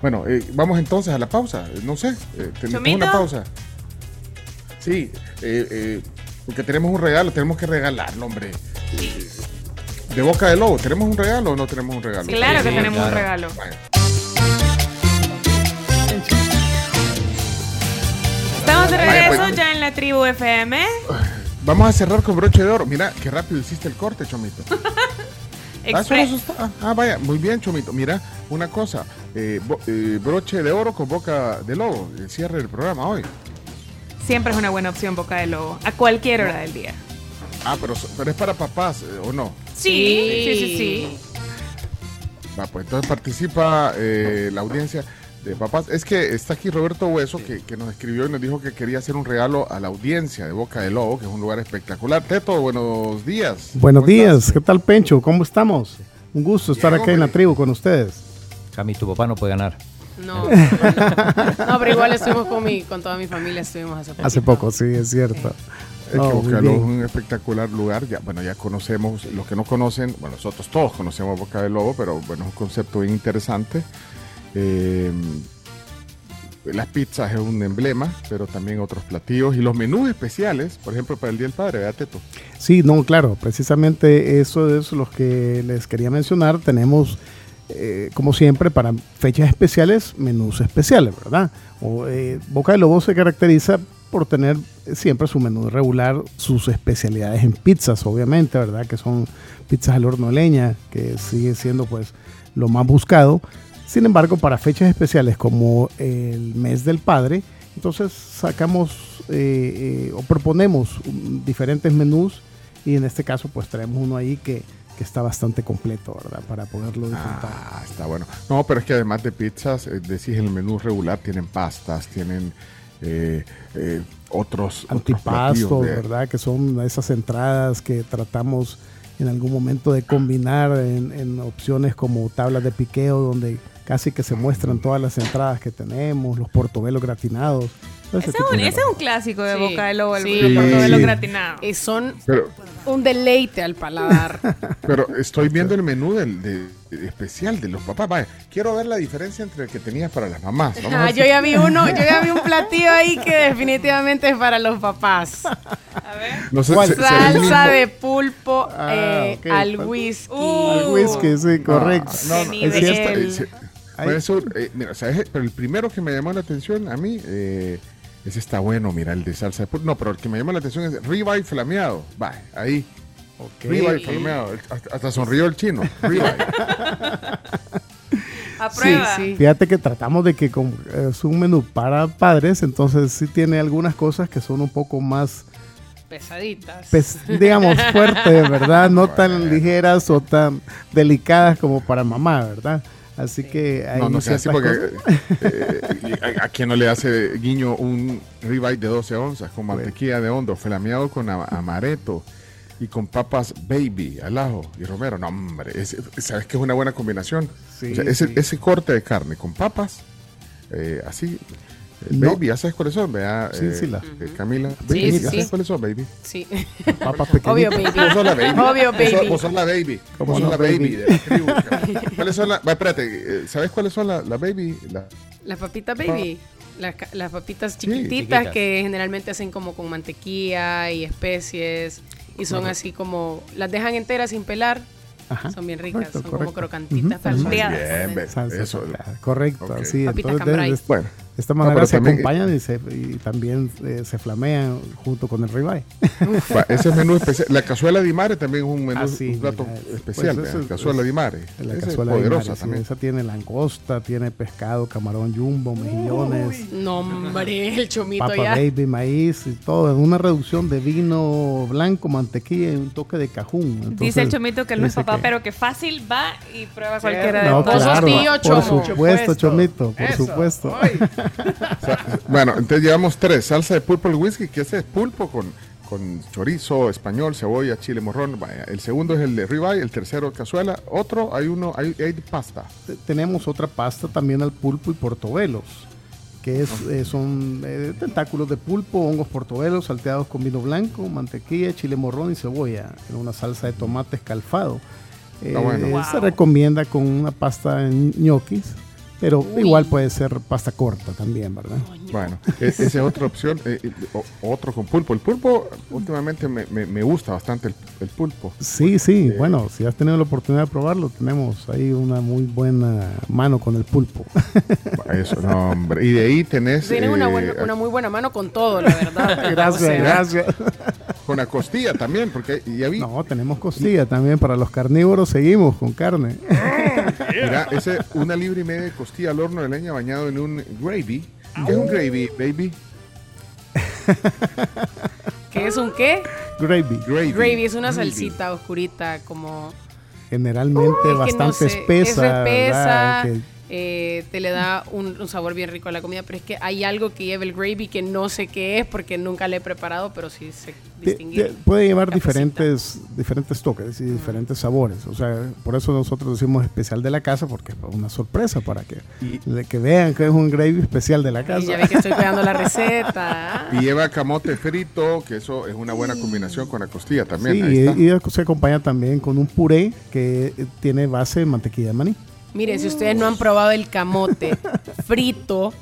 Speaker 5: Bueno, eh, vamos entonces a la pausa. Eh, No sé, eh, tenemos una pausa. Sí, eh, eh, porque tenemos un regalo, tenemos que regalarlo, hombre. De boca de lobo, ¿tenemos un regalo o no tenemos un regalo?
Speaker 7: Claro que tenemos un regalo. Estamos de
Speaker 5: Vaya,
Speaker 7: regreso
Speaker 5: pues.
Speaker 7: ya en la tribu FM.
Speaker 5: Vamos a cerrar con broche de oro. Mira, qué rápido hiciste el corte, Chomito. [LAUGHS] Ah, solo
Speaker 7: Expre-
Speaker 5: eso está. Ah, vaya, muy bien, Chomito. Mira, una cosa. eh, bo- eh, broche de oro con boca de lobo. El cierre del programa hoy.
Speaker 7: Siempre es una buena opción boca de lobo, a cualquier hora del día.
Speaker 5: Ah, pero, pero es para papás, eh, ¿o no?
Speaker 7: Sí, sí, sí, sí.
Speaker 5: Va, pues entonces participa la audiencia de papás. Es que está aquí Roberto Hueso, que, que nos escribió y nos dijo que quería hacer un regalo a la audiencia de Boca de Lobo, que es un lugar espectacular. Teto, buenos días.
Speaker 85: Buenos días, ¿qué tal Pencho? ¿Cómo estamos? Un gusto estar acá en la tribu con ustedes.
Speaker 6: Cami, tu papá no puede ganar.
Speaker 10: No, [LAUGHS] no, pero igual estuvimos con, mi, con toda mi familia, estuvimos hace poco.
Speaker 85: Hace poco, sí, es cierto.
Speaker 5: Es que
Speaker 85: Oh,
Speaker 5: Boca de Lobo es un espectacular lugar. Ya, bueno, ya conocemos, los que no conocen, bueno, nosotros todos conocemos Boca de Lobo, pero bueno, es un concepto bien interesante. Eh, las pizzas es un emblema, pero también otros platillos y los menús especiales, por ejemplo, para el Día del Padre, ¿verdad, Teto?
Speaker 85: Sí, no, claro, precisamente eso es lo que les quería mencionar. Tenemos, eh, como siempre, para fechas especiales, menús especiales, ¿verdad? O, eh, Boca de Lobo se caracteriza por tener siempre su menú regular, sus especialidades en pizzas, obviamente, ¿verdad? Que son pizzas al horno leña, que sigue siendo pues lo más buscado. Sin embargo, para fechas especiales como el mes del padre, entonces sacamos eh, eh, o proponemos um, diferentes menús y en este caso pues traemos uno ahí que, que está bastante completo, ¿verdad? Para poderlo disfrutar.
Speaker 5: Ah, está bueno. No, pero es que además de pizzas, eh, decís el menú regular, tienen pastas, tienen eh, eh, otros, otros
Speaker 85: Antipasto,
Speaker 5: platillos de-
Speaker 85: ¿verdad? Que son esas entradas que tratamos en algún momento de combinar en, en opciones como tablas de piqueo donde casi que se muestran todas las entradas que tenemos, los portobelos gratinados. ese
Speaker 7: Ese es, un, ese es un clásico de
Speaker 10: Sí,
Speaker 7: Boca de Lobo, el
Speaker 10: sí.
Speaker 7: el portobelo
Speaker 5: Sí.
Speaker 7: gratinado.
Speaker 10: Y son
Speaker 5: Pero,
Speaker 10: un deleite al paladar. [LAUGHS]
Speaker 5: pero estoy viendo el menú del, de- de- especial de los papás. Vaya, quiero ver la diferencia entre el que tenías para las mamás. Vamos a
Speaker 10: Ah,
Speaker 5: ver
Speaker 10: yo ya vi [LAUGHS] uno, yo ya vi un platillo ahí que definitivamente es para los papás.
Speaker 5: No sé, se- será el mismo.
Speaker 10: Salsa de pulpo
Speaker 85: Ah,
Speaker 10: eh,
Speaker 85: ok.
Speaker 10: al whisky.
Speaker 85: Al whisky, sí, correcto.
Speaker 5: No, no, es
Speaker 10: nivel.
Speaker 85: Ahí.
Speaker 5: por eso, eh, mira, ¿sabes? Pero el primero que me llamó la atención a mí, eh, ese está bueno, mira, el de salsa de pulpo. No, pero el que me llamó la atención es ribeye flameado. Va, ahí. Ribeye flameado. Hasta, hasta sonrió el chino. Ribeye. [LAUGHS]
Speaker 85: Sí,
Speaker 7: prueba.
Speaker 85: Fíjate que tratamos de que como es un menú para padres, entonces sí tiene algunas cosas que son un poco más,
Speaker 10: Pesaditas.
Speaker 85: pes- digamos, fuertes, ¿verdad? No [LAUGHS] tan ligeras o tan delicadas como para mamá, ¿verdad? Así que hay
Speaker 5: No, no sea así porque eh, eh, a, a quien no le hace guiño un ribeye de 12 onzas con mantequilla de hondo, flameado con ama- amaretto y con papas baby al ajo y romero. No, hombre, ese- ¿sabes que es una buena combinación?
Speaker 85: Sí,
Speaker 5: O sea, ese,
Speaker 85: sí.
Speaker 5: ese corte de carne con papas, eh, así,
Speaker 85: No.
Speaker 5: baby, ¿ya sabes cuáles son? Vea,
Speaker 85: Sí, sí, la-
Speaker 5: eh, Camila.
Speaker 10: Sí,
Speaker 5: Baby,
Speaker 10: sí,
Speaker 5: ¿ya sabes
Speaker 10: sí.
Speaker 5: cuáles son, baby?
Speaker 10: Sí.
Speaker 85: papas
Speaker 10: Obvio,
Speaker 85: pequeñitas.
Speaker 10: baby.
Speaker 5: Vos sos la baby.
Speaker 10: Obvio, baby.
Speaker 5: Vos sos la baby.
Speaker 85: ¿Cómo
Speaker 5: Vos sos
Speaker 85: no,
Speaker 5: la baby.
Speaker 85: baby?
Speaker 5: la. ¿Cuáles son las.? Va, espérate, eh, ¿sabes cuáles son las la baby? La-
Speaker 10: Las papitas baby. Las, las papitas
Speaker 5: Sí,
Speaker 10: chiquititas
Speaker 6: chiquitas.
Speaker 10: que generalmente hacen como con mantequilla y especies. Y son así como. Las dejan enteras sin pelar.
Speaker 85: Ajá,
Speaker 10: Son bien ricas.
Speaker 85: correcto,
Speaker 10: son
Speaker 85: correcto.
Speaker 10: como crocantitas.
Speaker 85: Ujú, ujú.
Speaker 10: salteadas.
Speaker 5: Bien, eso.
Speaker 85: correcto,
Speaker 5: Ok.
Speaker 85: sí.
Speaker 10: Papitas
Speaker 85: Entonces, de,
Speaker 10: cambray.
Speaker 85: de-
Speaker 5: Bueno.
Speaker 85: De esta manera se
Speaker 5: también-
Speaker 85: acompañan y, se, y también eh, se flamean junto con el ribeye.
Speaker 5: Ese menú especial. La cazuela di mare también es un menú,
Speaker 85: Ah, sí,
Speaker 5: un plato
Speaker 85: mira,
Speaker 5: especial.
Speaker 85: pues eso es-
Speaker 5: cazuela di mare.
Speaker 85: La
Speaker 5: es
Speaker 85: cazuela de sí,
Speaker 5: también.
Speaker 85: esa tiene langosta, tiene pescado, camarón jumbo, mejillones,
Speaker 10: No, hombre, el chomito
Speaker 85: papa
Speaker 10: ya.
Speaker 85: baby, maíz y todo, en una reducción de vino blanco, mantequilla y un toque de cajún.
Speaker 7: Dice el chomito que él no es papá,
Speaker 85: que-
Speaker 7: pero que fácil va y prueba cualquiera de
Speaker 85: No,
Speaker 7: los dos.
Speaker 10: Vos sos
Speaker 85: claro,
Speaker 10: tío,
Speaker 85: por
Speaker 10: chomo.
Speaker 85: supuesto, chomito, por supuesto. [LAUGHS]
Speaker 5: O sea, bueno, entonces llevamos tres. Salsa de pulpo al whisky, que ese es pulpo con, con chorizo español, cebolla, chile morrón. Vaya, el segundo es el de ribeye, el tercero cazuela. Otro, hay uno, hay, hay de pasta.
Speaker 85: Te- Tenemos otra pasta también al pulpo y portobelos, que es, eh, son eh, tentáculos de pulpo, hongos portobelos salteados con vino blanco, mantequilla, chile morrón y cebolla, en una salsa de tomate escalfado.
Speaker 5: Bueno.
Speaker 85: Eh,
Speaker 7: Wow.
Speaker 85: Se recomienda con una pasta en ñoquis, pero igual puede ser pasta corta también, ¿verdad?
Speaker 5: Bueno, e- esa es otra opción. eh, eh, otro con pulpo. El pulpo, últimamente me, me- me gusta bastante el, el pulpo.
Speaker 85: Sí, sí, bueno, si has tenido la oportunidad de probarlo, tenemos ahí una muy buena mano con el pulpo. [LAUGHS]
Speaker 5: Eso, no, hombre. Y de ahí tenés.
Speaker 10: Tienes una,
Speaker 5: eh,
Speaker 10: buena, una muy buena mano con todo, la verdad. [LAUGHS]
Speaker 85: gracias,
Speaker 10: O sea,
Speaker 85: gracias.
Speaker 5: Con la costilla también, porque ya vi.
Speaker 85: No, tenemos costilla también para los carnívoros, seguimos con carne.
Speaker 5: Mira, ese una libra y media de costilla al horno de leña bañado en un gravy. ¿Qué es un gravy, baby? [LAUGHS]
Speaker 10: ¿Qué es un qué?
Speaker 85: Gravy,
Speaker 5: Gravy.
Speaker 10: Gravy es una
Speaker 5: Gravy.
Speaker 10: salsita oscurita, como.
Speaker 85: generalmente
Speaker 10: Es que no
Speaker 85: bastante
Speaker 10: sé,
Speaker 85: espesa,
Speaker 10: Es espesa,
Speaker 85: ¿verdad? Que-
Speaker 10: eh, te le da un, un sabor bien rico a la comida, pero es que hay algo que lleva el gravy que no sé qué es porque nunca le he preparado, pero sí distinguir.
Speaker 85: te- puede llevar diferentes, diferentes toques y diferentes sabores. O sea, por eso nosotros decimos especial de la casa, porque es una sorpresa para que, le- que vean que es un gravy especial de la
Speaker 10: Y
Speaker 85: casa.
Speaker 10: ya ve que estoy cuidando la [LAUGHS] receta.
Speaker 5: Y lleva camote frito, que eso es una buena combinación con la costilla también.
Speaker 85: Sí,
Speaker 5: Ahí está.
Speaker 85: y, y se acompaña también con un puré que tiene base de mantequilla de maní.
Speaker 10: Miren, si ustedes no han probado el camote [LAUGHS] frito,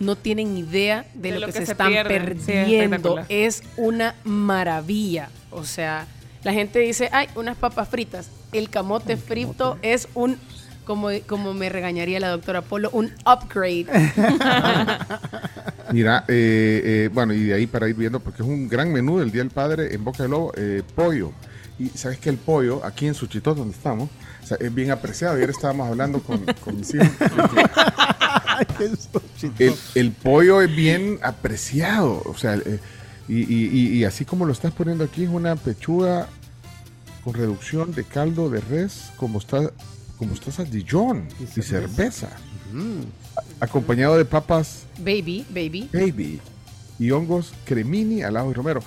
Speaker 10: no tienen idea de, lo, que, se, están
Speaker 7: pierden. Sí,
Speaker 10: perdiendo. es una maravilla. O sea, la gente dice, ay, unas papas fritas. El camote frito es un, como, como me regañaría la doctora Polo, un upgrade. [LAUGHS]
Speaker 5: Mira, eh, eh, bueno, y de ahí para ir viendo, porque es un gran menú del Día del Padre en Boca de Lobo, eh, pollo. Y sabes que el pollo, aquí en Suchitos, donde estamos, o sea, es bien apreciado. Ayer estábamos hablando con, con mis hijos. [LAUGHS] el, el pollo es bien apreciado. O sea, eh, y, y- así como lo estás poniendo aquí, es una pechuga con reducción de caldo de res, como está, como está Dijon y, cerveza. Acompañado de papas
Speaker 10: baby, baby.
Speaker 5: baby y hongos cremini al ajo y romero.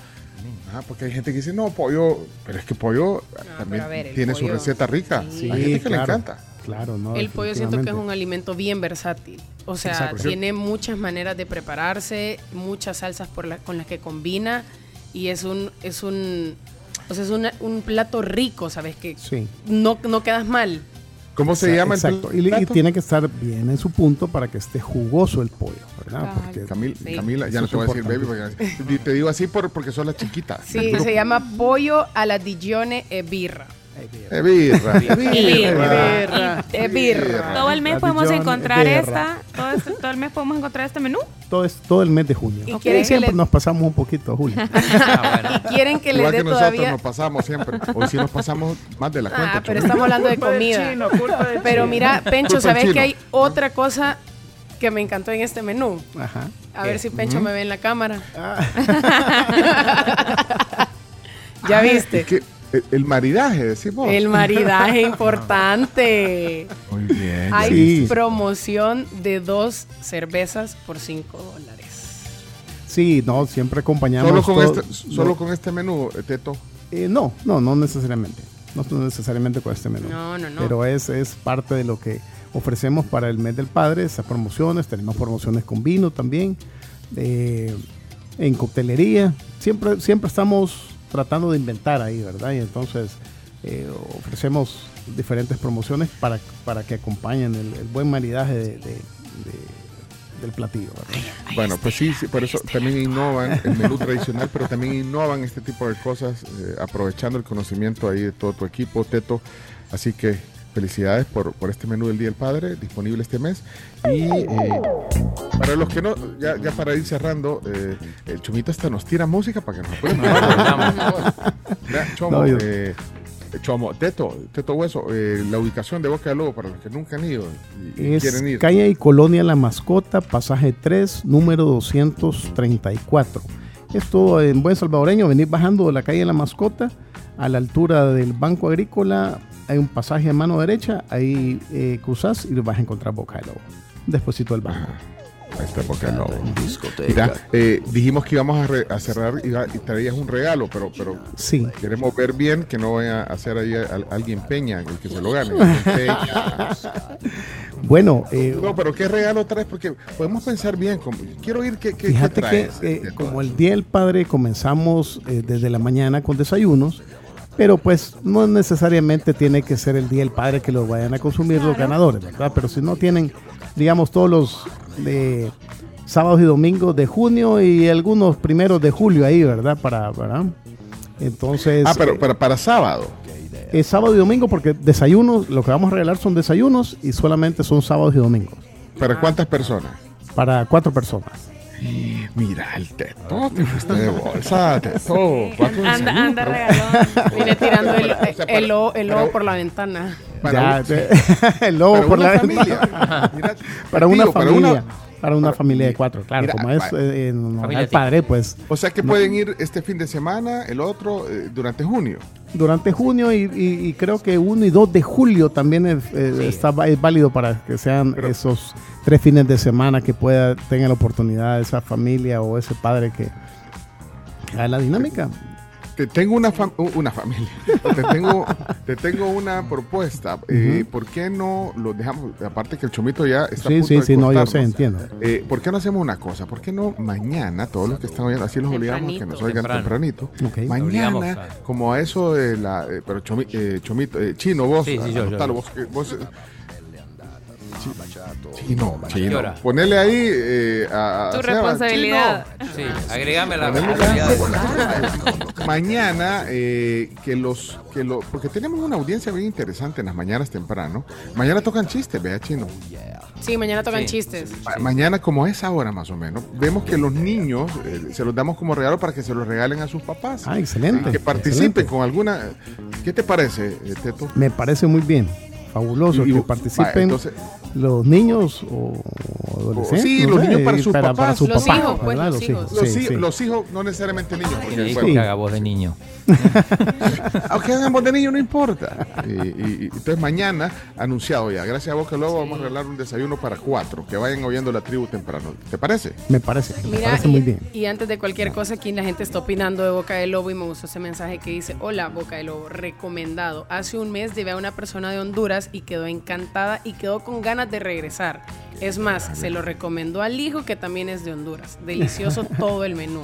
Speaker 5: Ah, porque hay gente que dice, no, pollo, pero es que pollo también
Speaker 10: pero a ver, el
Speaker 5: tiene su receta rica.
Speaker 10: Sí.
Speaker 5: hay gente que le encanta.
Speaker 85: Claro, no.
Speaker 10: El pollo siento que es un alimento bien versátil. O sea,
Speaker 85: Exacto.
Speaker 10: tiene muchas maneras de prepararse, muchas salsas por la- con las que combina y es un es un o sea, es una- un plato rico, ¿sabes? Que
Speaker 85: Sí.
Speaker 10: no, no quedas mal.
Speaker 5: ¿Cómo se
Speaker 85: Exacto,
Speaker 5: llama el
Speaker 85: Exacto. Y, le- y
Speaker 5: plato?
Speaker 85: tiene que estar bien en su punto para que esté jugoso el pollo, ¿verdad? Porque
Speaker 5: Camil-
Speaker 10: Sí.
Speaker 5: Camila, ya no te voy a decir baby, porque te digo así por, porque son las chiquitas.
Speaker 10: Sí, se llama pollo a la Digione e birra.
Speaker 5: Eh, birra,
Speaker 10: E birra. Birra.
Speaker 7: Todo el mes podemos encontrar esta, todo, este- todo el mes podemos encontrar este menú.
Speaker 85: todo, es, todo el mes de junio.
Speaker 10: ¿Y
Speaker 85: Ok,
Speaker 10: quieren que
Speaker 85: Siempre
Speaker 10: le-
Speaker 85: nos pasamos un poquito, Julio. [LAUGHS]
Speaker 10: Y quieren que les
Speaker 5: Igual
Speaker 10: dé
Speaker 5: que nosotros
Speaker 10: todavía
Speaker 5: nos pasamos siempre. Hoy sí nos pasamos más de la cuenta.
Speaker 10: Ah, pero estamos hablando de comida. pero mira, Pencho,
Speaker 5: Culpa
Speaker 10: ¿sabes que hay otra cosa que me encantó en este menú?
Speaker 85: Ajá.
Speaker 10: A ver si Pencho me ve en la cámara.
Speaker 85: Ah. [LAUGHS]
Speaker 10: ¿Ya
Speaker 5: Ah,
Speaker 10: viste?
Speaker 5: es que el, el maridaje, decimos.
Speaker 10: El maridaje [LAUGHS] importante.
Speaker 5: Muy bien.
Speaker 10: Hay
Speaker 85: Sí.
Speaker 10: promoción de dos cervezas por 5 dólares.
Speaker 85: Sí, no, siempre acompañamos.
Speaker 5: Solo con,
Speaker 85: todo-
Speaker 5: este, solo
Speaker 85: no,
Speaker 5: con este menú, Teto.
Speaker 85: eh, no, no, no necesariamente. No no necesariamente con este menú.
Speaker 10: No, no, no.
Speaker 85: Pero es, es parte de lo que ofrecemos para el mes del padre, esas promociones. Tenemos promociones con vino también, eh, en coctelería. Siempre, siempre estamos tratando de inventar ahí, ¿verdad? Y entonces eh, ofrecemos diferentes promociones para, para que acompañen el, el buen maridaje de- de- de- del platillo. ¿verdad?
Speaker 5: Bueno, pues sí, sí, por eso también innovan [LAUGHS] el menú tradicional, pero también innovan este tipo de cosas, eh, aprovechando el conocimiento ahí de todo tu equipo, Teto. Así que felicidades por, por este menú del Día del Padre, disponible este mes. Y eh, para los que no, ya, ya para ir cerrando, eh, el Chomito hasta nos tira música para que nos puedan Chomo,
Speaker 85: No,
Speaker 5: eh, Chomo, Teto, Teto Hueso, eh, la ubicación de Boca de Lobo para los que nunca han ido y, y
Speaker 85: Es
Speaker 5: quieren ir.
Speaker 85: calle y Colonia La Mascota, pasaje 3, número 234. Esto en buen salvadoreño, venir bajando de la calle La Mascota a la altura del Banco Agrícola. Hay un pasaje a mano derecha, ahí eh, cruzas y vas a encontrar Boca de Lobo. Despuésito del banco.
Speaker 5: Ahí está Boca del Lobo. Mira, eh, dijimos que íbamos a, re- a cerrar y, y traías un regalo, pero, pero
Speaker 85: Sí.
Speaker 5: queremos ver bien que no vaya a hacer ahí a- a alguien Peña, el que se lo gane. [LAUGHS]
Speaker 85: Bueno, eh,
Speaker 5: No, pero ¿qué regalo traes? Porque podemos pensar bien. como- quiero qué, qué
Speaker 85: Fíjate que
Speaker 5: traes.
Speaker 85: eh, como el Día del Padre comenzamos eh, desde la mañana con desayunos, pero pues no necesariamente tiene que ser el Día del Padre que lo vayan a consumir los ganadores, ¿verdad? Pero si no tienen, digamos, todos los de sábados y domingos de junio y algunos primeros de julio ahí, ¿verdad? Para, ¿verdad? Entonces...
Speaker 5: Ah, pero
Speaker 85: eh,
Speaker 5: para, para sábado.
Speaker 85: es sábado y domingo porque desayunos, lo que vamos a regalar son desayunos y solamente son sábados y domingos.
Speaker 5: ¿Para cuántas personas?
Speaker 85: Para cuatro personas.
Speaker 5: Mira el teto, te fuiste de bolsa, teto. [LAUGHS] Cuatro
Speaker 10: Anda, anda regalón. Viene tirando el, lobo- el lobo por la ventana.
Speaker 5: Para
Speaker 85: Ya,
Speaker 5: un- [LAUGHS]
Speaker 85: el lobo
Speaker 5: para
Speaker 85: por
Speaker 5: una
Speaker 85: la
Speaker 5: familia.
Speaker 85: ventana. [LAUGHS]
Speaker 5: Mira,
Speaker 85: para una
Speaker 5: para
Speaker 85: familia.
Speaker 5: Una-
Speaker 85: Para una familia de cuatro, claro,
Speaker 5: Mira,
Speaker 85: como es eh, al padre, pues
Speaker 5: O sea que
Speaker 85: No.
Speaker 5: pueden ir este fin de semana, el otro eh, durante junio.
Speaker 85: durante junio y, y- y creo que 1 y 2 de julio también es, eh, está, es válido para que sean esos tres fines de semana que pueda tenga la oportunidad esa familia o ese padre que que haga la dinámica.
Speaker 5: Te tengo una, fam- una familia. [LAUGHS] te, tengo, te tengo una propuesta. Eh, ¿Por qué no lo dejamos? Aparte que el chomito ya está a
Speaker 85: Sí,
Speaker 5: punto
Speaker 85: sí,
Speaker 5: de
Speaker 85: sí, no, yo sé, entiendo.
Speaker 5: Eh, ¿Por qué no hacemos una cosa? ¿Por qué no mañana, todos los que están oyendo, así los obligamos que nos oigan
Speaker 6: Temprano.
Speaker 5: tempranito? Mañana, como a eso de la. eh, pero Chomi- eh, Chomito, eh, Chino, vos.
Speaker 6: Sí, sí, yo, yo,
Speaker 5: anotalo,
Speaker 6: yo.
Speaker 5: vos, eh, vos, eh, Chino,
Speaker 6: ¿Qué
Speaker 5: Chino.
Speaker 6: hora?
Speaker 5: Ponele ahí eh, a, a
Speaker 7: Tu
Speaker 5: Seba,
Speaker 7: responsabilidad.
Speaker 6: Sí, agregame la responsabilidad. [LAUGHS]
Speaker 5: mañana eh, que los que lo porque tenemos una audiencia bien interesante en las mañanas temprano mañana tocan chistes vea chino
Speaker 10: Sí, mañana tocan
Speaker 6: Sí.
Speaker 10: chistes.
Speaker 5: Ma- mañana como es ahora más o menos vemos que los niños eh, se los damos como regalo para que se los regalen a sus papás
Speaker 85: Ah, excelente.
Speaker 5: que participen
Speaker 85: excelente.
Speaker 5: con alguna ¿qué te parece Teto?
Speaker 85: Me parece muy bien. Fabuloso
Speaker 5: Y-
Speaker 85: que participen
Speaker 5: entonces-
Speaker 85: los niños o adolescentes.
Speaker 5: Sí,
Speaker 85: no
Speaker 5: los
Speaker 85: sé,
Speaker 5: niños para sus papás.
Speaker 85: su
Speaker 10: Los
Speaker 85: papá,
Speaker 10: hijos, pues, los hijos.
Speaker 5: Los,
Speaker 85: sí, sí.
Speaker 5: los hijos, no necesariamente niños. Porque,
Speaker 6: ¿Quién dijo
Speaker 5: bueno,
Speaker 6: que haga voz de niño?
Speaker 5: Aunque hagan niño, no importa. Y, y- y entonces mañana, anunciado ya, gracias a Boca Lobo, vamos a arreglar un desayuno para cuatro, que vayan oyendo la tribu temprano. ¿Te parece?
Speaker 85: Me parece, me
Speaker 10: Mira,
Speaker 85: parece
Speaker 10: y,
Speaker 85: muy bien.
Speaker 10: y antes de cualquier cosa, aquí la gente está opinando de Boca de Lobo y me gustó ese mensaje que dice, hola Boca de Lobo, recomendado. Hace un mes llevé a una persona de Honduras y quedó encantada y quedó con ganas de regresar. Es más, se lo recomendó al hijo que también es de Honduras. Delicioso [LAUGHS] todo el menú.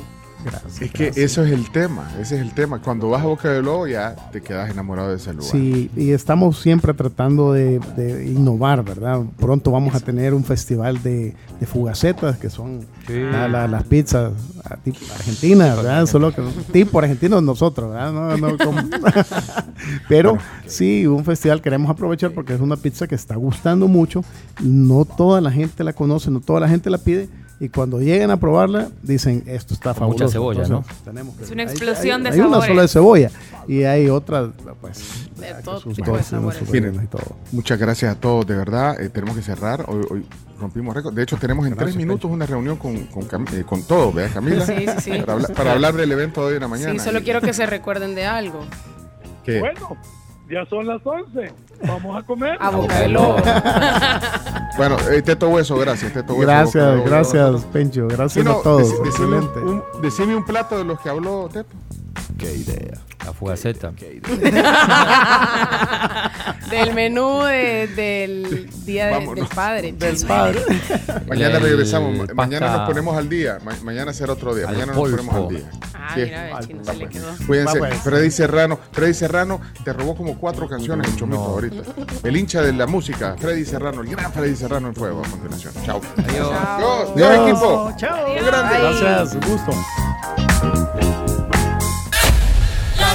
Speaker 5: Es que eso es el tema, ese es el tema. Cuando vas a Boca de Lobo ya te quedas enamorado de ese lugar.
Speaker 85: Sí, y estamos siempre tratando de, de innovar, ¿verdad? Pronto vamos a tener un festival de, de fugacetas, que son la- la- las pizzas tipo argentinas, ¿verdad? Solo que tipo argentinos nosotros, ¿verdad? No, no [LAUGHS] como- [LAUGHS] Pero sí, un festival queremos aprovechar porque es una pizza que está gustando mucho. No toda la gente la conoce, no toda la gente la pide. Y cuando lleguen a probarla, dicen, esto está
Speaker 6: Con mucha
Speaker 85: fabuloso.
Speaker 6: cebolla,
Speaker 85: Entonces,
Speaker 6: ¿no?
Speaker 85: tenemos que-
Speaker 7: Es una explosión
Speaker 85: hay-
Speaker 7: de
Speaker 85: Hay una
Speaker 7: sabores.
Speaker 85: sola de cebolla. Y hay otras, pues,
Speaker 10: De todo
Speaker 85: sus
Speaker 10: tipo de sabores.
Speaker 5: Miren,
Speaker 85: y todo.
Speaker 5: muchas gracias a todos, de verdad. eh, tenemos que cerrar. Hoy, hoy rompimos récord. De hecho, tenemos en
Speaker 85: Gracias,
Speaker 5: tres minutos una reunión con, con, Cam- eh, con todos, ¿verdad, Camila?
Speaker 10: Sí, sí, sí.
Speaker 5: Para, hablar, para hablar del evento de hoy en la mañana.
Speaker 10: Sí, solo
Speaker 5: Y-
Speaker 10: quiero que se recuerden de algo.
Speaker 5: ¿Qué?
Speaker 86: Bueno, ya son las 11. Vamos a comer.
Speaker 10: A Boca Lobo. [LAUGHS]
Speaker 5: Bueno, eh, Teto Hueso, gracias. Teto Hueso, Boca
Speaker 85: Gracias, gracias, Pencho. Gracias
Speaker 5: Sí, no,
Speaker 85: a todos.
Speaker 5: deci- decime,
Speaker 85: Excelente.
Speaker 5: un, decime un plato de los que habló Teto.
Speaker 85: Qué idea.
Speaker 6: La fugaceta. [LAUGHS]
Speaker 10: del menú de- del Día de-
Speaker 5: Vámonos.
Speaker 10: del Padre.
Speaker 85: Del padre. [LAUGHS]
Speaker 5: Mañana
Speaker 6: El
Speaker 5: regresamos. Ma- Mañana
Speaker 6: pasta
Speaker 5: nos ponemos al día. Ma- mañana será otro día.
Speaker 6: al
Speaker 5: Mañana nos ponemos al
Speaker 6: polpo.
Speaker 5: día.
Speaker 10: Ah,
Speaker 5: Sí.
Speaker 10: mira, el chino se le quedó.
Speaker 5: Cuídense.
Speaker 85: Va, pues.
Speaker 5: Freddy Serrano. Freddy Serrano te robó como cuatro canciones en Chomito ahorita. El hincha de la música, Freddy Serrano, el gran Freddy Serrano en fuego a continuación. Chao.
Speaker 6: Adiós.
Speaker 5: Dios, Dios,
Speaker 85: Adiós.
Speaker 5: equipo.
Speaker 85: Chao.
Speaker 5: Muy grande.
Speaker 85: Gracias, un gusto.